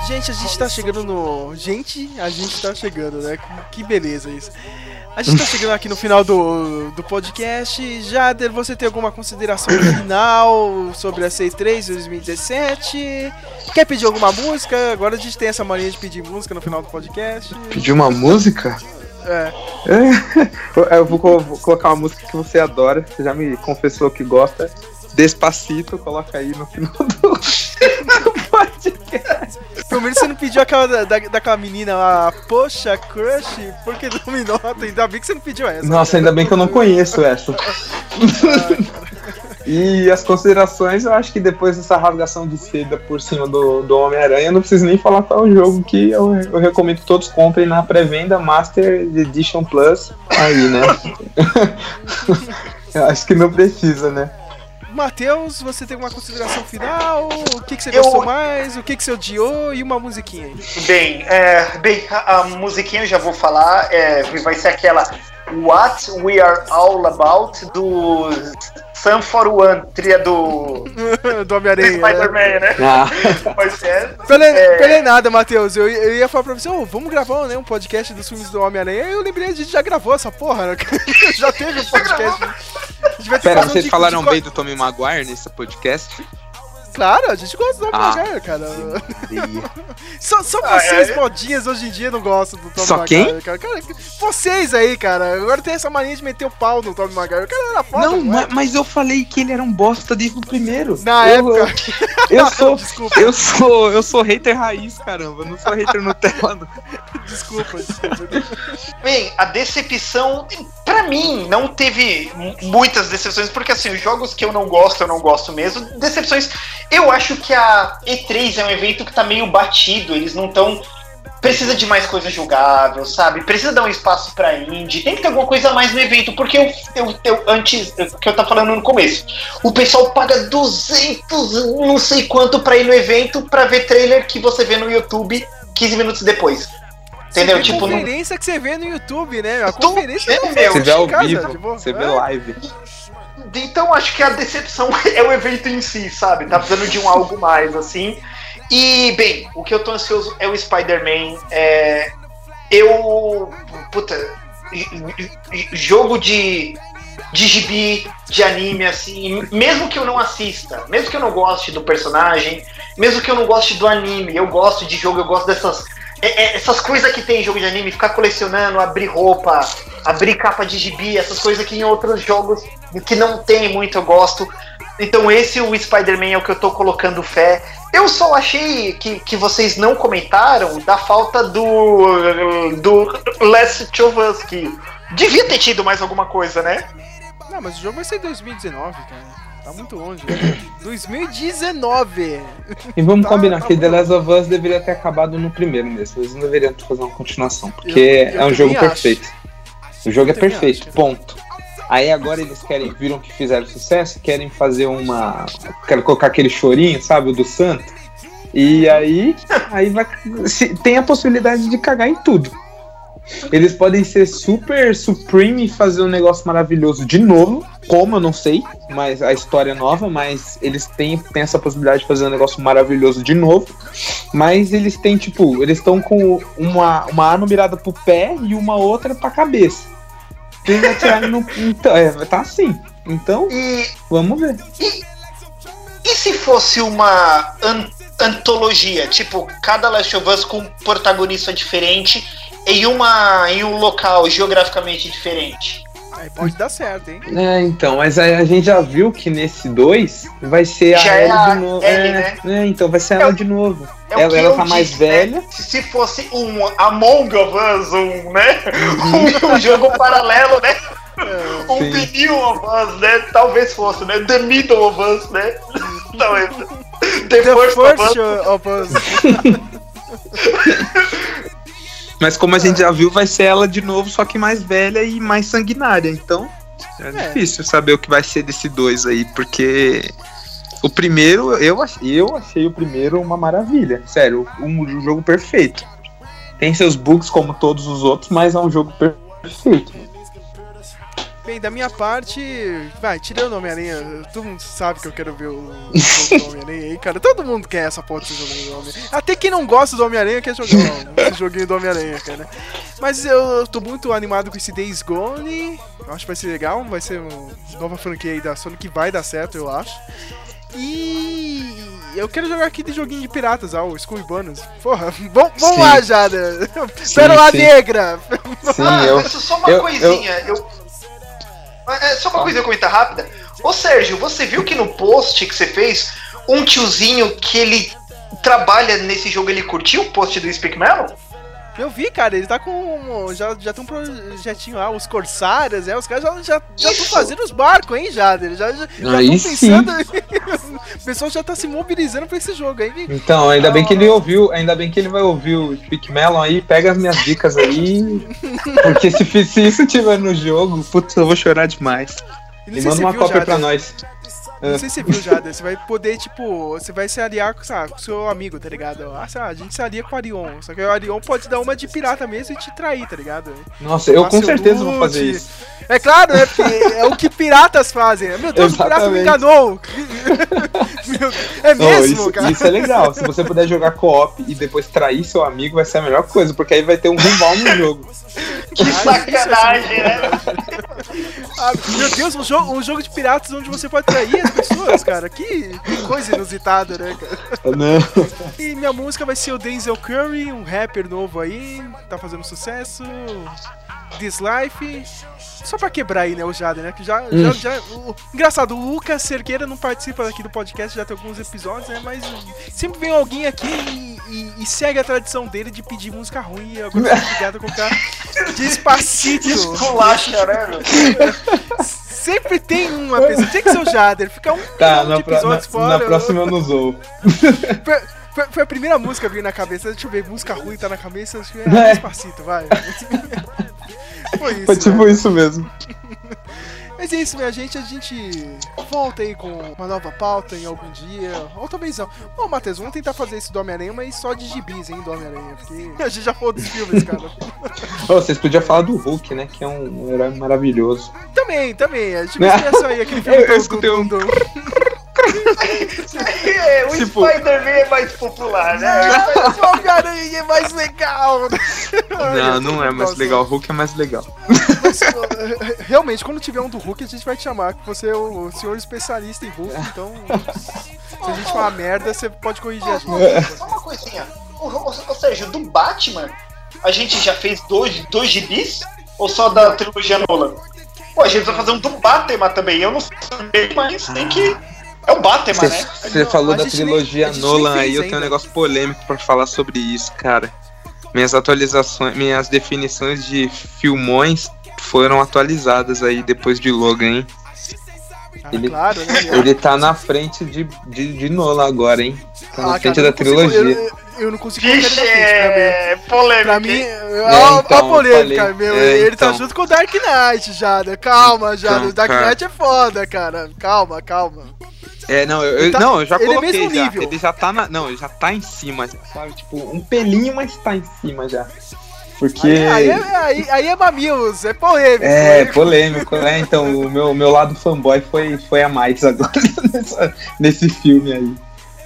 Gente, a gente tá chegando no. Gente, a gente tá chegando, né? Que- beleza isso. A gente tá chegando aqui no final do, do podcast. Jader, você tem alguma consideração final sobre a C3 2017? Quer pedir alguma música? Agora a gente tem essa mania de pedir música no final do podcast. Pedir uma música? É. É, Eu vou, vou colocar uma música que você adora. Você já me confessou que gosta. Despacito, coloca aí no final do, do podcast. Pelo menos você não pediu aquela da, da- daquela menina lá, poxa, crush, porque não me nota. Ainda bem que você não pediu essa. Nossa, ainda bem que eu não conheço essa. E as considerações, eu acho que depois dessa rasgação de seda por cima do, do Homem-Aranha, eu não preciso nem falar qual é o jogo que eu, eu recomendo que todos comprem na pré-venda Master Edition Plus. Aí, né? eu acho que não precisa, né? Matheus, você tem alguma consideração final? O que, que você Eu- gostou mais? O que, que você odiou? E uma musiquinha aí. Bem, é, bem a, a musiquinha eu já vou falar, é, vai ser aquela What We Are All About do Sun for One, trilha do do Homem-Aranha. né? Spider-Man, né? Ah. Mas é, Pele, é, nada, Matheus. Eu, eu ia falar pra você, ô, vamos gravar né, um podcast dos filmes do Homem-Aranha. Aí Eu lembrei, a gente já gravou essa porra, né? já teve um podcast. Pera, vocês de- falaram de- bem do Tommy Maguire nesse podcast? Claro, a gente gosta do Ah. Homem-Aranha, cara. Só, só Ah, vocês, é? modinhas, hoje em dia não gostam do Tom Só Maguire, quem? cara. Cara, Vocês aí, cara. Agora tem essa mania de meter o pau no Tom Maguire. O cara era foda, Não, é? ma- mas eu falei que ele era um bosta desde o primeiro. Na eu, época. Eu sou, Desculpa, eu sou, eu sou hater raiz, caramba. Eu não sou hater Nutella. não. desculpa, desculpa. Bem, a decepção, pra mim, não teve mu- muitas decepções, porque assim, os jogos que eu não gosto, eu não gosto mesmo. Decepções, eu acho que a E3 é um evento que tá meio batido, eles não tão. Precisa de mais coisa jogável, sabe? Precisa dar um espaço pra indie. Tem que ter alguma coisa a mais no evento, porque eu, eu, eu antes, o que eu tava falando no começo, o pessoal paga 200, não sei quanto pra ir no evento pra ver trailer que você vê no YouTube 15 minutos depois. Entendeu? Você vê Tipo, não, conferência que você vê no YouTube, né? A conferência é, que meu. Você vê ao em casa, vivo, tipo, você vê é. live. Então acho que a decepção é o evento em si, sabe? Tá precisando de um algo mais, assim. E, bem, o que eu tô ansioso é o Spider-Man. É, eu. Puta. Jogo de. De gibi, de anime, assim, mesmo que eu não assista, mesmo que eu não goste do personagem, mesmo que eu não goste do anime, eu gosto de jogo, eu gosto dessas. é- é- essas coisas que tem em jogo de anime, ficar colecionando, abrir roupa, abrir capa de gibi, essas coisas que em outros jogos que não tem muito eu gosto. Então esse o Spider-Man é o que eu tô colocando fé. Eu só achei que, que vocês não comentaram da falta do do Last of Us que devia ter tido mais alguma coisa, né? Não, mas o jogo vai ser em 2019, cara. Tá muito longe. 2019. E vamos Tá- combinar tá que The. Last of Us deveria ter acabado no primeiro mesmo. Eles não deveriam fazer uma continuação, porque Eu- eu é um jogo acho. perfeito. O jogo é perfeito, ponto. Aí agora eles querem, viram que fizeram sucesso, querem fazer uma. Quero colocar aquele chorinho, sabe? O do santo. E aí, aí vai. tem a possibilidade de cagar em tudo. Eles podem ser super supreme e fazer um negócio maravilhoso de novo. Como eu não sei, mas a história é nova, mas eles têm, têm essa possibilidade de fazer um negócio maravilhoso de novo. Mas eles têm, tipo, eles estão com uma, uma arma mirada pro pé e uma outra pra cabeça. Eles atiraram no. Então, é, tá assim. Então, E, vamos ver. e se fosse uma an- antologia? Tipo, cada Last of Us com um protagonista diferente em, uma, em um local geograficamente diferente. Aí pode dar certo, hein? É, então, mas a, a gente já viu que nesse 2 vai ser a Já é Ellie a de novo. É, né? é, então vai ser É ela de novo. É o ela ela tá mais disse, né? velha. Se fosse um Among of Us, um, né? um, jogo paralelo, né? Um Sim. The New of Us, né? Talvez fosse, né? The Middle of Us, né? Talvez. The, The First, of First Us. of Us. Mas como a gente já viu, vai ser ela de novo, só que mais velha e mais sanguinária. Então, é, difícil saber o que vai ser desse 2 aí, porque o primeiro, eu, eu achei o primeiro uma maravilha. Sério, um jogo perfeito. Tem seus bugs como todos os outros, mas é um jogo per- perfeito. Bem, da minha parte, vai, tirando o Homem-Aranha, todo mundo sabe que eu quero ver o jogo do Homem-Aranha aí, cara. Todo mundo quer essa porra desse jogo do Homem-Aranha. Até quem não gosta do Homem-Aranha quer jogar o- esse joguinho do Homem-Aranha, cara. Mas eu tô muito animado com esse Days Gone. Acho que vai ser legal, vai ser uma nova franquia aí da Sony que vai dar certo, eu acho. E eu quero jogar aqui de joguinho de piratas, ah, o Skull Bonus. Porra, vamos, lá, Jada. Pérola sim. Negra. Sim, Ah, eu, mas só uma eu- coisinha. Eu... É, só uma coisinha comentar rápida. Ô Sérgio, você viu que no post que você fez, um tiozinho que ele trabalha nesse jogo, ele curtiu o post do Speak Melon? Eu vi, cara, ele tá com. Já, já tem um projetinho lá, os Corsários, é, os caras já já já estão fazendo os barcos, hein, Jader? Já já já estão pensando. o pessoal já tá se mobilizando pra esse jogo aí. Então, ainda bem que ele ouviu, ainda bem que ele vai ouvir o Speak Melon aí, pega as minhas dicas aí. Porque se, se isso tiver no jogo, putz, eu vou chorar demais. E E sei manda uma cópia Jader. pra nós. Não sei se você viu, Jader. Você vai poder, tipo, você vai se aliar com, sabe, com seu amigo, tá ligado? Ah, sei lá, a gente se alia com o Arion. Só que o Arion pode dar uma de pirata mesmo e te trair, tá ligado? Nossa, eu com certeza vou loot. fazer isso. É claro? Porque é o que piratas fazem. Meu Deus, o pirata me enganou. Meu, é mesmo, isso, cara? isso é legal. Se você puder jogar co-op e depois trair seu amigo, vai ser a melhor coisa, porque aí vai ter um rival no jogo. Que sacanagem, né? Ah, meu Deus, um jogo, um jogo de piratas onde você pode trair pessoas, cara. Que, que coisa inusitada, né, cara? Não. E minha música vai ser o Denzel Curry, um rapper novo aí, tá fazendo sucesso. This Life. Só pra quebrar aí, né, o Jader, né? Que já. Hum. já, já- o- engraçado, o Lucas Cerqueira não participa aqui do podcast, já tem alguns episódios, né? Mas sempre vem alguém aqui e, e- e segue a tradição dele de pedir música ruim. E agora eu obrigado a colocar Despacito. Esculacha, né, meu? Sempre tem uma pessoa. Tem que ser o Jader. Fica um Tá, na, na, fora. na próxima eu não zoo. Foi, a primeira música que veio na cabeça. Deixa eu ver, música ruim tá na cabeça. Acho que é É. Despacito, vai. Foi isso. Foi tipo né? isso mesmo. Mas é isso, minha gente. A gente volta aí com uma nova pauta em algum dia. Ou talvez não. Ô, Matheus, vamos tentar fazer isso do Homem-Aranha, mas só de gibis, hein, do Homem-Aranha. Porque a gente já falou dos filmes, cara. Ô, vocês podiam falar do Hulk, né? Que é um herói maravilhoso. também, também. A gente vai esquecer aí aquele filme Eu- eu escutei um- do- o Tipo- Spider-Man é mais popular, né? O Homem-Aranha é mais legal. Não, não é mais legal. O Hulk é mais legal. Mas, realmente, quando tiver um do Hulk, a gente vai te chamar, que você é o senhor especialista em Hulk, então. Se a gente falar merda, você pode corrigir a gente. Só uma coisinha. Ô, Sérgio, do Batman, a gente já fez dois, dois gibis? Ou só da trilogia Nolan? Pô, a gente vai fazer um do Batman também. Eu não sei, mas tem que. É o Batman, né? Você falou da trilogia nem Nolan aí, eu tenho um negócio polêmico pra falar sobre isso, cara. Minhas atualizações, minhas definições de filmões foram atualizadas aí depois de Logan, hein? Ele, claro, né? ele tá na frente de, de, de Nola agora, hein? Tá na Ah, frente cara, da trilogia. eu, eu não consigo Vixe, pra mim. é polêmica. Pra mim, hein? ó, ó então, a polêmica, falei. meu. É, ele tá então. junto com o Dark Knight, Jada. Calma, Jada. Então, o Dark cara. Knight é foda, cara. Calma, calma. É, não, eu, tá- não, eu já ele é coloquei mesmo já. nível. Ele já tá na. Não, ele já tá em cima, sabe? Tipo, um pelinho, mas tá em cima já. Porque. Aí, aí, é- aí, aí é mamilos, é polêmico. É, hein? polêmico, né? Então o meu, meu lado fanboy foi, foi a mais agora nessa- nesse filme aí.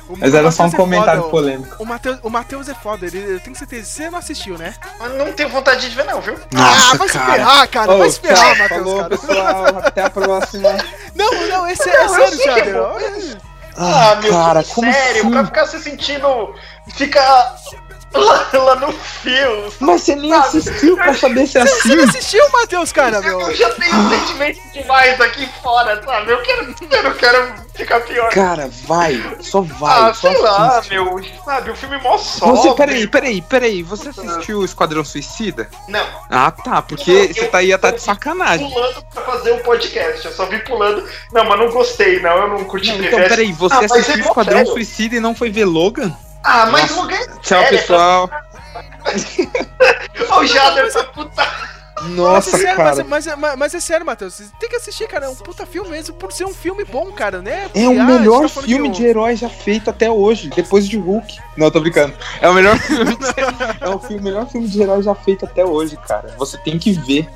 O- Mas era só um é comentário foda, polêmico. O Matheus, o Matheus é foda, ele, eu tenho certeza. Você não assistiu, né? Mas não tenho vontade de ver, não, viu? ah, vai se ferrar, cara. vai se ferrar, tchau, Matheus, falou, cara. pessoal. Até a próxima. Não, não, esse é, Não, é sério, que é Jader. bom. Olha- Ah, meu cara, Deus, como sério, assim? pra ficar se sentindo. Ficar lá, lá no fio. Mas você nem sabe? assistiu pra saber se é Você não assim. assistiu, Matheus, cara, meu? Eu já tenho sentimento demais aqui fora, sabe? Eu quero, eu não quero ficar pior. Cara, vai, só vai. ah, só sei lá, assiste. meu. Sabe, o filme mó sóbrio. Você, peraí, peraí, peraí. Você assistiu o Esquadrão Suicida? Não, Ah, tá. Porque Eu- você tá, ia tá eu de vi sacanagem. pulando pra fazer o podcast. Eu só vi pulando. Não, mas não gostei, não. Eu não curti Não, então, peraí, você Ah, assistiu é mó Esquadrão sério. Suicida e não foi ver Logan? Ah, mas Nossa. Logan é Tchau, sério, pessoal. Ô, Jader, essa puta. Nossa, mas, é sério, cara. mas, é- mas, mas é sério, Matheus. Você tem que assistir, cara. É um puta filme mesmo por ser um filme bom, cara, né? É o ah, gente melhor tá filme de herói já feito até hoje, depois de Hulk. Não, tô brincando. É o melhor filme de, é o filme- melhor filme de herói já feito até hoje, cara. Você tem que ver.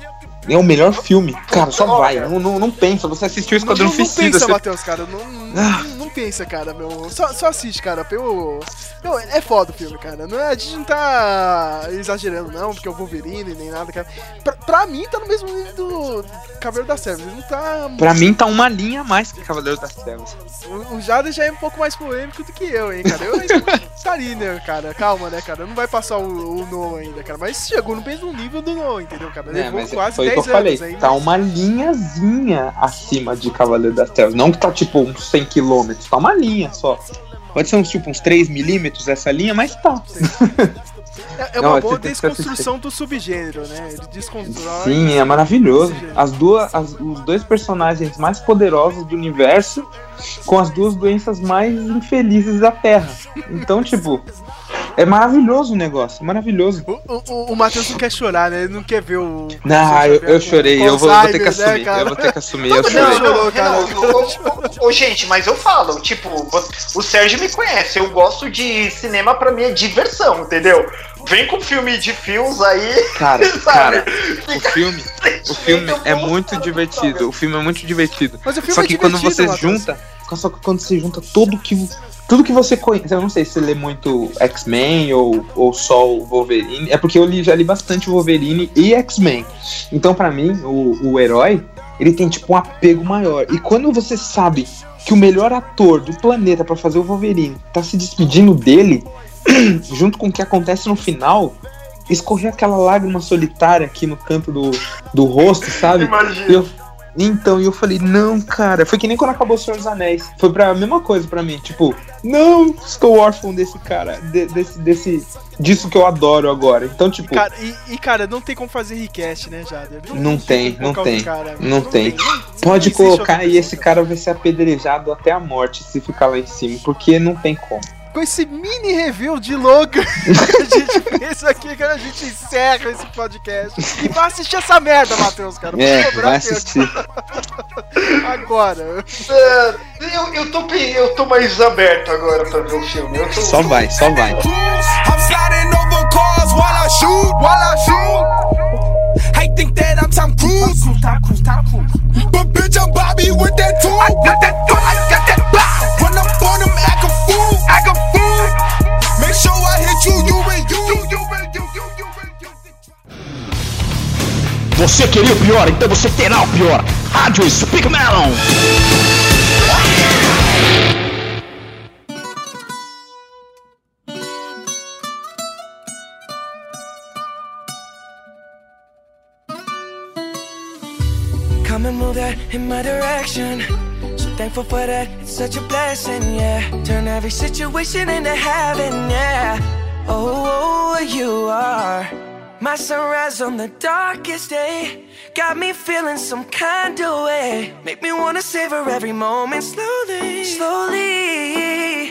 É o melhor filme. Cara, só vai. Não, não, não pensa. Você assistiu o Não, Esquadrão não, não Suicida. pensa, você- Matheus, cara. Não, não, Ah. não pensa, cara, meu. Só, só assiste, cara. Pelo... Não, é foda o filme, cara. Não é- a gente não tá exagerando, não, porque é o Wolverine nem nada, cara. Pra, pra mim, tá no mesmo nível do Cabelo das Trevas. Não tá. Pra mim tá uma linha a mais que Cavaleiro das Trevas. O, o Jada já é um pouco mais polêmico do que eu, hein, cara. Eu ainda tá ali, né, cara. Calma, né, cara. Não vai passar o, o Noah ainda, cara. Mas chegou no mesmo nível do Noah, entendeu, cara? É, Levou mas quase foi o que 10 eu falei. aí. Tá uma linhazinha acima de Cavaleiro das Trevas. Não que tá tipo uns 100 km, tá uma linha só. Pode ser uns tipo uns 3 milímetros essa linha, mas tá. É, é Não, uma você boa desconstrução do subgênero, né? Ele desconstrói. Sim, é maravilhoso. As duas, as- os dois personagens mais poderosos do universo com as duas doenças mais infelizes da Terra. Então, tipo, é maravilhoso o negócio, é maravilhoso. O, o, o- Matheus não quer chorar, né? Ele não quer ver o. Não, eu, eu chorei, eu vou, vou ter que né, assumir, cara? eu vou ter que assumir, eu Todo chorei. ô, ô, gente, mas eu falo, tipo, o Sérgio me conhece, eu gosto de cinema pra mim é diversão, entendeu? Vem com filme de fios aí. Cara, sabe? cara, o filme, o filme é muito divertido. O filme é muito divertido. Mas o filme Só é que quando divertido, você junta, só que quando você junta tudo que tudo que você conhece, eu não sei se você lê muito X-Men ou, ou só o Wolverine, é porque eu li, já li bastante Wolverine e X-Men. Então pra mim, o, o herói, ele tem tipo um apego maior. E quando você sabe que o melhor ator do planeta pra fazer o Wolverine tá se despedindo dele, junto com o que acontece no final, escorrer aquela lágrima solitária aqui no canto do, do rosto, sabe? Imagina. Eu- então, e eu falei, não, cara. Foi que nem quando acabou o Senhor dos Anéis. Foi pra mesma coisa pra mim. Tipo, não estou órfão desse cara, de- desse, desse, disso que eu adoro agora. Então, tipo, Cara, e, e, cara, não tem como fazer request, né, Jader? não tem, não tem. cara, Não tem. não pode existe colocar e esse cara vai ser apedrejado até a morte se ficar lá em cima. Porque não tem como. Com esse mini review de Logan que a gente fez aqui, cara, a gente encerra esse podcast. E vai assistir essa merda, Matheus, cara. Vou É, vai assistir. Agora. É, eu, eu, tô, eu tô mais aberto agora pra ver o filme. Eu tô, Só vai, só vai. I'm sliding over cars while I shoot, while I shoot. Hey, think that I'm Tom Cruise. But bitch, I'm Bobby with that tool. I got that tool, I got that Você queria o pior, então você terá o pior. Rádio Speak Melon. Come and move that in my direction. So thankful for that, it's such a blessing, yeah. Turn every situation into heaven, yeah. Oh, you are my sunrise on the darkest day. Got me feeling some kind of way. Make me wanna savor every moment slowly, slowly.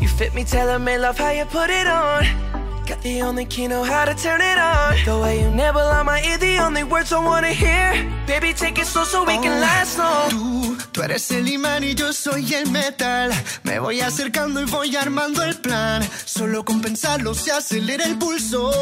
You fit me, tell me, love how you put it on. Got the only key, know how to turn it on. The way you never lie, my ear, the only words I wanna hear. Baby, take it slow so we oh, can last long. Dude. Tú eres el imán y yo soy el metal. Me voy acercando y voy armando el plan. Solo con pensarlo se acelera el pulso.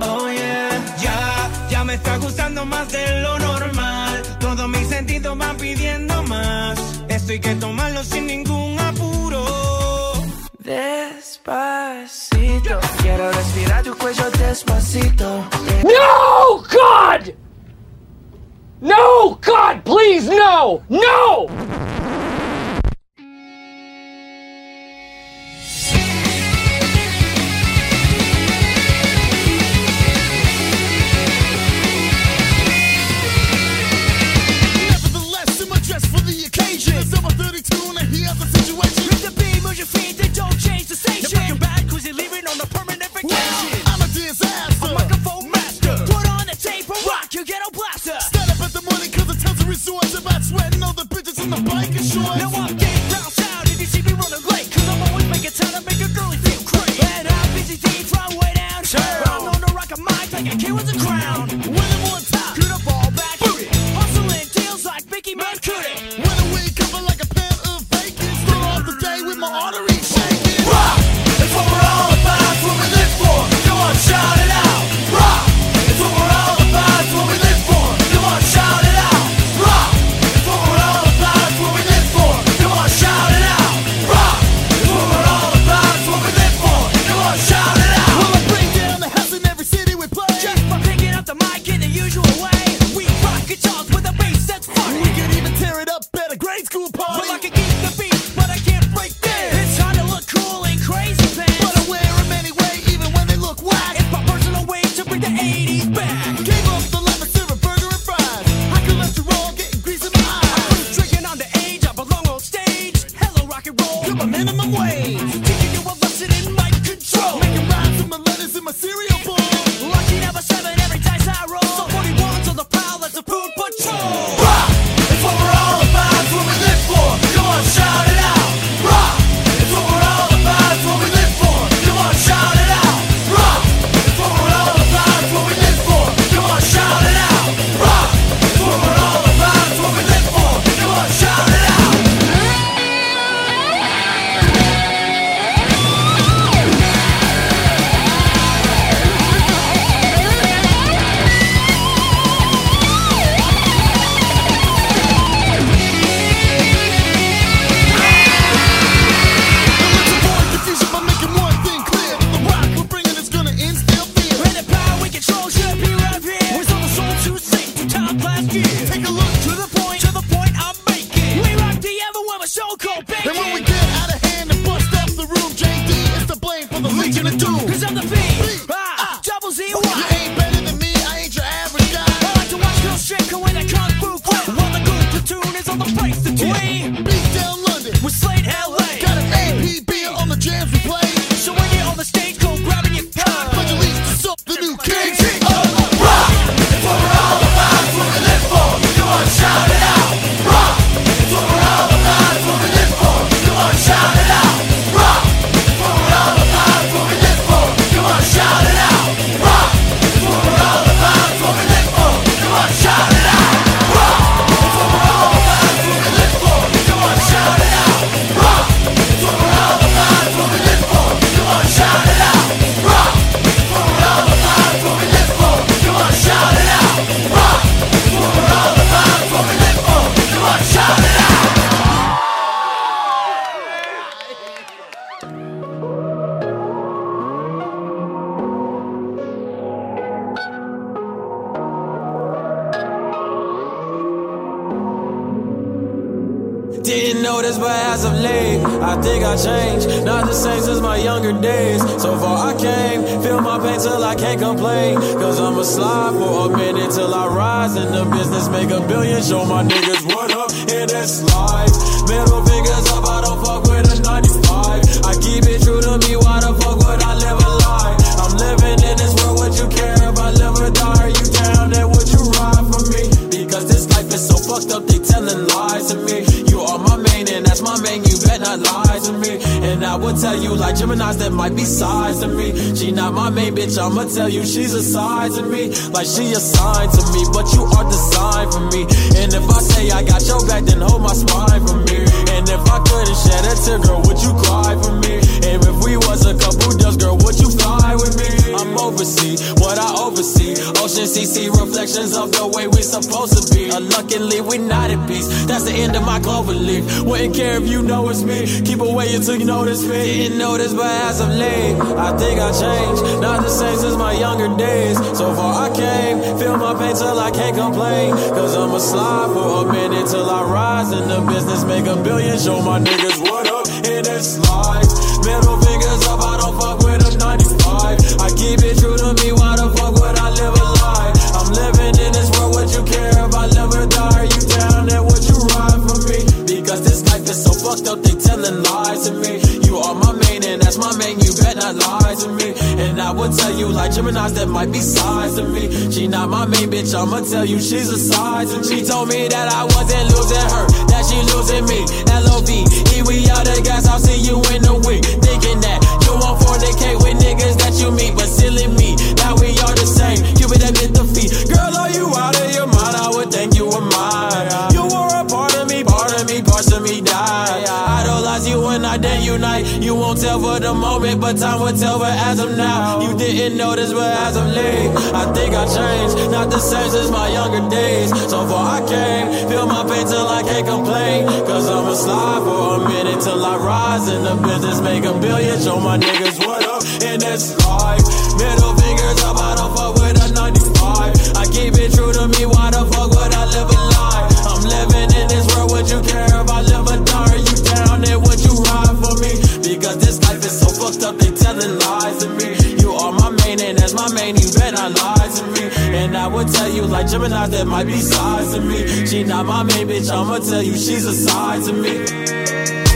Oh yeah. Ya, ya me está gustando más de lo normal. Todos mis sentidos van pidiendo más. Esto hay que tomarlo sin ningún apuro. Despacito. Quiero respirar tu cuello despacito. No, God! No! God, please, no! No! I think I changed. Not the same since my younger days. So far I came, feel my pain till I can't complain. Cause I'ma slide for a minute till I rise in the business, make a billion, show my niggas what up. in this life. Middle fingers would tell you like Gemini's that might be sides to me. She not my main bitch, I'ma tell you she's a side to me. Like she a sign to me, but you are designed for me. And if I say I got your back, then hold my spine for me. And if I couldn't shed a tear, girl, would you cry for me? And if we was a couple doves, girl, would you fly? I'm oversee what I oversee. Ocean CC reflections of the way we supposed to be. Uh, luckily, we not at peace. That's the end of my clover leaf. Wouldn't care if you know it's me. Keep away until you notice me. Didn't notice, but as of late, I think I changed. Not the same since my younger days. So far I came. Feel my pain till I can't complain. Cause I'ma slide for a minute till I rise in the business. Make a billion. Show my niggas what up in this telling lies to me. You are my main and that's my main, you bet not lie to me. And I would tell you like Gemini's that might be sides to me. She not my main bitch, I'ma tell you she's a to me. She told me that I wasn't losing her, that she losing me. L-O-V-E, we out the gas, I'll see you in a week. Won't tell for the moment, but time will tell. But as of now, you didn't notice, but as of late, I think I changed. Not the same since my younger days. So far I came, feel my pain till I can't complain. Cause I'ma slide for a minute till I rise in the business, make a billion. Show my niggas what up in this life. Middle you like Gemini's that might be sides to me. She not my main bitch, I'ma tell you she's a side to me.